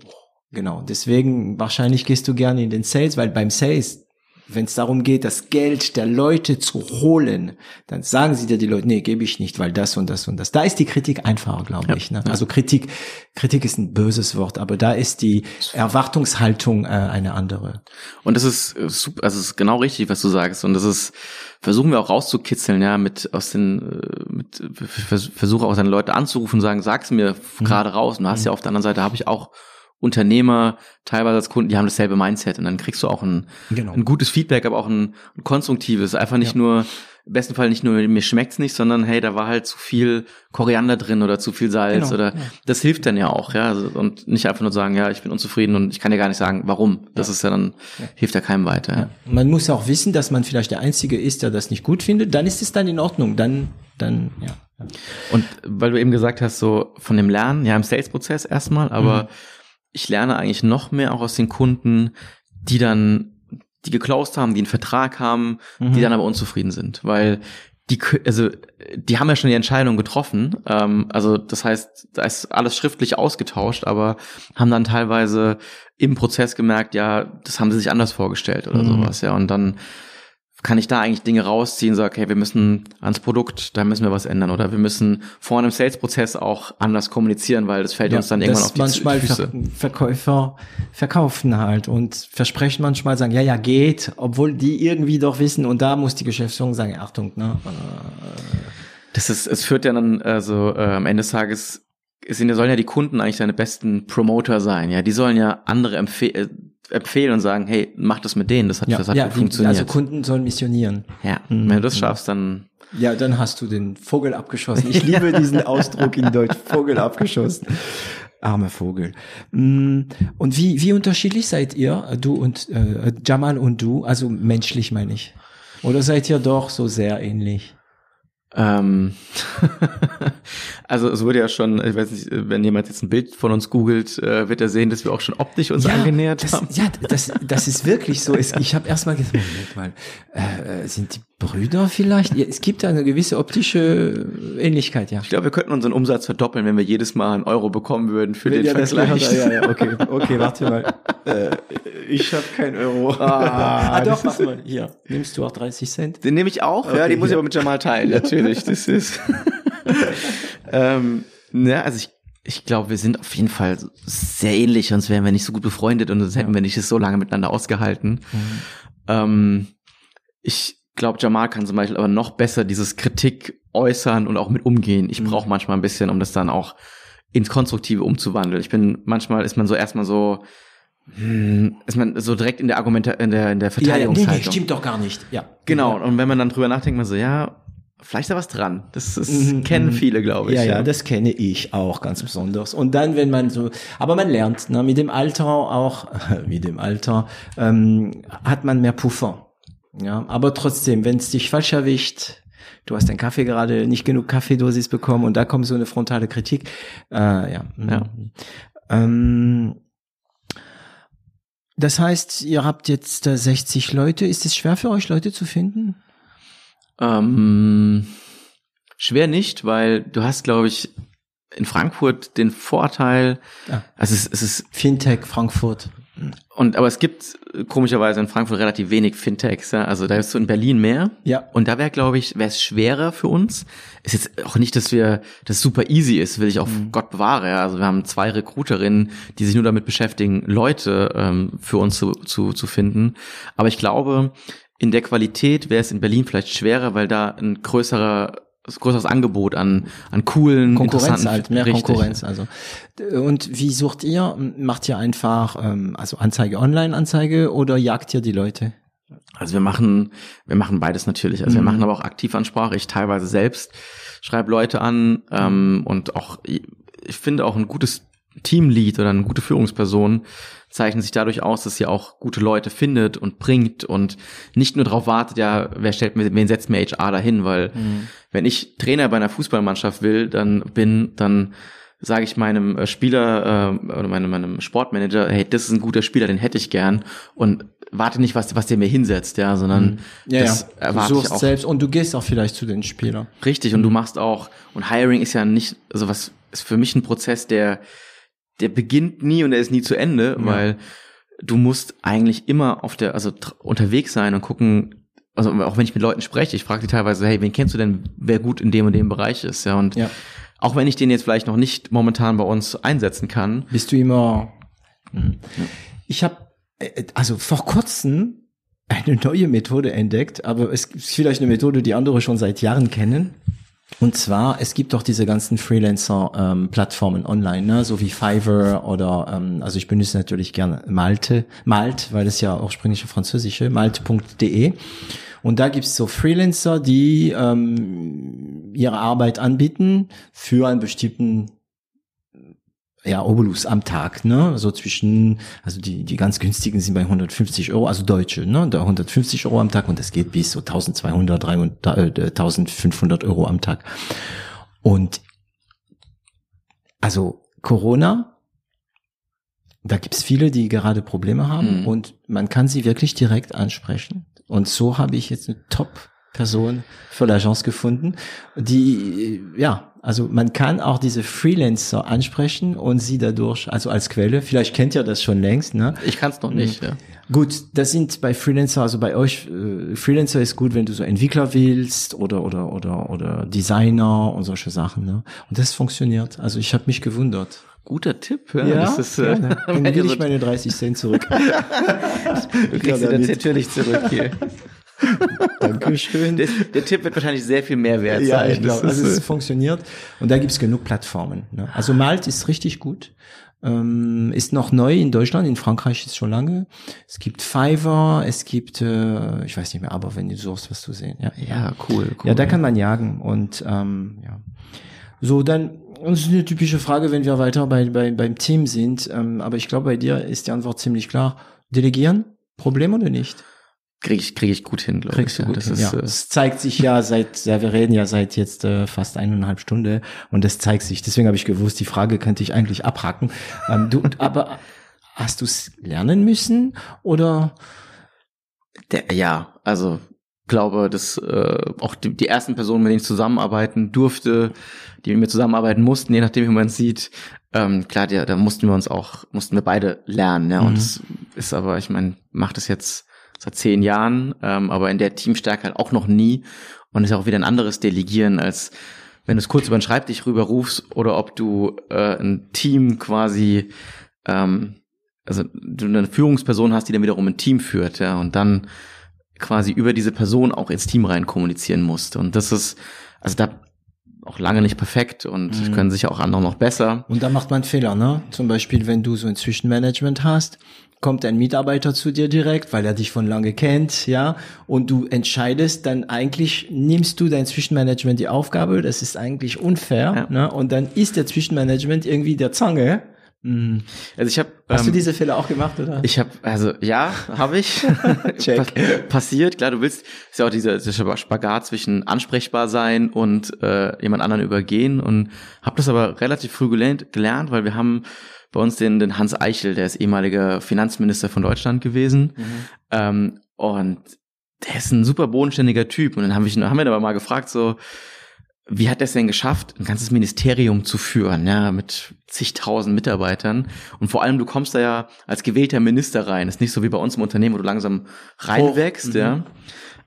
genau. Deswegen wahrscheinlich gehst du gerne in den Sales, weil beim Sales wenn es darum geht, das Geld der Leute zu holen, dann sagen sie dir die Leute, nee, gebe ich nicht, weil das und das und das. Da ist die Kritik einfacher, glaube ja, ich. Ne? Also Kritik, Kritik ist ein böses Wort, aber da ist die Erwartungshaltung äh, eine andere. Und das ist äh, super, also es ist genau richtig, was du sagst. Und das ist, versuchen wir auch rauszukitzeln, ja, mit aus den, äh, mit versuche auch seine Leute anzurufen und sagen, sag's mir mhm. gerade raus. Und du hast mhm. ja auf der anderen Seite habe ich auch Unternehmer, teilweise als Kunden, die haben dasselbe Mindset und dann kriegst du auch ein, genau. ein gutes Feedback, aber auch ein, ein konstruktives. Einfach nicht ja. nur, im besten Fall nicht nur, mir schmeckt's nicht, sondern hey, da war halt zu viel Koriander drin oder zu viel Salz genau. oder ja. das hilft dann ja auch, ja. Und nicht einfach nur sagen, ja, ich bin unzufrieden und ich kann dir gar nicht sagen, warum. Das ja. ist ja dann, hilft ja keinem weiter. Man muss auch wissen, dass man vielleicht der Einzige ist, der das nicht gut findet, dann ist es dann in Ordnung. Dann, dann, ja. Und weil du eben gesagt hast, so von dem Lernen, ja, im Sales-Prozess erstmal, aber mhm ich lerne eigentlich noch mehr auch aus den Kunden, die dann, die geclosed haben, die einen Vertrag haben, mhm. die dann aber unzufrieden sind, weil die, also die haben ja schon die Entscheidung getroffen. Ähm, also das heißt, da ist alles schriftlich ausgetauscht, aber haben dann teilweise im Prozess gemerkt, ja, das haben sie sich anders vorgestellt oder mhm. sowas, ja. Und dann kann ich da eigentlich Dinge rausziehen, sage, hey, wir müssen ans Produkt, da müssen wir was ändern oder wir müssen vor einem Sales-Prozess auch anders kommunizieren, weil das fällt ja, uns dann irgendwann auf die manchmal Füße. Ver Verkäufer verkaufen halt und versprechen manchmal sagen, ja, ja, geht, obwohl die irgendwie doch wissen und da muss die Geschäftsführung sagen, Achtung, ne? Das ist, es führt ja dann, also äh, am Ende des Tages sind, sollen ja die Kunden eigentlich deine besten Promoter sein, ja, die sollen ja andere empfehlen äh, empfehlen und sagen, hey, mach das mit denen, das hat, ja, das hat ja, gut funktioniert. Also Kunden sollen missionieren. Ja, mhm. wenn du das schaffst, dann ja, dann hast du den Vogel abgeschossen. Ich liebe diesen Ausdruck in Deutsch, Vogel abgeschossen. Armer Vogel. Mm, und wie, wie unterschiedlich seid ihr, du und äh, Jamal und du, also menschlich meine ich? Oder seid ihr doch so sehr ähnlich? Ähm, also es wurde ja schon, ich weiß nicht, wenn jemand jetzt ein Bild von uns googelt, äh, wird er sehen, dass wir auch schon optisch uns ja, angenähert das, haben. Ja, das, das ist wirklich so. Ich habe erstmal gedacht, Moment mal, äh, sind die Brüder vielleicht? Ja, es gibt eine gewisse optische Ähnlichkeit, ja. Ich glaube, wir könnten unseren Umsatz verdoppeln, wenn wir jedes Mal einen Euro bekommen würden für den ja, Vergleich. ja, ja, okay, okay, warte mal. Äh, ich habe kein Euro. Ah, ah doch, warte mal. Hier, nimmst du auch 30 Cent? Den nehme ich auch, okay, ja, den muss ich aber mit Jamal teilen, natürlich. Das ist. Ähm, ne, also ich ich glaube, wir sind auf jeden Fall sehr ähnlich, sonst wären wir nicht so gut befreundet und sonst hätten wir nicht so lange miteinander ausgehalten. Mhm. Ähm, ich glaube, Jamal kann zum Beispiel aber noch besser dieses Kritik äußern und auch mit umgehen. Ich mhm. brauche manchmal ein bisschen, um das dann auch ins Konstruktive umzuwandeln. Ich bin, manchmal ist man so erstmal so, hm, ist man so direkt in der Argument, in der, in der Verteidigungshaltung. Ja, nee, nee, stimmt doch gar nicht. Ja. Genau. Und wenn man dann drüber nachdenkt, man so, ja, vielleicht ist da was dran. Das, das mhm, kennen mhm. viele, glaube ich. Ja, ja, ja, das kenne ich auch ganz besonders. Und dann, wenn man so, aber man lernt, ne, mit dem Alter auch, mit dem Alter, ähm, hat man mehr Puffer. Ja, aber trotzdem, wenn es dich falsch erwischt, du hast deinen Kaffee gerade nicht genug Kaffeedosis bekommen und da kommt so eine frontale Kritik. Äh, ja. ja. Ähm, das heißt, ihr habt jetzt 60 Leute. Ist es schwer für euch, Leute zu finden? Ähm, schwer nicht, weil du hast, glaube ich, in Frankfurt den Vorteil, ah. also es, es ist Fintech Frankfurt. Und aber es gibt äh, komischerweise in Frankfurt relativ wenig Fintechs, ja? also da ist so in Berlin mehr. Ja. Und da wäre, glaube ich, wäre es schwerer für uns. Ist jetzt auch nicht, dass wir das super easy ist, will ich auch mhm. Gott bewahre. Ja? Also wir haben zwei Recruiterinnen, die sich nur damit beschäftigen, Leute ähm, für uns zu, zu, zu finden. Aber ich glaube, in der Qualität wäre es in Berlin vielleicht schwerer, weil da ein größerer größeres Angebot an, an coolen, Konkurrenz halt, mehr richtig. Konkurrenz. Also und wie sucht ihr? Macht ihr einfach ähm, also Anzeige online Anzeige oder jagt ihr die Leute? Also wir machen wir machen beides natürlich. Also mhm. wir machen aber auch Aktivansprache. Ich teilweise selbst schreibe Leute an ähm, und auch ich finde auch ein gutes Teamlead oder eine gute Führungsperson zeichnet sich dadurch aus, dass sie auch gute Leute findet und bringt und nicht nur darauf wartet, ja, wer stellt mir, wen setzt mir HR dahin, weil mhm. wenn ich Trainer bei einer Fußballmannschaft will, dann bin, dann sage ich meinem äh, Spieler äh, oder meinem, meinem Sportmanager, hey, das ist ein guter Spieler, den hätte ich gern und warte nicht, was, was der mir hinsetzt, ja, sondern mhm. ja, das ja. erwarte du suchst ich auch. selbst und du gehst auch vielleicht zu den Spielern. Richtig, und du machst auch, und Hiring ist ja nicht, also was ist für mich ein Prozess, der der beginnt nie und er ist nie zu Ende, ja. weil du musst eigentlich immer auf der, also unterwegs sein und gucken, also auch wenn ich mit Leuten spreche, ich frage die teilweise, hey, wen kennst du denn, wer gut in dem und dem Bereich ist, ja, und ja. auch wenn ich den jetzt vielleicht noch nicht momentan bei uns einsetzen kann. Bist du immer, hm. ich habe, äh, also vor kurzem eine neue Methode entdeckt, aber es ist vielleicht eine Methode, die andere schon seit Jahren kennen. Und zwar, es gibt doch diese ganzen Freelancer-Plattformen ähm, online, ne? so wie Fiverr oder, ähm, also ich benutze natürlich gerne Malte, Malt, weil das ja ursprünglich französische, malt.de. Und da gibt's so Freelancer, die ähm, ihre Arbeit anbieten für einen bestimmten ja, Obolus am Tag, ne? So zwischen, also die, die ganz günstigen sind bei 150 Euro, also Deutsche, ne? Da 150 Euro am Tag und das geht bis so 1200, 300, äh, 1500 Euro am Tag. Und also Corona, da gibt's viele, die gerade Probleme haben mhm. und man kann sie wirklich direkt ansprechen. Und so habe ich jetzt eine Top-Person für l'Agence gefunden, die, ja, Also man kann auch diese Freelancer ansprechen und sie dadurch, also als Quelle, vielleicht kennt ihr das schon längst, ne? Ich kann es noch nicht, mhm. ja. Gut, das sind bei Freelancer, also bei euch, äh, Freelancer ist gut, wenn du so Entwickler willst oder oder oder oder Designer und solche Sachen, ne? Und das funktioniert. Also ich habe mich gewundert. Guter Tipp, ja. ja das ist, äh, dann will ich meine 30 Cent zurück. du kriegst sie dann natürlich zurück hier. Dankeschön. Der, der, Tipp wird wahrscheinlich sehr viel mehr wert ja, sein. Ich glaube, also es funktioniert. Und da gibt's genug Plattformen. Ne? Also Malt ist richtig gut. Ähm, ist noch neu in Deutschland, in Frankreich ist schon lange. Es gibt Fiverr, es gibt, äh, ich weiß nicht mehr, aber wenn du suchst, was du sehen. Ja, ja cool, cool. Ja, da kann man jagen. Und ähm, ja. So, dann, und das ist eine typische Frage, wenn wir weiter bei, bei, beim Team sind. Ähm, aber ich glaube, bei dir ist die Antwort ziemlich klar. Delegieren? Problem oder nicht? Kriege ich, krieg ich gut hin, glaube ich. Du gut das hin, ist, ja. Äh, es zeigt sich ja seit, ja, wir reden ja seit jetzt äh, fast eineinhalb Stunde und das zeigt sich. Deswegen habe ich gewusst, die Frage könnte ich eigentlich abhaken. Ähm, du, aber hast du es lernen müssen oder? Der, ja, also glaube, dass äh, auch die, die ersten Personen, mit denen ich zusammenarbeiten durfte, die mit mir zusammenarbeiten mussten, je nachdem, wie man es sieht, ähm, klar, ja, da mussten wir uns auch, mussten wir beide lernen, ja. Mhm. Und das ist aber, ich meine, macht es jetzt seit zehn Jahren, ähm, aber in der Teamstärke halt auch noch nie. Und ist auch wieder ein anderes Delegieren, als wenn du es kurz über den Schreibtisch rüberrufst oder ob du äh, ein Team quasi, ähm, also du eine Führungsperson hast, die dann wiederum ein Team führt, ja, und dann quasi über diese Person auch ins Team rein kommunizieren musst. Und das ist, also da auch lange nicht perfekt und mhm. können sicher auch andere noch besser. Und da macht man Fehler, ne? Zum Beispiel, wenn du so ein Zwischenmanagement hast, kommt ein Mitarbeiter zu dir direkt, weil er dich von lange kennt, ja, und du entscheidest, dann eigentlich nimmst du dein Zwischenmanagement die Aufgabe, das ist eigentlich unfair, ja. ne? Und dann ist der Zwischenmanagement irgendwie der Zange. Mhm. Also ich habe Hast ähm, du diese Fälle auch gemacht oder? Ich habe also ja, habe ich Check. passiert. Klar, du willst ist ja auch dieser, dieser Spagat zwischen ansprechbar sein und äh, jemand anderen übergehen und habe das aber relativ früh gelernt, gelernt, weil wir haben bei uns den, den Hans Eichel, der ist ehemaliger Finanzminister von Deutschland gewesen. Mhm. Ähm, und der ist ein super bodenständiger Typ. Und dann haben wir, haben wir aber mal gefragt, so, wie hat er es denn geschafft, ein ganzes Ministerium zu führen, ja, mit zigtausend Mitarbeitern? Und vor allem, du kommst da ja als gewählter Minister rein. ist nicht so wie bei uns im Unternehmen, wo du langsam reinwächst, oh, ja.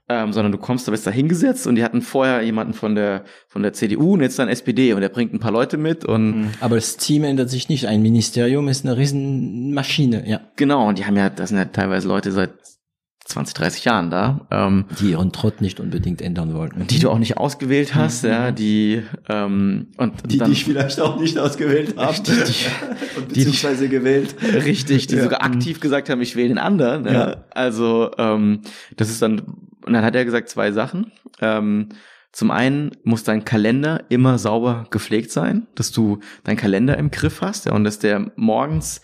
Ähm, sondern du kommst, da bist da hingesetzt und die hatten vorher jemanden von der von der CDU und jetzt dann SPD und der bringt ein paar Leute mit und mhm. aber das Team ändert sich nicht. Ein Ministerium ist eine Riesenmaschine, ja. Genau und die haben ja, das sind ja teilweise Leute seit 20, 30 Jahren da. Ähm, die ihren Trott nicht unbedingt ändern wollten. Die du auch nicht ausgewählt hast, mhm. ja, die ähm, und die dann, dich vielleicht auch nicht ausgewählt haben. Die, die, beziehungsweise die, gewählt. Richtig, die ja. sogar aktiv gesagt haben, ich wähle den anderen. Ja. ja. Also ähm, das ist dann und dann hat er gesagt zwei Sachen. Ähm, zum einen muss dein Kalender immer sauber gepflegt sein, dass du deinen Kalender im Griff hast ja, und dass der morgens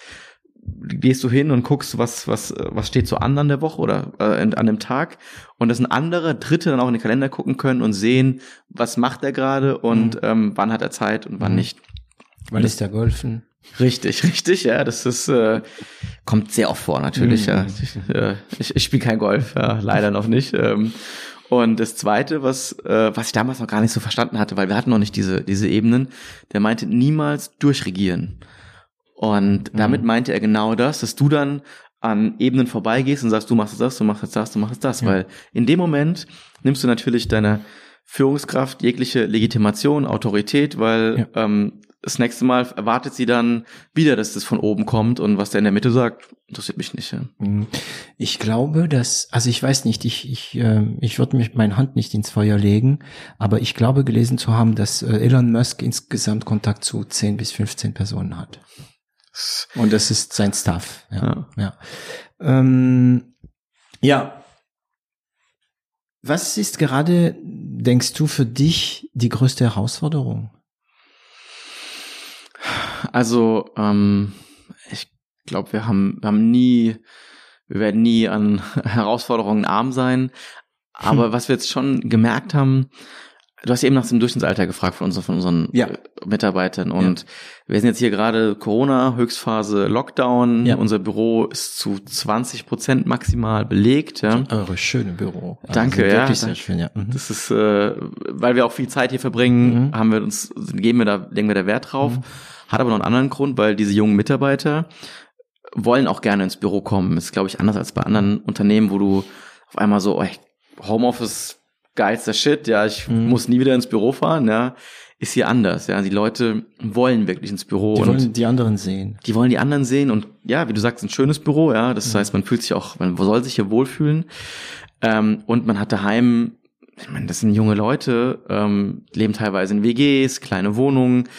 gehst du hin und guckst, was, was, was steht so an an der Woche oder äh, an dem Tag und dass ein anderer Dritte dann auch in den Kalender gucken können und sehen, was macht er gerade und mhm. ähm, wann hat er Zeit und wann mhm. nicht. Wann ist er golfen? Richtig, richtig, ja, das ist äh, kommt sehr oft vor natürlich. Mhm. Ja. Ich, äh, ich, ich spiele kein Golf, ja, leider noch nicht. Ähm, und das Zweite, was äh, was ich damals noch gar nicht so verstanden hatte, weil wir hatten noch nicht diese diese Ebenen, der meinte niemals durchregieren. Und mhm. damit meinte er genau das, dass du dann an Ebenen vorbeigehst und sagst, du machst das, du machst jetzt das, du machst das, ja. weil in dem Moment nimmst du natürlich deine Führungskraft jegliche Legitimation, Autorität, weil ja. ähm, das nächste Mal erwartet sie dann wieder, dass das von oben kommt und was der in der Mitte sagt, interessiert mich nicht. Ja. Mhm. Ich glaube, dass, also ich weiß nicht, ich, ich, äh, ich würde mich meine Hand nicht ins Feuer legen, aber ich glaube gelesen zu haben, dass äh, Elon Musk insgesamt Kontakt zu 10 bis 15 Personen hat. Und das ist sein Stuff. Ja. Ja. Ja. Ähm, ja. Was ist gerade, denkst du, für dich die größte Herausforderung? Also, ähm, ich glaube, wir haben, wir haben nie, wir werden nie an Herausforderungen arm sein. Aber hm. was wir jetzt schon gemerkt haben, Du hast eben nach dem Durchschnittsalter gefragt von, unseren, von unseren ja. Äh, Mitarbeitern und ja. wir sind jetzt hier gerade Corona, Höchstphase, Lockdown. Ja. Unser Büro ist zu 20 Prozent maximal belegt. Ja. Eure schöne Büro. Also danke, ja. Wirklich sehr schön, ja. Mhm. Das ist, äh, weil wir auch viel Zeit hier verbringen, mhm. haben wir uns, geben wir da, legen wir da Wert drauf. Mhm. Hat aber noch einen anderen Grund, weil diese jungen Mitarbeiter wollen auch gerne ins Büro kommen. Das ist, glaube ich, anders als bei anderen Unternehmen, wo du auf einmal so, oh, Homeoffice geilster Shit, ja, ich mhm. muss nie wieder ins Büro fahren, ja, ist hier anders, ja. Die Leute wollen wirklich ins Büro. Die wollen die anderen sehen. Die wollen die anderen sehen und ja, wie du sagst, ein schönes Büro, ja. Das mhm. heißt, man fühlt sich auch, man soll sich hier wohlfühlen. Ähm, und man hat daheim, ich meine, das sind junge Leute, ähm, leben teilweise in WGs, kleine Wohnungen.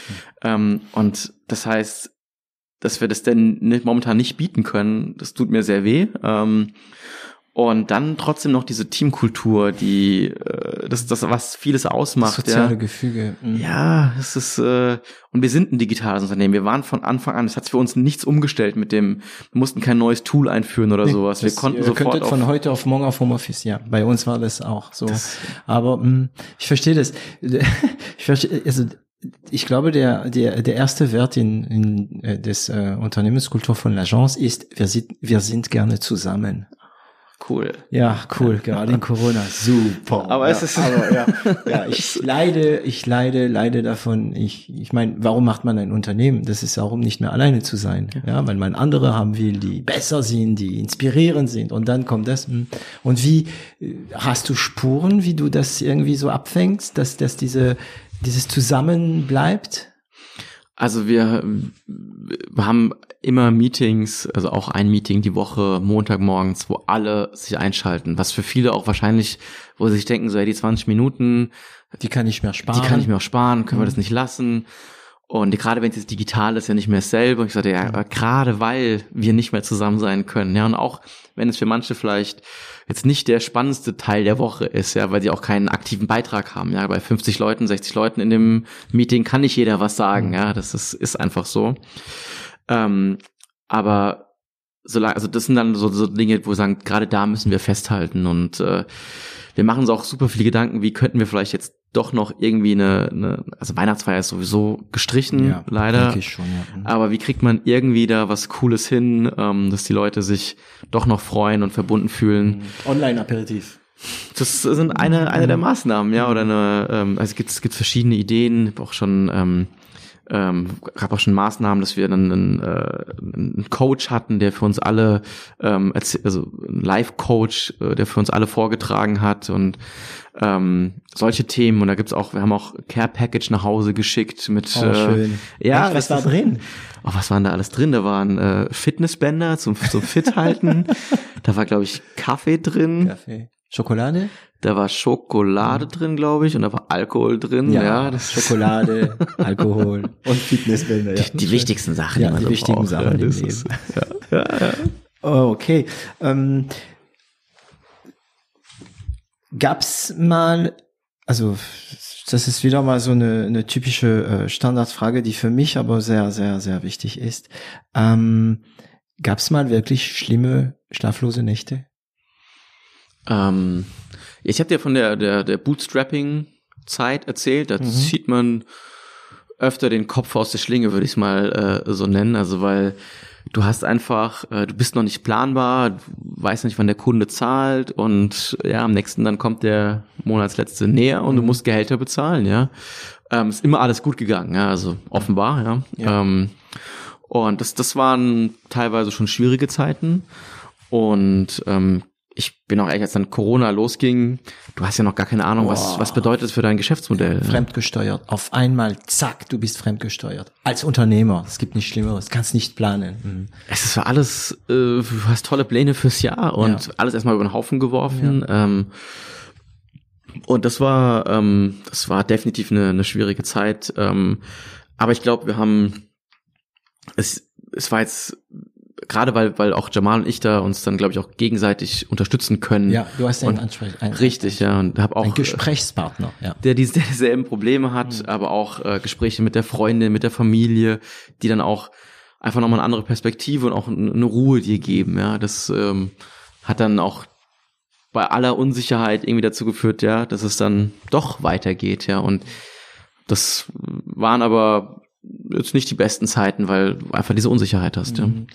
Ähm, und das heißt, dass wir das denn nicht, momentan nicht bieten können, das tut mir sehr weh. Ähm, und dann trotzdem noch diese Teamkultur, die äh, das, das was vieles ausmacht. Das soziale ja. Gefüge. Mhm. Ja, es ist äh, und wir sind ein digitales Unternehmen. Wir waren von Anfang an, es hat für uns nichts umgestellt mit dem, wir mussten kein neues Tool einführen oder nee, sowas. Wir das, konnten ihr sofort könntet von heute auf morgen auf Homeoffice. Ja, bei uns war das auch so. Das, Aber mh, mm, ich verstehe das. ich verstehe, also ich glaube, der, der, der erste Wert in, in äh, des äh, Unternehmenskultur von l'Agence ist, wir sind, wir sind gerne zusammen. Cool. Ja, cool, gerade in Corona. Super. Aber ja, es ist aber, ja, ja, ich leide, ich leide, leide davon. Ich, ich meine, warum macht man ein Unternehmen? Das ist auch, um nicht mehr alleine zu sein. Ja, ja weil man andere haben will, die besser sind, die inspirierend sind. Und dann kommt das. Hm. Und wie äh, hast du Spuren, wie du das irgendwie so abfängst, dass, dass diese, dieses Zusammen bleibt? Also wir, wir haben immer Meetings, also auch ein Meeting die Woche, Montagmorgens, wo alle sich einschalten. Was für viele auch wahrscheinlich, wo sie sich denken, so ja, die 20 Minuten, die kann ich mir sparen. Die kann ich mir auch sparen, können mhm. wir das nicht lassen. Und gerade wenn es jetzt digital ist, ja nicht mehr dasselbe. Und ich sagte, ja, mhm. gerade weil wir nicht mehr zusammen sein können. Ja, und auch wenn es für manche vielleicht jetzt nicht der spannendste Teil der Woche ist, ja, weil sie auch keinen aktiven Beitrag haben. Ja, bei 50 Leuten, 60 Leuten in dem Meeting kann nicht jeder was sagen. Mhm. Ja, das ist, ist einfach so. Ähm, aber solange, also das sind dann so, so Dinge, wo wir sagen, gerade da müssen wir festhalten und äh, wir machen uns auch super viele Gedanken, wie könnten wir vielleicht jetzt doch noch irgendwie eine, eine also Weihnachtsfeier ist sowieso gestrichen, ja, leider. Schon, ja. Mhm. Aber wie kriegt man irgendwie da was Cooles hin, ähm, dass die Leute sich doch noch freuen und verbunden fühlen? Mhm. Online-Aperitif. Das sind eine, eine der Maßnahmen, ja, oder eine, ähm, also es gibt, es gibt verschiedene Ideen, auch schon ähm, ähm, gab auch schon Maßnahmen, dass wir dann einen, äh, einen Coach hatten, der für uns alle, ähm, also ein Live-Coach, äh, der für uns alle vorgetragen hat und ähm, solche Themen. Und da gibt's auch, wir haben auch Care Package nach Hause geschickt mit. Oh, schön. Äh, ja, was war drin? Oh, was waren da alles drin? Da waren äh, Fitnessbänder zum, zum Fit halten. da war, glaube ich, Kaffee drin. Kaffee. Schokolade? Da war Schokolade drin, glaube ich, und da war Alkohol drin. Ja, ja das Schokolade, Alkohol und Fitnessbänder. Ja. Die, die wichtigsten Sachen, ja, die, die so wichtigen braucht. Sachen ja, im Leben. Ist, ja, ja, ja. Oh, okay. Ähm, gab's mal, also das ist wieder mal so eine, eine typische äh, Standardfrage, die für mich aber sehr, sehr, sehr wichtig ist. Ähm, gab's mal wirklich schlimme schlaflose Nächte? Ähm, ich habe dir von der, der, der Bootstrapping-Zeit erzählt. Da mhm. zieht man öfter den Kopf aus der Schlinge, würde ich es mal äh, so nennen. Also weil du hast einfach, äh, du bist noch nicht planbar, du weißt nicht, wann der Kunde zahlt und ja, am nächsten dann kommt der Monatsletzte näher und mhm. du musst Gehälter bezahlen, ja. Ähm, ist immer alles gut gegangen, ja, also offenbar, ja. ja. Ähm, und das, das waren teilweise schon schwierige Zeiten. Und ähm, ich bin auch ehrlich, als dann Corona losging, du hast ja noch gar keine Ahnung, was, was bedeutet das für dein Geschäftsmodell. Ja, fremdgesteuert. Auf einmal, zack, du bist fremdgesteuert. Als Unternehmer. Es gibt nichts Schlimmeres. Kannst nicht planen. Mhm. Es ist alles, äh, du hast tolle Pläne fürs Jahr und ja. alles erstmal über den Haufen geworfen. Ja. Ähm, und das war, ähm, das war definitiv eine, eine schwierige Zeit. Ähm, aber ich glaube, wir haben, es, es war jetzt gerade weil, weil auch Jamal und ich da uns dann, glaube ich, auch gegenseitig unterstützen können. Ja, du hast einen Ansprechpartner. Richtig, ja. Und habe auch. Ein Gesprächspartner, ja. Der, die, der dieselben Probleme hat, mhm. aber auch äh, Gespräche mit der Freundin, mit der Familie, die dann auch einfach nochmal eine andere Perspektive und auch eine Ruhe dir geben, ja. Das ähm, hat dann auch bei aller Unsicherheit irgendwie dazu geführt, ja, dass es dann doch weitergeht, ja. Und das waren aber jetzt nicht die besten Zeiten, weil du einfach diese Unsicherheit hast, mhm.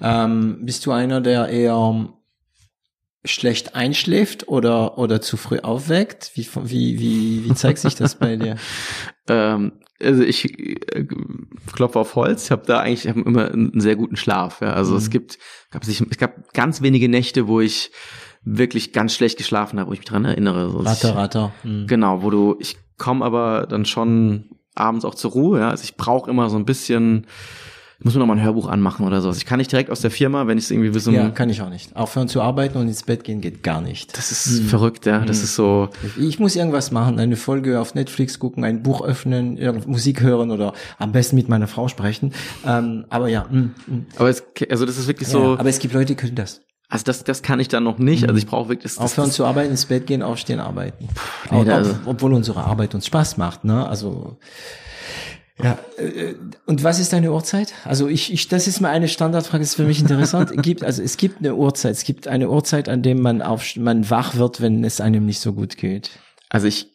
ja. Ähm, bist du einer, der eher schlecht einschläft oder oder zu früh aufweckt? Wie wie wie, wie zeigt sich das bei dir? ähm, also ich äh, klopfe auf Holz, ich habe da eigentlich hab immer einen sehr guten Schlaf. Ja. Also mhm. es gibt gab es, es gab ganz wenige Nächte, wo ich wirklich ganz schlecht geschlafen habe, wo ich mich dran erinnere. Ratter, ich, ratter. Mhm. Genau, wo du, ich komme aber dann schon abends auch zur Ruhe. Ja. Also ich brauche immer so ein bisschen ich muss mir noch mal ein Hörbuch anmachen oder sowas. Ich kann nicht direkt aus der Firma, wenn ich es irgendwie wissen. Ja, kann ich auch nicht. Aufhören zu arbeiten und ins Bett gehen geht gar nicht. Das ist hm. verrückt, ja. Das hm. ist so. Ich muss irgendwas machen, eine Folge auf Netflix gucken, ein Buch öffnen, Musik hören oder am besten mit meiner Frau sprechen. Ähm, aber ja. Mh, mh. Aber es, also das ist wirklich so. Ja, aber es gibt Leute, die können das. Also das, das kann ich dann noch nicht. Also ich brauche wirklich das, aufhören das, zu arbeiten, ins Bett gehen, aufstehen, arbeiten. Nee, Ob, also. obwohl unsere Arbeit uns Spaß macht, ne? Also ja, äh, und was ist deine Uhrzeit? Also ich, ich, das ist mal eine Standardfrage, das ist für mich interessant. gibt, also es gibt eine Uhrzeit, es gibt eine Uhrzeit, an dem man auf, man wach wird, wenn es einem nicht so gut geht. Also ich,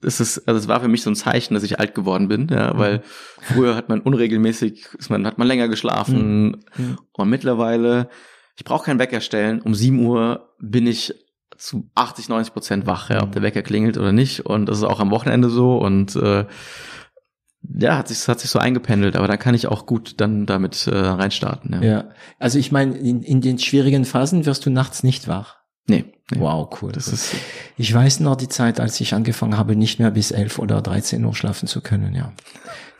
es ist, also es war für mich so ein Zeichen, dass ich alt geworden bin, ja, mhm. weil früher hat man unregelmäßig, ist man, hat man länger geschlafen mhm. mhm. und mittlerweile, ich brauche keinen Wecker stellen, um 7 Uhr bin ich zu 80, 90 Prozent wach, ja, ob der Wecker klingelt oder nicht und das ist auch am Wochenende so und äh, ja, hat sich, hat sich so eingependelt, aber da kann ich auch gut dann damit äh, reinstarten. Ja, ja. also ich meine, in, in den schwierigen Phasen wirst du nachts nicht wach. Nee. nee. Wow, cool. Das ist ich weiß noch die Zeit, als ich angefangen habe, nicht mehr bis elf oder 13 Uhr schlafen zu können, ja.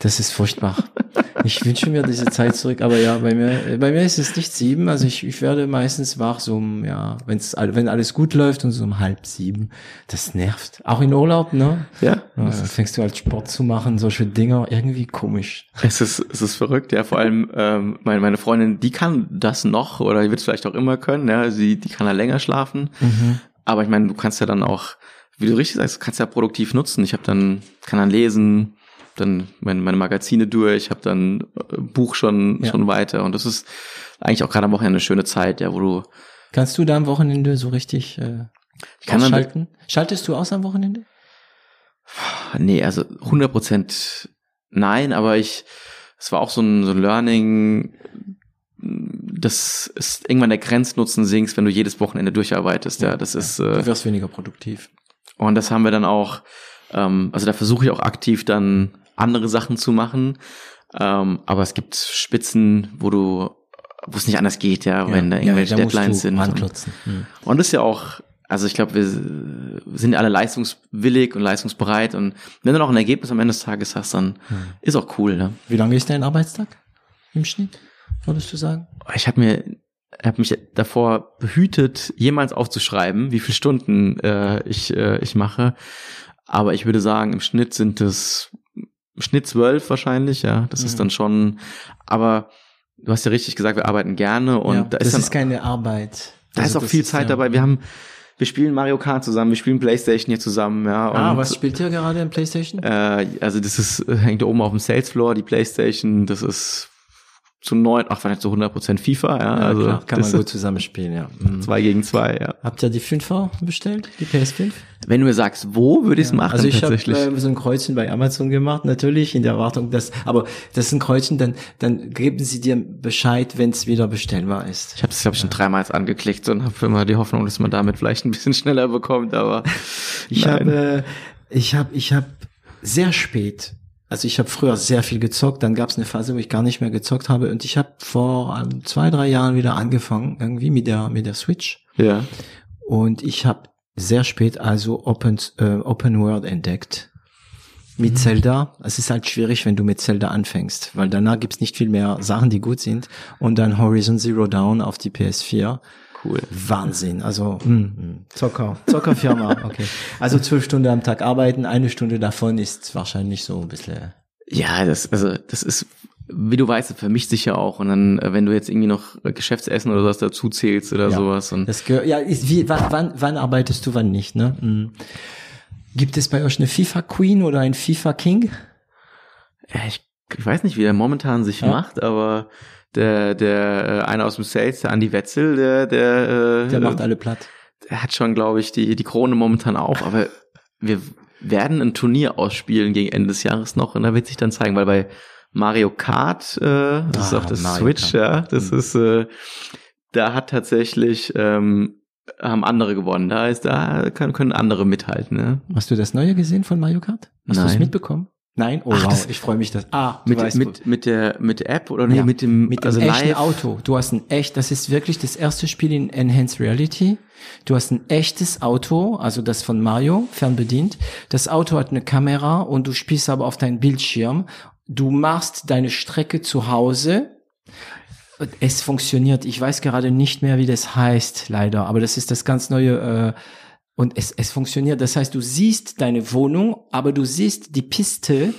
Das ist furchtbar. Ich wünsche mir diese Zeit zurück, aber ja, bei mir, bei mir ist es nicht sieben. Also ich, ich werde meistens wach so um, ja, wenn's, wenn alles gut läuft und so um halb sieben. Das nervt. Auch in Urlaub, ne? Ja. ja fängst du halt Sport zu machen, solche Dinger, irgendwie komisch. Es ist, es ist verrückt, ja. Vor allem, ähm, meine, meine Freundin, die kann das noch oder die wird es vielleicht auch immer können, ja. Sie, die kann ja länger schlafen. Mhm. Aber ich meine, du kannst ja dann auch, wie du richtig sagst, kannst ja produktiv nutzen. Ich habe dann, kann dann lesen, dann meine, meine Magazine durch, habe dann äh, Buch schon ja. schon weiter und das ist eigentlich auch gerade am Wochenende eine schöne Zeit, ja, wo du kannst du da am Wochenende so richtig äh, ich kann ausschalten? Schaltest du aus am Wochenende? Nee, also 100 Prozent nein, aber ich es war auch so ein, so ein Learning, das ist irgendwann der Grenznutzen sinkst, wenn du jedes Wochenende durcharbeitest. Ja, das ja. ist. Äh, du wirst weniger produktiv. Und das haben wir dann auch. Ähm, also da versuche ich auch aktiv dann andere Sachen zu machen. Ähm, aber es gibt Spitzen, wo du, wo es nicht anders geht, ja, ja wenn da irgendwelche ja, da Deadlines sind. Und, hm. und das ist ja auch, also ich glaube, wir sind alle leistungswillig und leistungsbereit und wenn du noch ein Ergebnis am Ende des Tages hast, dann hm. ist auch cool. Ne? Wie lange ist dein Arbeitstag im Schnitt, würdest du sagen? Ich habe mir habe mich davor behütet, jemals aufzuschreiben, wie viele Stunden äh, ich, äh, ich mache. Aber ich würde sagen, im Schnitt sind es Schnitt zwölf wahrscheinlich, ja. Das mhm. ist dann schon, aber du hast ja richtig gesagt, wir arbeiten gerne und ja, da ist das dann, ist keine Arbeit. Da also ist auch viel ist, Zeit ja. dabei. Wir haben, wir spielen Mario Kart zusammen, wir spielen Playstation hier zusammen, ja. ah, was spielt ihr gerade in Playstation? Äh, also das ist, hängt da oben auf dem Sales Floor, die Playstation, das ist zu neun, ach, vielleicht zu 100 Prozent FIFA, ja. ja also klar, kann man gut zusammenspielen, ja. Mhm. Zwei gegen zwei, ja. Habt ihr die 5er bestellt, die PS5? Wenn du mir sagst, wo, würde ich es ja. machen Also ich habe äh, so ein Kreuzchen bei Amazon gemacht, natürlich in der Erwartung, dass, aber das ist ein Kreuzchen, dann dann geben sie dir Bescheid, wenn es wieder bestellbar ist. Ich habe es glaube ich schon dreimal jetzt angeklickt und habe immer die Hoffnung, dass man damit vielleicht ein bisschen schneller bekommt, aber ich habe äh, ich habe ich habe sehr spät also ich habe früher sehr viel gezockt, dann gab es eine Phase, wo ich gar nicht mehr gezockt habe und ich habe vor um, zwei, drei Jahren wieder angefangen, irgendwie mit der, mit der Switch. Ja. Und ich habe sehr spät also Open, äh, Open World entdeckt. Mit mhm. Zelda. Es ist halt schwierig, wenn du mit Zelda anfängst, weil danach gibt's nicht viel mehr Sachen, die gut sind. Und dann Horizon Zero Dawn auf die PS4 cool. Wahnsinn. Also hm. Zocker, Zockerfirma. Okay. Also zwölf Stunden am Tag arbeiten, eine Stunde davon ist wahrscheinlich so ein bisschen. Ja, das also das ist wie du weißt, vermischt sich ja auch und dann, äh, wenn du jetzt irgendwie noch Geschäftsessen oder sowas dazu zählst oder ja, sowas und das gehört, ja, ist wie, wann, wann, wann arbeitest du, wann nicht, ne? Mhm. Gibt es bei euch eine FIFA Queen oder ein FIFA King? Ja, ich, ich weiß nicht, wie der momentan sich ja. macht, aber der, der, äh, einer aus dem Sales, der Andi Wetzel, der, der, äh, der macht alle platt. er hat schon, glaube ich, die, die Krone momentan auf, aber wir werden ein Turnier ausspielen gegen Ende des Jahres noch und da wird sich dann zeigen, weil bei Mario Kart, äh, das ah, ist auf der Switch, Kart. ja, das mhm. ist, äh, da hat tatsächlich ähm, haben andere gewonnen. Da ist, da können, können andere mithalten. Ne? Hast du das Neue gesehen von Mario Kart? Hast du es mitbekommen? Nein, oh Ach, wow, ich freue mich, dass. Ah, mit, weißt, mit, mit der mit der App oder nee, ja, mit dem mit dem also echten live. Auto. Du hast ein echt, das ist wirklich das erste Spiel in Enhanced Reality. Du hast ein echtes Auto, also das von Mario, fernbedient. Das Auto hat eine Kamera und du spielst aber auf deinen Bildschirm. Du machst deine Strecke zu Hause. Es funktioniert. Ich weiß gerade nicht mehr, wie das heißt, leider. Aber das ist das ganz neue. Äh, und es, es funktioniert. Das heißt, du siehst deine Wohnung, aber du siehst die Piste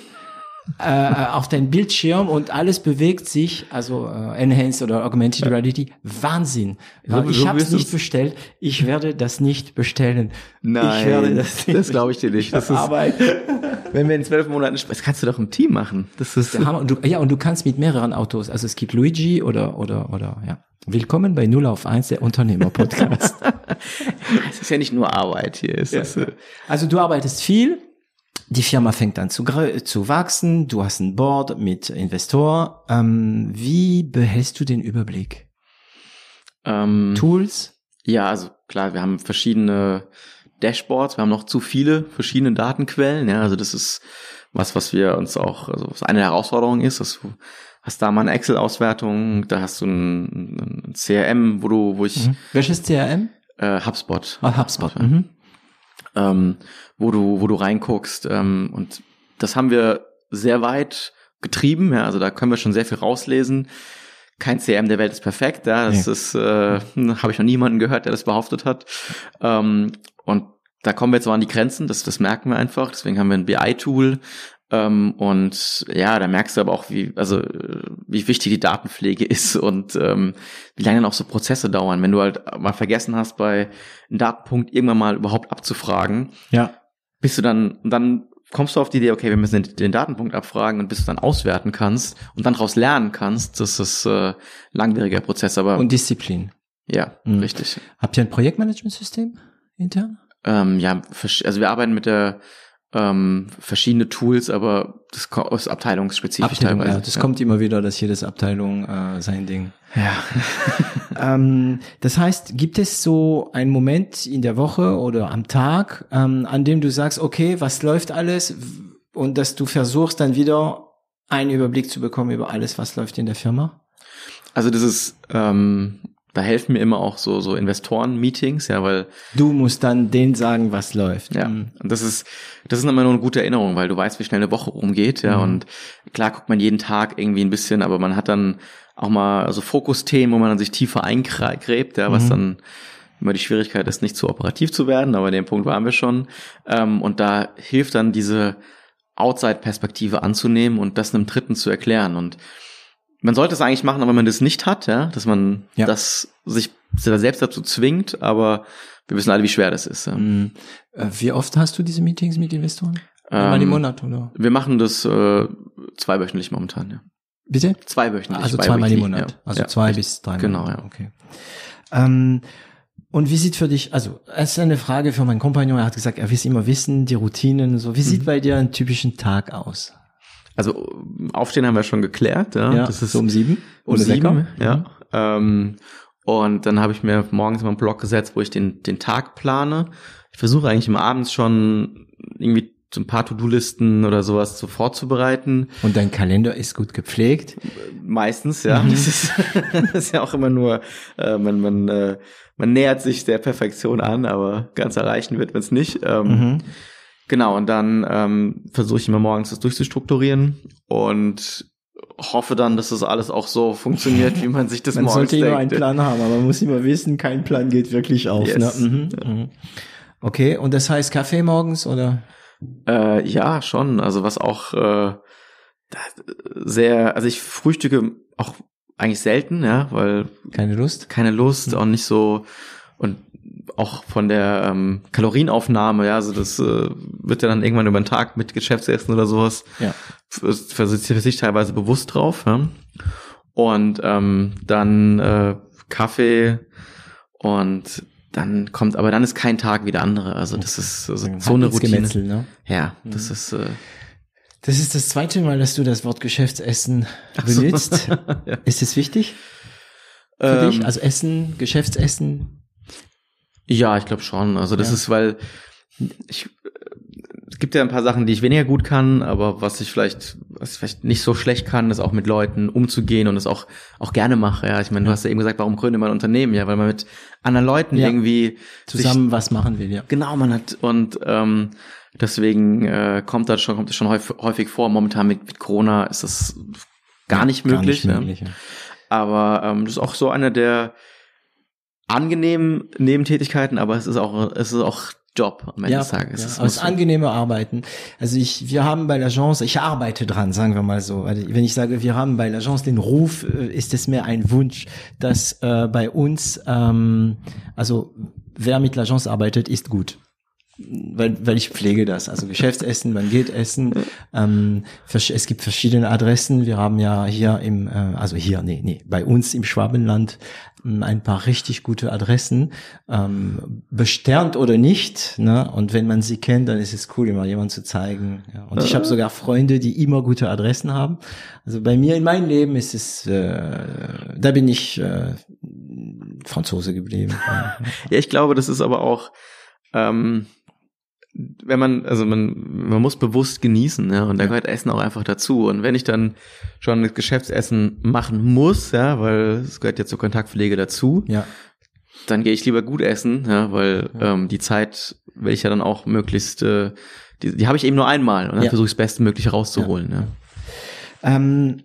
äh, äh auf deinem Bildschirm und alles bewegt sich, also äh, Enhanced oder Augmented Reality, Wahnsinn. So, ich so habe es nicht bestellt, ich werde das nicht bestellen. Nein, ich werde das, das glaube ich dir nicht. Das ist Arbeit. Wenn wir in zwölf Monaten sprechen, das kannst du doch im Team machen. Das ist der Hammer. Und du, ja, und du kannst mit mehreren Autos, also es gibt Luigi oder oder oder ja. Willkommen bei Null auf Eins, der Unternehmer-Podcast. es ist ja nicht nur Arbeit hier. Ja. ist, äh also du arbeitest viel, die Firma fängt an zu, zu wachsen, du hast ein Board mit Investor. Ähm, wie behältst du den Überblick? Ähm, Tools? Ja, also klar, wir haben verschiedene Dashboards, wir haben noch zu viele verschiedene Datenquellen. Ja, also das ist was, was wir uns auch, also was eine Herausforderung ist, dass du hast da mal eine Excel-Auswertung, da hast du ein, ein, CRM, wo du, wo ich. Mhm. Welches CRM? Äh, HubSpot. Ah, HubSpot. Mhm. Ähm, wo du, wo du reinguckst. Ähm, und das haben wir sehr weit getrieben. Ja, also da können wir schon sehr viel rauslesen. Kein CRM der Welt ist perfekt. Ja, das nee. ist, äh, habe ich noch niemanden gehört, der das behauptet hat. Ähm, und da kommen wir jetzt mal an die Grenzen. Das, das merken wir einfach. Deswegen haben wir ein BI-Tool, ähm, und ja, da merkst du aber auch, wie, also wie wichtig die Datenpflege ist und ähm, wie lange dann auch so Prozesse dauern, wenn du halt mal vergessen hast, bei einem Datenpunkt irgendwann mal überhaupt abzufragen. Ja. Bist du dann, dann kommst du auf die Idee, okay, wir müssen den, den Datenpunkt abfragen und bis du dann auswerten kannst und dann daraus lernen kannst, das ist äh, langwieriger Prozess, aber. Und Disziplin. Ja, mhm. richtig. Habt ihr ein Projektmanagementsystem intern? Ähm, ja, also wir arbeiten mit der ähm, verschiedene Tools, aber das ist abteilungsspezifisch Abteilung, teilweise. Ja, das ja. kommt immer wieder, dass jedes Abteilung äh, sein Ding. Ja. ähm, das heißt, gibt es so einen Moment in der Woche oder am Tag, ähm, an dem du sagst, okay, was läuft alles und dass du versuchst dann wieder einen Überblick zu bekommen über alles, was läuft in der Firma? Also das ist ähm, da helfen mir immer auch so, so Investoren-Meetings, ja, weil. Du musst dann denen sagen, was läuft. Ja. Mhm. Und das ist, das ist immer nur eine gute Erinnerung, weil du weißt, wie schnell eine Woche rumgeht, ja. Mhm. Und klar guckt man jeden Tag irgendwie ein bisschen, aber man hat dann auch mal so Fokusthemen, wo man dann sich tiefer eingräbt, ja, was mhm. dann immer die Schwierigkeit ist, nicht zu operativ zu werden, aber den Punkt waren wir schon. Ähm, und da hilft dann diese Outside-Perspektive anzunehmen und das einem Dritten zu erklären. Und man sollte es eigentlich machen, aber wenn man das nicht hat, ja, dass man ja. das sich selbst dazu zwingt, aber wir wissen alle, wie schwer das ist. Ja. Mhm. Äh, wie oft hast du diese Meetings mit Investoren? Einmal im Monat, oder? Wir machen das äh, zweiwöchentlich momentan, ja. Bitte? Zweiwöchentlich. Also zweimal im Monat. Ja. Also ja. zwei bis drei Genau, ja. Okay. Ähm, und wie sieht für dich, also es ist eine Frage für meinen Kompagnon, er hat gesagt, er will immer wissen, die Routinen, so, wie sieht mhm. bei dir ein typischen Tag aus? Also aufstehen haben wir schon geklärt. Ja, ja das ist so um sieben. Um sieben, ja. Mhm. Ähm, und dann habe ich mir morgens mal einen Blog gesetzt, wo ich den, den Tag plane. Ich versuche eigentlich immer abends schon irgendwie so ein paar To-Do-Listen oder sowas so vorzubereiten. Und dein Kalender ist gut gepflegt? Meistens, ja. Mhm. Das, ist, das ist ja auch immer nur, äh, man, man, äh, man nähert sich der Perfektion an, aber ganz erreichen wird man es nicht. Ähm, mhm. Genau, und dann ähm, versuche ich immer morgens das durchzustrukturieren und hoffe dann, dass das alles auch so funktioniert, wie man sich das man morgens denkt. Man sollte immer einen Plan haben, aber man muss immer wissen, kein Plan geht wirklich auf. Ne? Yes. Ne? Mhm. Mhm. Okay, und das heißt Kaffee morgens oder? Äh, ja, schon. Also was auch äh, sehr, also ich frühstücke auch eigentlich selten, ja, weil keine Lust, keine Lust, mhm. auch nicht so auch von der ähm, Kalorienaufnahme, ja, also das äh, wird ja dann irgendwann über den Tag mit Geschäftsessen oder sowas ja. für sich teilweise bewusst drauf. Ja? Und ähm, dann äh, Kaffee und dann kommt, aber dann ist kein Tag wie der andere. Also das ist also so eine Routine. Ne? Ja, das mhm. ist. Äh, das ist das zweite Mal, dass du das Wort Geschäftsessen benutzt. So. ja. Ist es wichtig für ähm, dich? Also Essen, Geschäftsessen? Ja, ich glaube schon. Also das ja. ist, weil ich es gibt ja ein paar Sachen, die ich weniger gut kann, aber was ich vielleicht, was ich vielleicht nicht so schlecht kann, ist auch mit Leuten umzugehen und es auch auch gerne mache. Ja, ich meine, du hast ja eben gesagt, warum gründet man ein Unternehmen? Ja, weil man mit anderen Leuten ja. irgendwie zusammen sich, was machen will. Ja. Genau, man hat und ähm, deswegen äh, kommt das schon kommt das schon häufig, häufig vor. Momentan mit, mit Corona ist das gar nicht möglich. Gar nicht möglich ja. Aber ähm, das ist auch so eine der angenehmen Nebentätigkeiten, aber es ist auch es ist auch Job am Ende ja, des Tages. Ja, aber es ist angenehme Arbeiten. Also ich, wir haben bei l'Agence, ich arbeite dran, sagen wir mal so. Also wenn ich sage, wir haben bei l'Agence den Ruf, äh, ist es mir ein Wunsch, dass äh, bei uns, ähm, also wer mit l'Agence arbeitet, ist gut weil, weil ich pflege das. Also Geschäftsessen, man geht essen. Ähm, es gibt verschiedene Adressen. Wir haben ja hier im, äh, also hier, nee, nee, bei uns im Schwabenland ähm, ein paar richtig gute Adressen, ähm, besternt oder nicht. Ne? Und wenn man sie kennt, dann ist es cool, immer jemand zu zeigen. Ja. Und ich habe sogar Freunde, die immer gute Adressen haben. Also bei mir in meinem Leben ist es, äh, da bin ich äh, Franzose geblieben. ja, ich glaube, das ist aber auch ähm, wenn man, also man, man muss bewusst genießen, ja, und da gehört Essen auch einfach dazu. Und wenn ich dann schon das Geschäftsessen machen muss, ja, weil es gehört ja zur Kontaktpflege dazu, ja. dann gehe ich lieber gut essen, ja, weil ja. Ähm, die Zeit will ich ja dann auch möglichst, äh, die, die habe ich eben nur einmal und dann ja. versuche ich das Bestmögliche rauszuholen. Ja. ja. Ähm,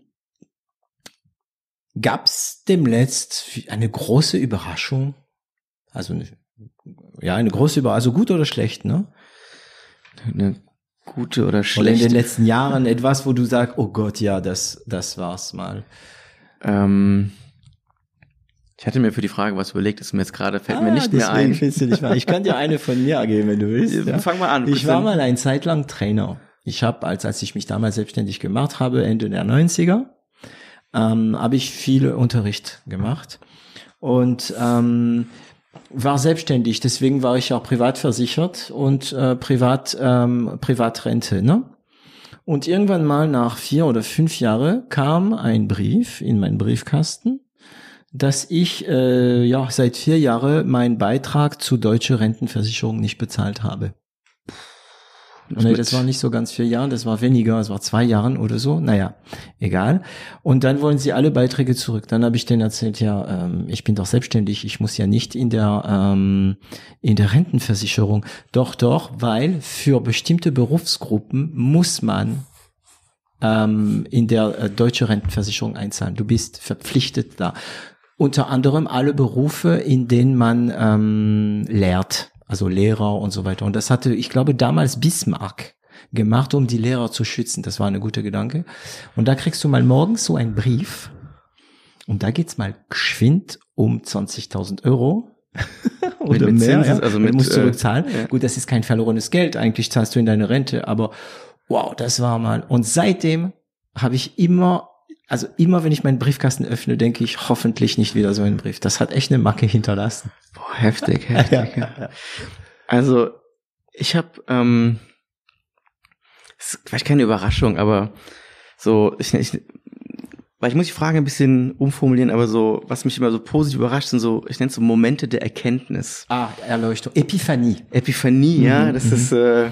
Gab es demnächst eine große Überraschung? Also eine, ja, eine große Überraschung, also gut oder schlecht, ne? Eine gute oder schlechte. Oder in den letzten Jahren etwas, wo du sagst, oh Gott, ja, das, das war's mal. Ähm, ich hatte mir für die Frage was überlegt, ist mir jetzt gerade, fällt ah, mir nicht mehr ein. Nicht. Ich kann dir eine von mir geben, wenn du willst. Ja. Fang mal an. Ich war mal ein Zeit lang Trainer. Ich habe, als, als ich mich damals selbstständig gemacht habe, Ende der 90er, ähm, habe ich viel Unterricht gemacht. Und ähm, war selbstständig, deswegen war ich auch privat versichert und äh, privat ähm, Privatrente. Ne? Und irgendwann mal nach vier oder fünf Jahren kam ein Brief in meinen Briefkasten, dass ich äh, ja seit vier Jahren meinen Beitrag zu deutsche Rentenversicherung nicht bezahlt habe. Nee, das war nicht so ganz vier Jahre, das war weniger, es war zwei Jahren oder so. Naja, egal. Und dann wollen sie alle Beiträge zurück. Dann habe ich denen erzählt, ja, ähm, ich bin doch selbstständig, ich muss ja nicht in der ähm, in der Rentenversicherung. Doch, doch, weil für bestimmte Berufsgruppen muss man ähm, in der äh, deutsche Rentenversicherung einzahlen. Du bist verpflichtet da. Unter anderem alle Berufe, in denen man ähm, lehrt also Lehrer und so weiter. Und das hatte, ich glaube, damals Bismarck gemacht, um die Lehrer zu schützen. Das war eine gute Gedanke. Und da kriegst du mal morgens so einen Brief und da geht's mal geschwind um 20.000 Euro. Oder mit, mit mehr, Zinsen, ja. also mit, musst zurückzahlen. Äh, ja. Gut, das ist kein verlorenes Geld. Eigentlich zahlst du in deine Rente, aber wow, das war mal. Und seitdem habe ich immer also immer wenn ich meinen Briefkasten öffne, denke ich, hoffentlich nicht wieder so einen Brief. Das hat echt eine Macke hinterlassen. Boah, heftig, heftig. ja, ja. Also ich habe, ähm, ist vielleicht keine Überraschung, aber so, ich, ich, weil ich muss die Frage ein bisschen umformulieren, aber so, was mich immer so positiv überrascht, sind so, ich nenne es so Momente der Erkenntnis. Ah, Erleuchtung. Epiphanie. Epiphanie, mhm, ja, das mhm. ist, äh,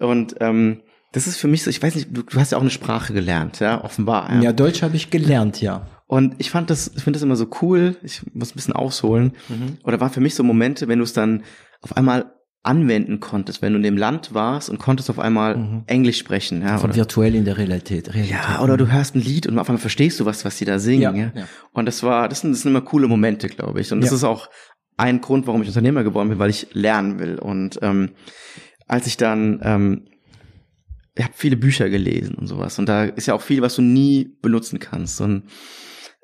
und ähm, das ist für mich so, ich weiß nicht, du, du hast ja auch eine Sprache gelernt, ja, offenbar. Ja, ja Deutsch habe ich gelernt, ja. Und ich fand das, ich finde das immer so cool, ich muss ein bisschen ausholen. Mhm. Oder war für mich so Momente, wenn du es dann auf einmal anwenden konntest, wenn du in dem Land warst und konntest auf einmal mhm. Englisch sprechen. Ja, Von oder, virtuell in der Realität, Realität. Ja, oder du hörst ein Lied und auf einmal verstehst du was, was die da singen. Ja, ja. ja. Und das war, das sind, das sind immer coole Momente, glaube ich. Und das ja. ist auch ein Grund, warum ich Unternehmer geworden bin, weil ich lernen will. Und ähm, als ich dann ähm, ich habe viele Bücher gelesen und sowas. Und da ist ja auch viel, was du nie benutzen kannst. Und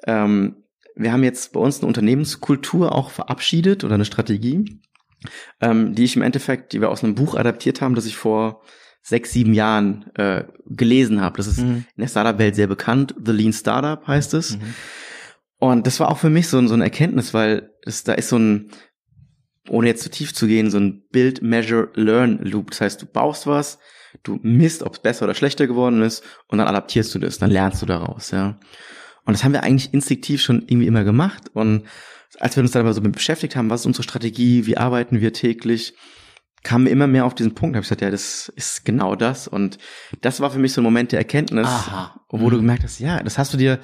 ähm, wir haben jetzt bei uns eine Unternehmenskultur auch verabschiedet oder eine Strategie, ähm, die ich im Endeffekt, die wir aus einem Buch adaptiert haben, das ich vor sechs, sieben Jahren äh, gelesen habe. Das ist mhm. in der Startup-Welt sehr bekannt. The Lean Startup heißt es. Mhm. Und das war auch für mich so, so eine Erkenntnis, weil es, da ist so ein ohne jetzt zu tief zu gehen, so ein Build, Measure, Learn Loop. Das heißt, du baust was, du misst, ob es besser oder schlechter geworden ist und dann adaptierst du das, dann lernst du daraus, ja. Und das haben wir eigentlich instinktiv schon irgendwie immer gemacht. Und als wir uns dann aber so beschäftigt haben, was ist unsere Strategie, wie arbeiten wir täglich, kamen wir immer mehr auf diesen Punkt. Da habe ich gesagt, ja, das ist genau das. Und das war für mich so ein Moment der Erkenntnis, Aha. wo mhm. du gemerkt hast, ja, das hast du dir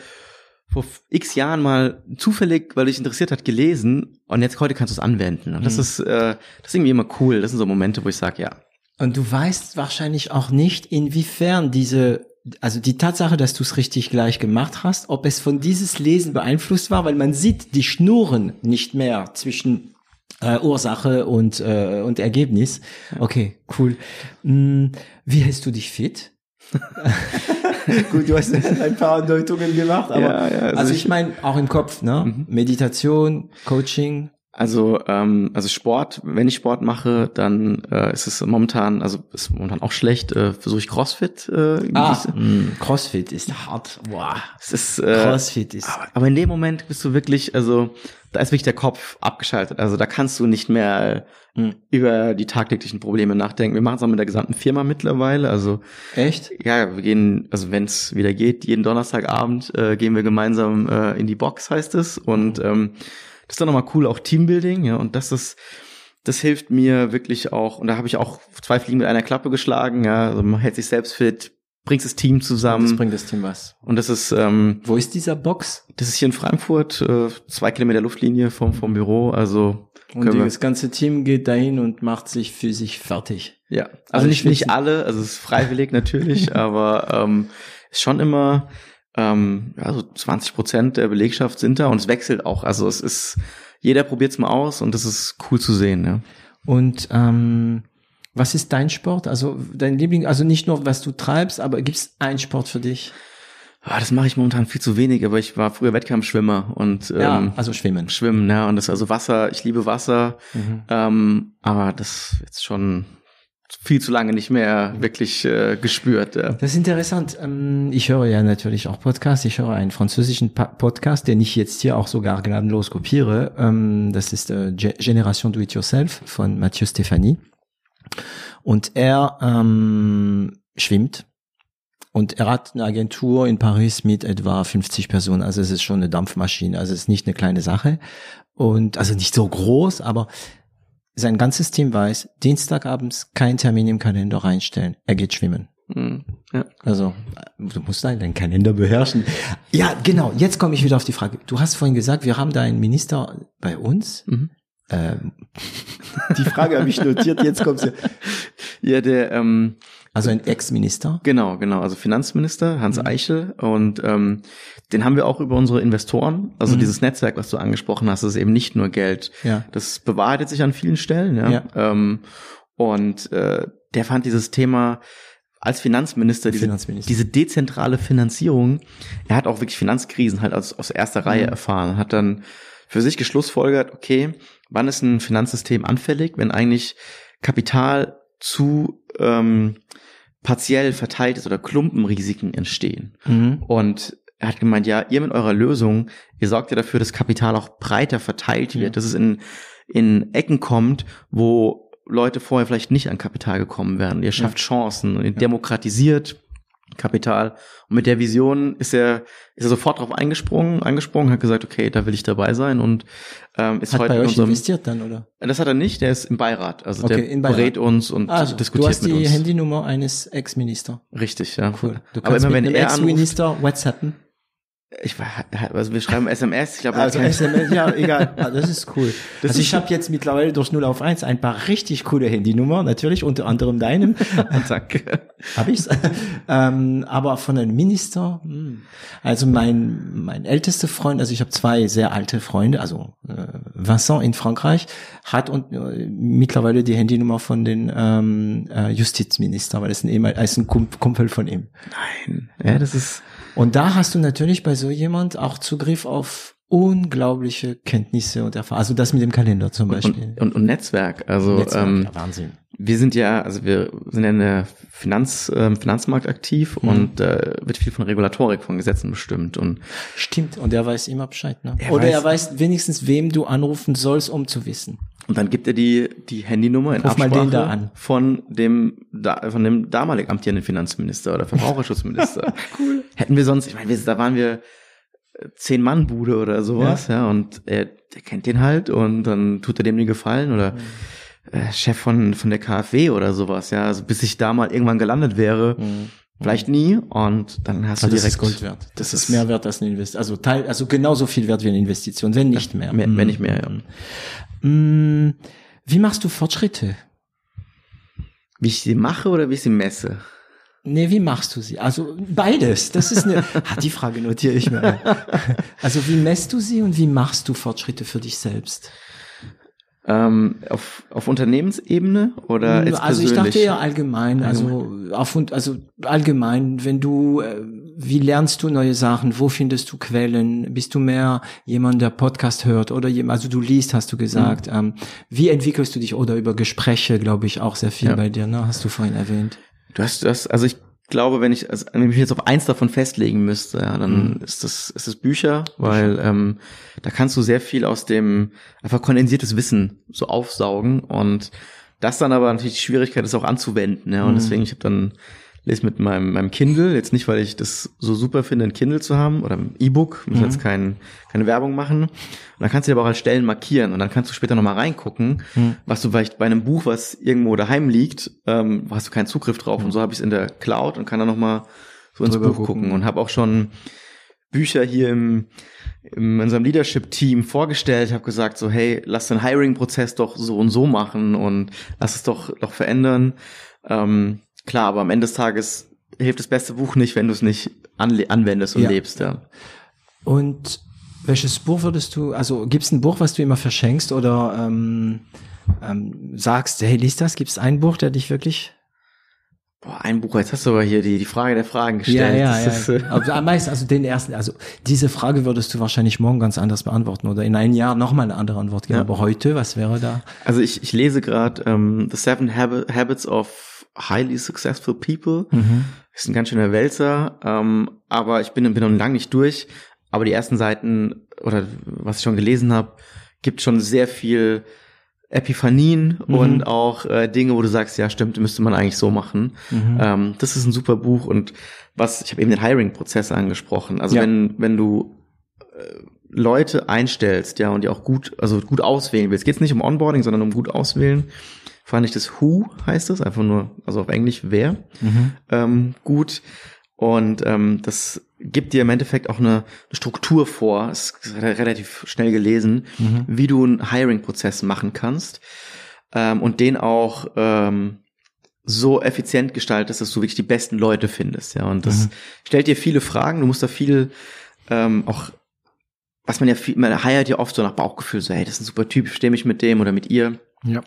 vor x Jahren mal zufällig, weil dich interessiert hat, gelesen und jetzt heute kannst du es anwenden. Und das mhm. ist, äh, das ist irgendwie immer cool. Das sind so Momente, wo ich sage, ja. Und du weißt wahrscheinlich auch nicht, inwiefern diese also die Tatsache, dass du es richtig gleich gemacht hast, ob es von dieses Lesen beeinflusst war, weil man sieht die Schnuren nicht mehr zwischen äh, Ursache und äh, und Ergebnis. Okay, cool. Hm, wie hältst du dich fit? Gut, du hast ein paar Andeutungen gemacht, aber ja, ja, also, also, ich, ich meine auch im Kopf, ne? Mhm. Meditation, Coaching. Also, ähm, also Sport, wenn ich Sport mache, dann äh, ist es momentan, also ist momentan auch schlecht, äh, versuche ich Crossfit. Äh, ah, mh, hm, Crossfit ist hart. Wow. Es ist, äh, Crossfit ist. Aber, aber, in dem Moment bist du wirklich, also da ist wirklich der Kopf abgeschaltet. Also da kannst du nicht mehr mh, hm, über die tagtäglichen Probleme nachdenken. Wir machen es auch mit der gesamten Firma mittlerweile. Also echt? Ja, wir gehen, also wenn es wieder geht, jeden Donnerstagabend äh, gehen wir gemeinsam äh, in die Box, heißt es. Und ähm, das ist dann nochmal cool, auch Teambuilding, ja, und das ist, das hilft mir wirklich auch, und da habe ich auch zwei Fliegen mit einer Klappe geschlagen, ja, also man hält sich selbst fit, bringt das Team zusammen. Das bringt das Team was. Und das ist, ähm, Wo ist dieser Box? Das ist hier in Frankfurt, äh, zwei Kilometer Luftlinie vom, vom Büro, also. Und das ganze Team geht dahin und macht sich für sich fertig. Ja, also, also nicht, nicht alle, also es ist freiwillig natürlich, aber ähm, ist schon immer, ähm, ja, so 20 Prozent der Belegschaft sind da und es wechselt auch. Also es ist, jeder probiert es mal aus und das ist cool zu sehen. Ja. Und ähm, was ist dein Sport? Also dein Liebling, also nicht nur was du treibst, aber gibt es einen Sport für dich? Ah, das mache ich momentan viel zu wenig, aber ich war früher Wettkampfschwimmer und ähm, ja, also Schwimmen. Schwimmen, ja, und das also Wasser, ich liebe Wasser, mhm. ähm, aber das jetzt schon viel zu lange nicht mehr wirklich äh, gespürt. Ja. Das ist interessant. Ähm, ich höre ja natürlich auch Podcasts. Ich höre einen französischen Podcast, den ich jetzt hier auch sogar gnadenlos kopiere. Ähm, das ist äh, Generation Do It Yourself von Mathieu Stéphanie. Und er ähm, schwimmt. Und er hat eine Agentur in Paris mit etwa 50 Personen. Also es ist schon eine Dampfmaschine. Also es ist nicht eine kleine Sache. Und also nicht so groß, aber sein ganzes Team weiß, Dienstagabends kein Termin im Kalender reinstellen. Er geht schwimmen. Mhm. Ja. Also, du musst deinen Kalender beherrschen. Ja, genau. Jetzt komme ich wieder auf die Frage. Du hast vorhin gesagt, wir haben da einen Minister bei uns. Mhm. Ähm, die Frage habe ich notiert, jetzt kommt sie. Ja, der, ähm, also ein Ex-Minister? Genau, genau. Also Finanzminister Hans mhm. Eichel und ähm, den haben wir auch über unsere Investoren. Also mhm. dieses Netzwerk, was du angesprochen hast, ist eben nicht nur Geld. Ja. Das bewahrheitet sich an vielen Stellen. Ja. ja. Ähm, und äh, der fand dieses Thema als Finanzminister, diese, Finanzminister. diese dezentrale Finanzierung, er hat auch wirklich Finanzkrisen halt aus, aus erster Reihe mhm. erfahren, hat dann für sich geschlussfolgert, okay, wann ist ein Finanzsystem anfällig, wenn eigentlich Kapital zu ähm, partiell verteilt ist oder Klumpenrisiken entstehen. Mhm. Und er hat gemeint, ja, ihr mit eurer Lösung, ihr sorgt ja dafür, dass Kapital auch breiter verteilt wird, ja. dass es in, in Ecken kommt, wo Leute vorher vielleicht nicht an Kapital gekommen wären. Ihr schafft ja. Chancen und ihr ja. demokratisiert Kapital. Und mit der Vision ist er, ist er sofort drauf eingesprungen, angesprungen, hat gesagt, okay, da will ich dabei sein und ähm, ist hat heute bei euch unserem, investiert dann, oder? Das hat er nicht, der ist im Beirat. Also okay, der berät uns und also, diskutiert Du hast die uns. Handynummer eines Ex-Minister. Richtig, ja. Cool. Du kannst Aber immer, mit wenn einem Ex-Minister WhatsAppen ich war, also wir schreiben SMS, ich glaube, also SMS, ja, egal, ah, das ist cool. Das also ich habe jetzt mittlerweile durch 0 auf 1 ein paar richtig coole Handynummern, natürlich unter anderem deinem. Danke. Habe ich's. ähm, aber von einem Minister, hm. also mein mein ältester Freund, also ich habe zwei sehr alte Freunde, also äh, Vincent in Frankreich hat und äh, mittlerweile die Handynummer von den ähm, äh, Justizminister, weil es ein ehemaliger, ist ein Kumpel von ihm. Nein, ja, das ist und da hast du natürlich bei so jemand auch Zugriff auf unglaubliche Kenntnisse und Erfahrungen. Also das mit dem Kalender zum Beispiel. Und, und, und Netzwerk. Also Netzwerk, ähm, ja, Wahnsinn. Wir sind ja, also wir sind ja in der Finanz, ähm, Finanzmarkt aktiv mhm. und äh, wird viel von Regulatorik, von Gesetzen bestimmt. Und Stimmt, und er weiß immer Bescheid, ne? Er Oder weiß, er weiß wenigstens, wem du anrufen sollst, um zu wissen. Und dann gibt er die, die Handynummer in Ruf mal Absprache den da an. von dem, da, von dem damalig amtierenden Finanzminister oder Verbraucherschutzminister. cool. Hätten wir sonst, ich meine, da waren wir äh, zehn Mann Bude oder sowas, ja, und er, der kennt den halt und dann tut er dem den Gefallen oder Mhm. äh, Chef von, von der KfW oder sowas, ja, also bis ich da mal irgendwann gelandet wäre, vielleicht nie und dann hast du Mhm. das direkt ist Gold wert. Das, das ist mehr wert als eine Investition. Also Teil, also genauso viel wert wie eine Investition, wenn nicht mehr. mehr, wenn nicht mehr, ja. Mm, Wie machst du Fortschritte? Wie ich sie mache oder wie ich sie messe? Nee, wie machst du sie? Also beides. Das ist eine. ah, die Frage notiere ich mir. Also wie messt du sie und wie machst du Fortschritte für dich selbst? Ähm, auf, auf Unternehmensebene oder jetzt also ich persönlich? dachte eher allgemein, also auf und also allgemein, wenn du äh, wie lernst du neue Sachen, wo findest du Quellen, bist du mehr jemand, der Podcast hört oder jemand, also du liest, hast du gesagt, Mhm. ähm, wie entwickelst du dich oder über Gespräche, glaube ich, auch sehr viel Ja. bei dir, ne? Hast du vorhin erwähnt. Du hast das, also ich glaube, wenn ich, also wenn ich mich jetzt auf eins davon festlegen müsste, ja, dann Mhm. ist das, ist das Bücher, weil ähm, da kannst du sehr viel aus dem einfach kondensiertes Wissen so aufsaugen und das dann aber natürlich die Schwierigkeit ist auch anzuwenden, ja, und Mhm. deswegen ich habe dann lese mit meinem meinem Kindle jetzt nicht, weil ich das so super finde, ein Kindle zu haben oder ein E-Book, muss Mhm. jetzt kein, keine Werbung machen. Und dann kannst du dir aber auch als Stellen markieren und dann kannst du später nochmal reingucken, Mhm. was du vielleicht bei einem Buch, was irgendwo daheim liegt, ähm, hast du keinen Zugriff drauf. Und so habe ich es in der Cloud und kann dann nochmal so ins Drüber Buch gucken, gucken. und habe auch schon Bücher hier im, im in unserem Leadership-Team vorgestellt, habe gesagt so, hey, lass den Hiring-Prozess doch so und so machen und lass es doch doch verändern. Ähm, klar, aber am Ende des Tages hilft das beste Buch nicht, wenn du es nicht anwendest und Ja. lebst. Ja. Und welches Buch würdest du, also gibt es ein Buch, was du immer verschenkst oder ähm, ähm, sagst, hey, lies das? Gibt es ein Buch, der dich wirklich Boah, ein Buch, jetzt hast du aber hier die, die Frage der Fragen gestellt. Das ist, äh, Aber am meisten, also den ersten, also diese Frage würdest du wahrscheinlich morgen ganz anders beantworten oder in einem Jahr nochmal eine andere Antwort geben. Ja. Aber heute, was wäre da? Also ich, ich lese gerade ähm, The Seven Hab Habits of Highly Successful People. Mhm. Ist ein ganz schöner Wälzer, ähm, aber ich bin, bin noch lange nicht durch. Aber die ersten Seiten oder was ich schon gelesen habe, gibt schon sehr viel Epiphanien Mhm. und auch äh, Dinge, wo du sagst, ja stimmt, müsste man eigentlich so machen. Mhm. Ähm, das ist ein super Buch und was, ich habe eben den Hiring-Prozess angesprochen. Also Ja. wenn, wenn du äh, Leute einstellst, ja, und die auch gut, also gut auswählen willst, geht es nicht um Onboarding, sondern um gut auswählen, fand ich das Who heißt es, einfach nur, also auf Englisch wer, Mhm. ähm, gut. Und ähm, das gibt dir im Endeffekt auch eine, eine Struktur vor, es ist re- relativ schnell gelesen, Mhm. wie du einen Hiring-Prozess machen kannst ähm, und den auch ähm, so effizient gestaltest, dass du wirklich die besten Leute findest. Ja, und das Mhm. stellt dir viele Fragen. Du musst da viel ähm, auch, was man ja viel, man hiert ja oft so nach Bauchgefühl, so hey, das ist ein super Typ, ich stehe mich mit dem oder mit ihr. Ja.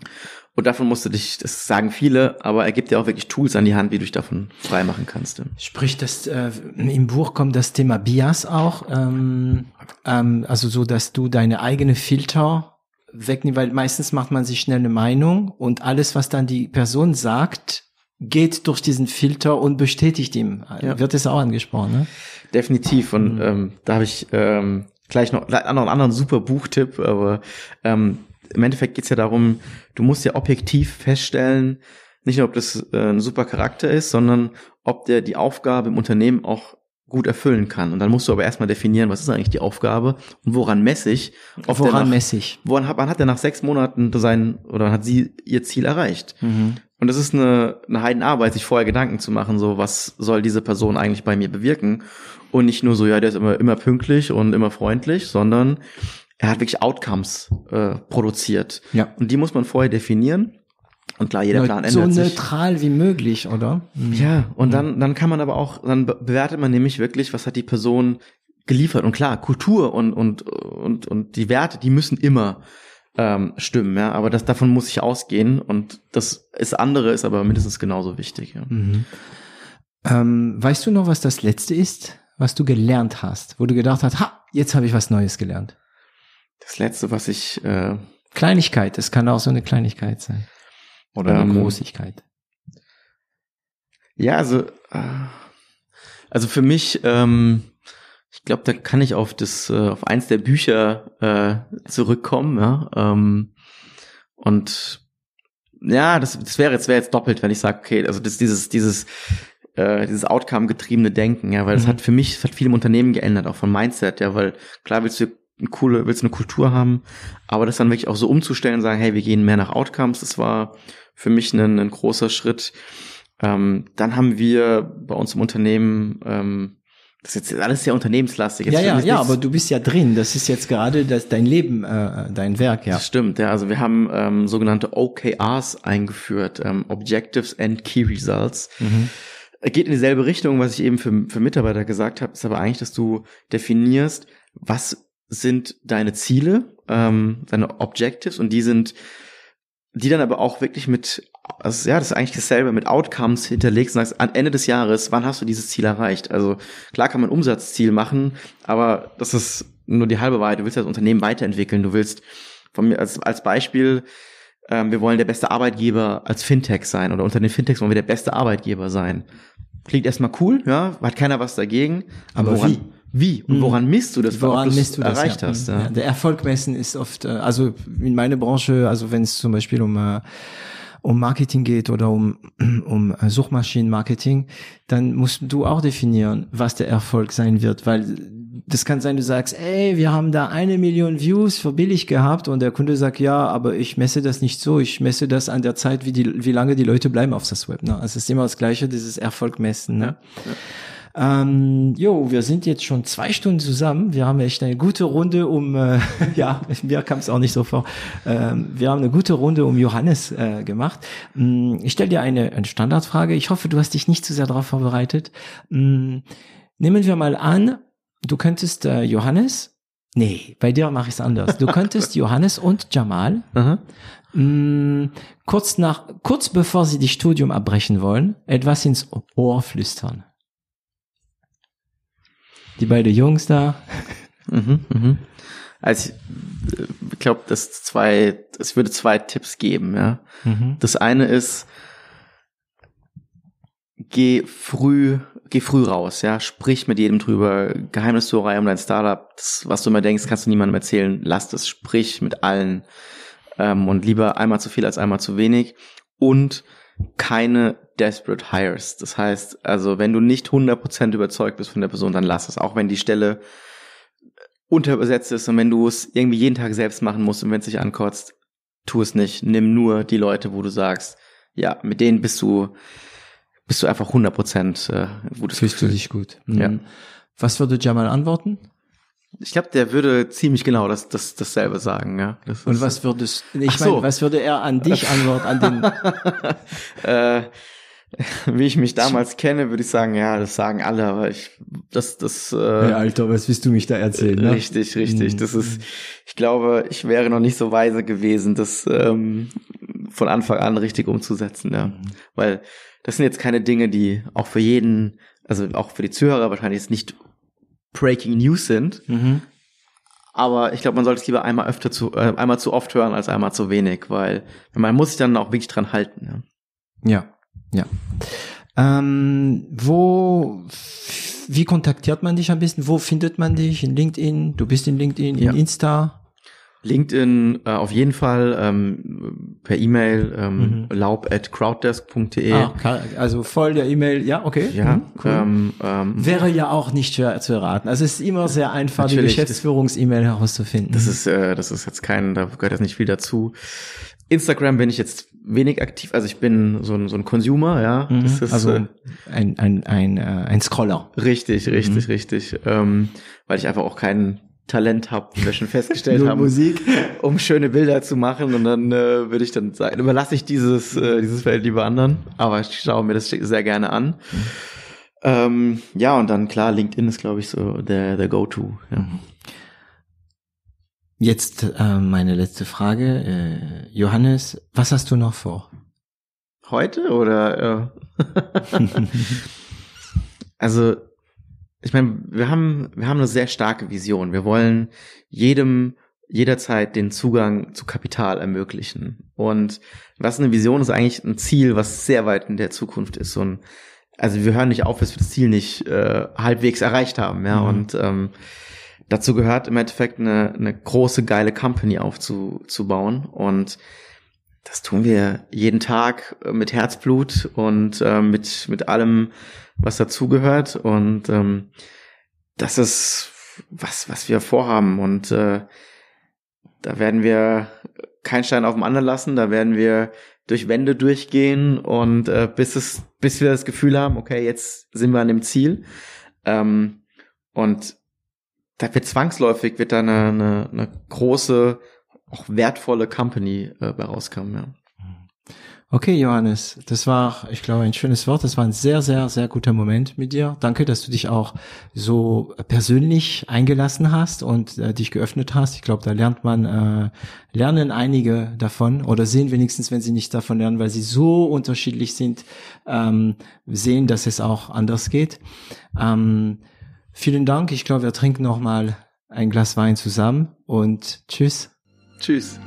Und davon musst du dich, das sagen viele, aber er gibt dir auch wirklich Tools an die Hand, wie du dich davon frei machen kannst. Sprich, das, äh, im Buch kommt das Thema Bias auch, ähm, ähm, also so, dass du deine eigene Filter wegnimmst, weil meistens macht man sich schnell eine Meinung und alles, was dann die Person sagt, geht durch diesen Filter und bestätigt ihm. Ja. Wird es auch angesprochen, ne? Definitiv. Und ähm, da habe ich ähm, gleich noch, noch einen anderen super Buchtipp, aber ähm, im Endeffekt geht's ja darum, du musst ja objektiv feststellen, nicht nur, ob das äh, ein super Charakter ist, sondern ob der die Aufgabe im Unternehmen auch gut erfüllen kann. Und dann musst du aber erstmal definieren, was ist eigentlich die Aufgabe und woran messe ich, ob Woran nach, messe ich? woran hat, hat er nach sechs Monaten sein oder hat sie ihr Ziel erreicht? Und das ist eine, eine Heidenarbeit, sich vorher Gedanken zu machen, so was soll diese Person eigentlich bei mir bewirken? Und nicht nur so, ja, der ist immer, immer pünktlich und immer freundlich, sondern er hat wirklich Outcomes äh, produziert. Ja. Und die muss man vorher definieren. Und klar, jeder Plan so ändert sich. neutral wie möglich, oder? Ja, und dann, dann kann man aber auch, dann be- bewertet man nämlich wirklich, was hat die Person geliefert. Und klar, Kultur und, und, und, und die Werte, die müssen immer ähm, stimmen, ja. Aber das, davon muss ich ausgehen. Und das ist andere, ist aber mindestens genauso wichtig. Ja. Mhm. Ähm, weißt du noch, was das letzte ist, was du gelernt hast, wo du gedacht hast, ha, jetzt habe ich was Neues gelernt? Das letzte, was ich, äh, Kleinigkeit, es kann auch so eine Kleinigkeit sein. Oder eine Ähm, Großigkeit. ja, also, äh, also für mich, ähm, ich glaube, da kann ich auf das, äh, auf eins der Bücher äh, zurückkommen, ja. Ähm, Und ja, das, das wäre jetzt wäre jetzt doppelt, wenn ich sage, okay, also das dieses dieses äh, dieses Outcome-getriebene Denken, ja, weil es mhm. hat für mich, es hat viel im Unternehmen geändert, auch von Mindset, ja, weil klar willst du eine coole, willst du eine Kultur haben, aber das dann wirklich auch so umzustellen und sagen, hey, wir gehen mehr nach Outcomes, das war für mich ein, ein großer Schritt. Ähm, dann haben wir bei uns im Unternehmen ähm, das ist jetzt alles sehr unternehmenslastig. Jetzt ja, ja, ja, aber du bist ja drin. Das ist jetzt gerade das, dein Leben, äh, dein Werk, ja. Das stimmt, ja. Also wir haben ähm, sogenannte OKRs eingeführt, ähm, Objectives and Key Results. Mhm. Geht in dieselbe Richtung, was ich eben für, für Mitarbeiter gesagt habe, ist aber eigentlich, dass du definierst, was sind deine Ziele, ähm, deine Objectives und die sind, die dann aber auch wirklich mit, also ja, das ist eigentlich dasselbe, mit Outcomes hinterlegst und sagst, am Ende des Jahres, wann hast du dieses Ziel erreicht? Also klar kann man Umsatzziel machen, aber das ist nur die halbe Wahrheit. Du willst das Unternehmen weiterentwickeln, du willst von mir als, als Beispiel, ähm, wir wollen der beste Arbeitgeber als Fintech sein oder unter den Fintechs wollen wir der beste Arbeitgeber sein. Klingt erstmal cool, ja, hat keiner was dagegen. Aber, aber wie? Wie und mhm. woran misst du das, woran misst du das, erreicht ja. hast? Ja. ja. Der Erfolg messen ist oft, äh, also in meiner Branche, also wenn es zum Beispiel um äh, um Marketing geht oder um, um Suchmaschinenmarketing, dann musst du auch definieren, was der Erfolg sein wird, weil das kann sein, du sagst, ey, wir haben da eine Million Views für billig gehabt und der Kunde sagt, ja, aber ich messe das nicht so, ich messe das an der Zeit, wie die, wie lange die Leute bleiben auf das Web. Ne? Also es ist immer das Gleiche, dieses Erfolg messen. Ne? Ja. Ähm, jo, wir sind jetzt schon zwei Stunden zusammen. Wir haben echt eine gute Runde um, äh, ja, mir kam es auch nicht so vor. Ähm, wir haben eine gute Runde um Johannes äh, gemacht. Ähm, ich stelle dir eine, eine Standardfrage. Ich hoffe, du hast dich nicht zu sehr darauf vorbereitet. Ähm, nehmen wir mal an, du könntest äh, Johannes, nee, bei dir mache ich es anders. Du könntest Johannes und Jamal mh, mm, kurz nach, kurz bevor sie das Studium abbrechen wollen, etwas ins Ohr flüstern die beiden Jungs da. Mhm, mhm. Also ich äh, glaube, dass zwei, es würde zwei Tipps geben, ja. Mhm. Das eine ist, geh früh, geh früh raus, ja. Sprich mit jedem drüber. Geheimnissucherei um dein Startup, das, was du immer denkst, kannst du niemandem erzählen. Lass das, sprich mit allen. Ähm, und lieber einmal zu viel als einmal zu wenig. Und keine desperate hires. Das heißt, also wenn du nicht 100% überzeugt bist von der Person, dann lass es. Auch wenn die Stelle unterbesetzt ist und wenn du es irgendwie jeden Tag selbst machen musst und wenn es sich ankotzt, tu es nicht. Nimm nur die Leute, wo du sagst, ja, mit denen bist du, bist du einfach 100% äh, gutes Fühlst Gefühl. du dich gut. Mhm. Ja. Was würde Jamal antworten? Ich glaube, der würde ziemlich genau das, das, dasselbe sagen, ja. Das und was würdest, ich meine, so. was würde er an dich antworten, an den? äh, wie ich mich damals kenne, würde ich sagen, ja, das sagen alle, aber ich, das, das. Äh, hey, Alter, was willst du mich da erzählen? Ne? Richtig, richtig. Mhm. Das ist, ich glaube, ich wäre noch nicht so weise gewesen, das ähm, von Anfang an richtig umzusetzen, ja, mhm. weil das sind jetzt keine Dinge, die auch für jeden, also auch für die Zuhörer wahrscheinlich jetzt nicht Breaking News sind. Mhm. Aber ich glaube, man sollte es lieber einmal öfter zu, äh, einmal zu oft hören als einmal zu wenig, weil man muss sich dann auch wirklich dran halten. Ja. ja. Ja. Ähm, wo, wie kontaktiert man dich am besten? Wo findet man dich? In LinkedIn? Du bist in LinkedIn, ja. in Insta? LinkedIn äh, auf jeden Fall ähm, per E-Mail ähm, mhm. laub at crowddesk.de. Ah, also voll der E-Mail, ja, okay. Ja, mhm, cool. ähm, ähm, Wäre ja auch nicht schwer zu erraten. Also es ist immer sehr einfach, die Geschäftsführungs-E-Mail herauszufinden. Das ist, äh, das ist jetzt kein, da gehört jetzt nicht viel dazu. Instagram bin ich jetzt wenig aktiv, also ich bin so ein, so ein Consumer, ja. Mhm, ist, also äh, ein, ein, ein, äh, ein Scroller. Richtig, richtig, mhm. richtig. Ähm, weil ich einfach auch kein Talent habe, wie wir schon festgestellt haben, Musik. um schöne Bilder zu machen und dann äh, würde ich dann sagen, überlasse ich dieses, äh, dieses Feld lieber anderen, aber ich schaue mir das sehr gerne an. Mhm. Ähm, ja, und dann klar, LinkedIn ist, glaube ich, so der, der Go-To. Ja. Jetzt äh, meine letzte Frage. Äh, Johannes, was hast du noch vor? Heute oder? Äh? also, ich meine, wir haben, wir haben eine sehr starke Vision. Wir wollen jedem jederzeit den Zugang zu Kapital ermöglichen. Und was eine Vision ist eigentlich ein Ziel, was sehr weit in der Zukunft ist. Und also wir hören nicht auf, bis wir das Ziel nicht äh, halbwegs erreicht haben. Ja, mhm. und ähm, dazu gehört im Endeffekt eine, eine große, geile Company aufzubauen. Und das tun wir jeden Tag äh, mit Herzblut und äh, mit, mit allem, was dazugehört. Und ähm, das ist was, was wir vorhaben. Und äh, da werden wir keinen Stein auf dem anderen lassen. Da werden wir durch Wände durchgehen und äh, bis es, bis wir das Gefühl haben, okay, jetzt sind wir an dem Ziel. Ähm, und da wird zwangsläufig wird da eine, eine, eine große, auch wertvolle Company äh, bei rauskommen. Ja. Okay, Johannes, das war, ich glaube, ein schönes Wort. Das war ein sehr, sehr, sehr guter Moment mit dir. Danke, dass du dich auch so persönlich eingelassen hast und äh, dich geöffnet hast. Ich glaube, da lernt man, äh, lernen einige davon oder sehen wenigstens, wenn sie nicht davon lernen, weil sie so unterschiedlich sind, ähm, sehen, dass es auch anders geht. Ähm, vielen Dank. Ich glaube, wir trinken noch mal ein Glas Wein zusammen und tschüss. Tschüss.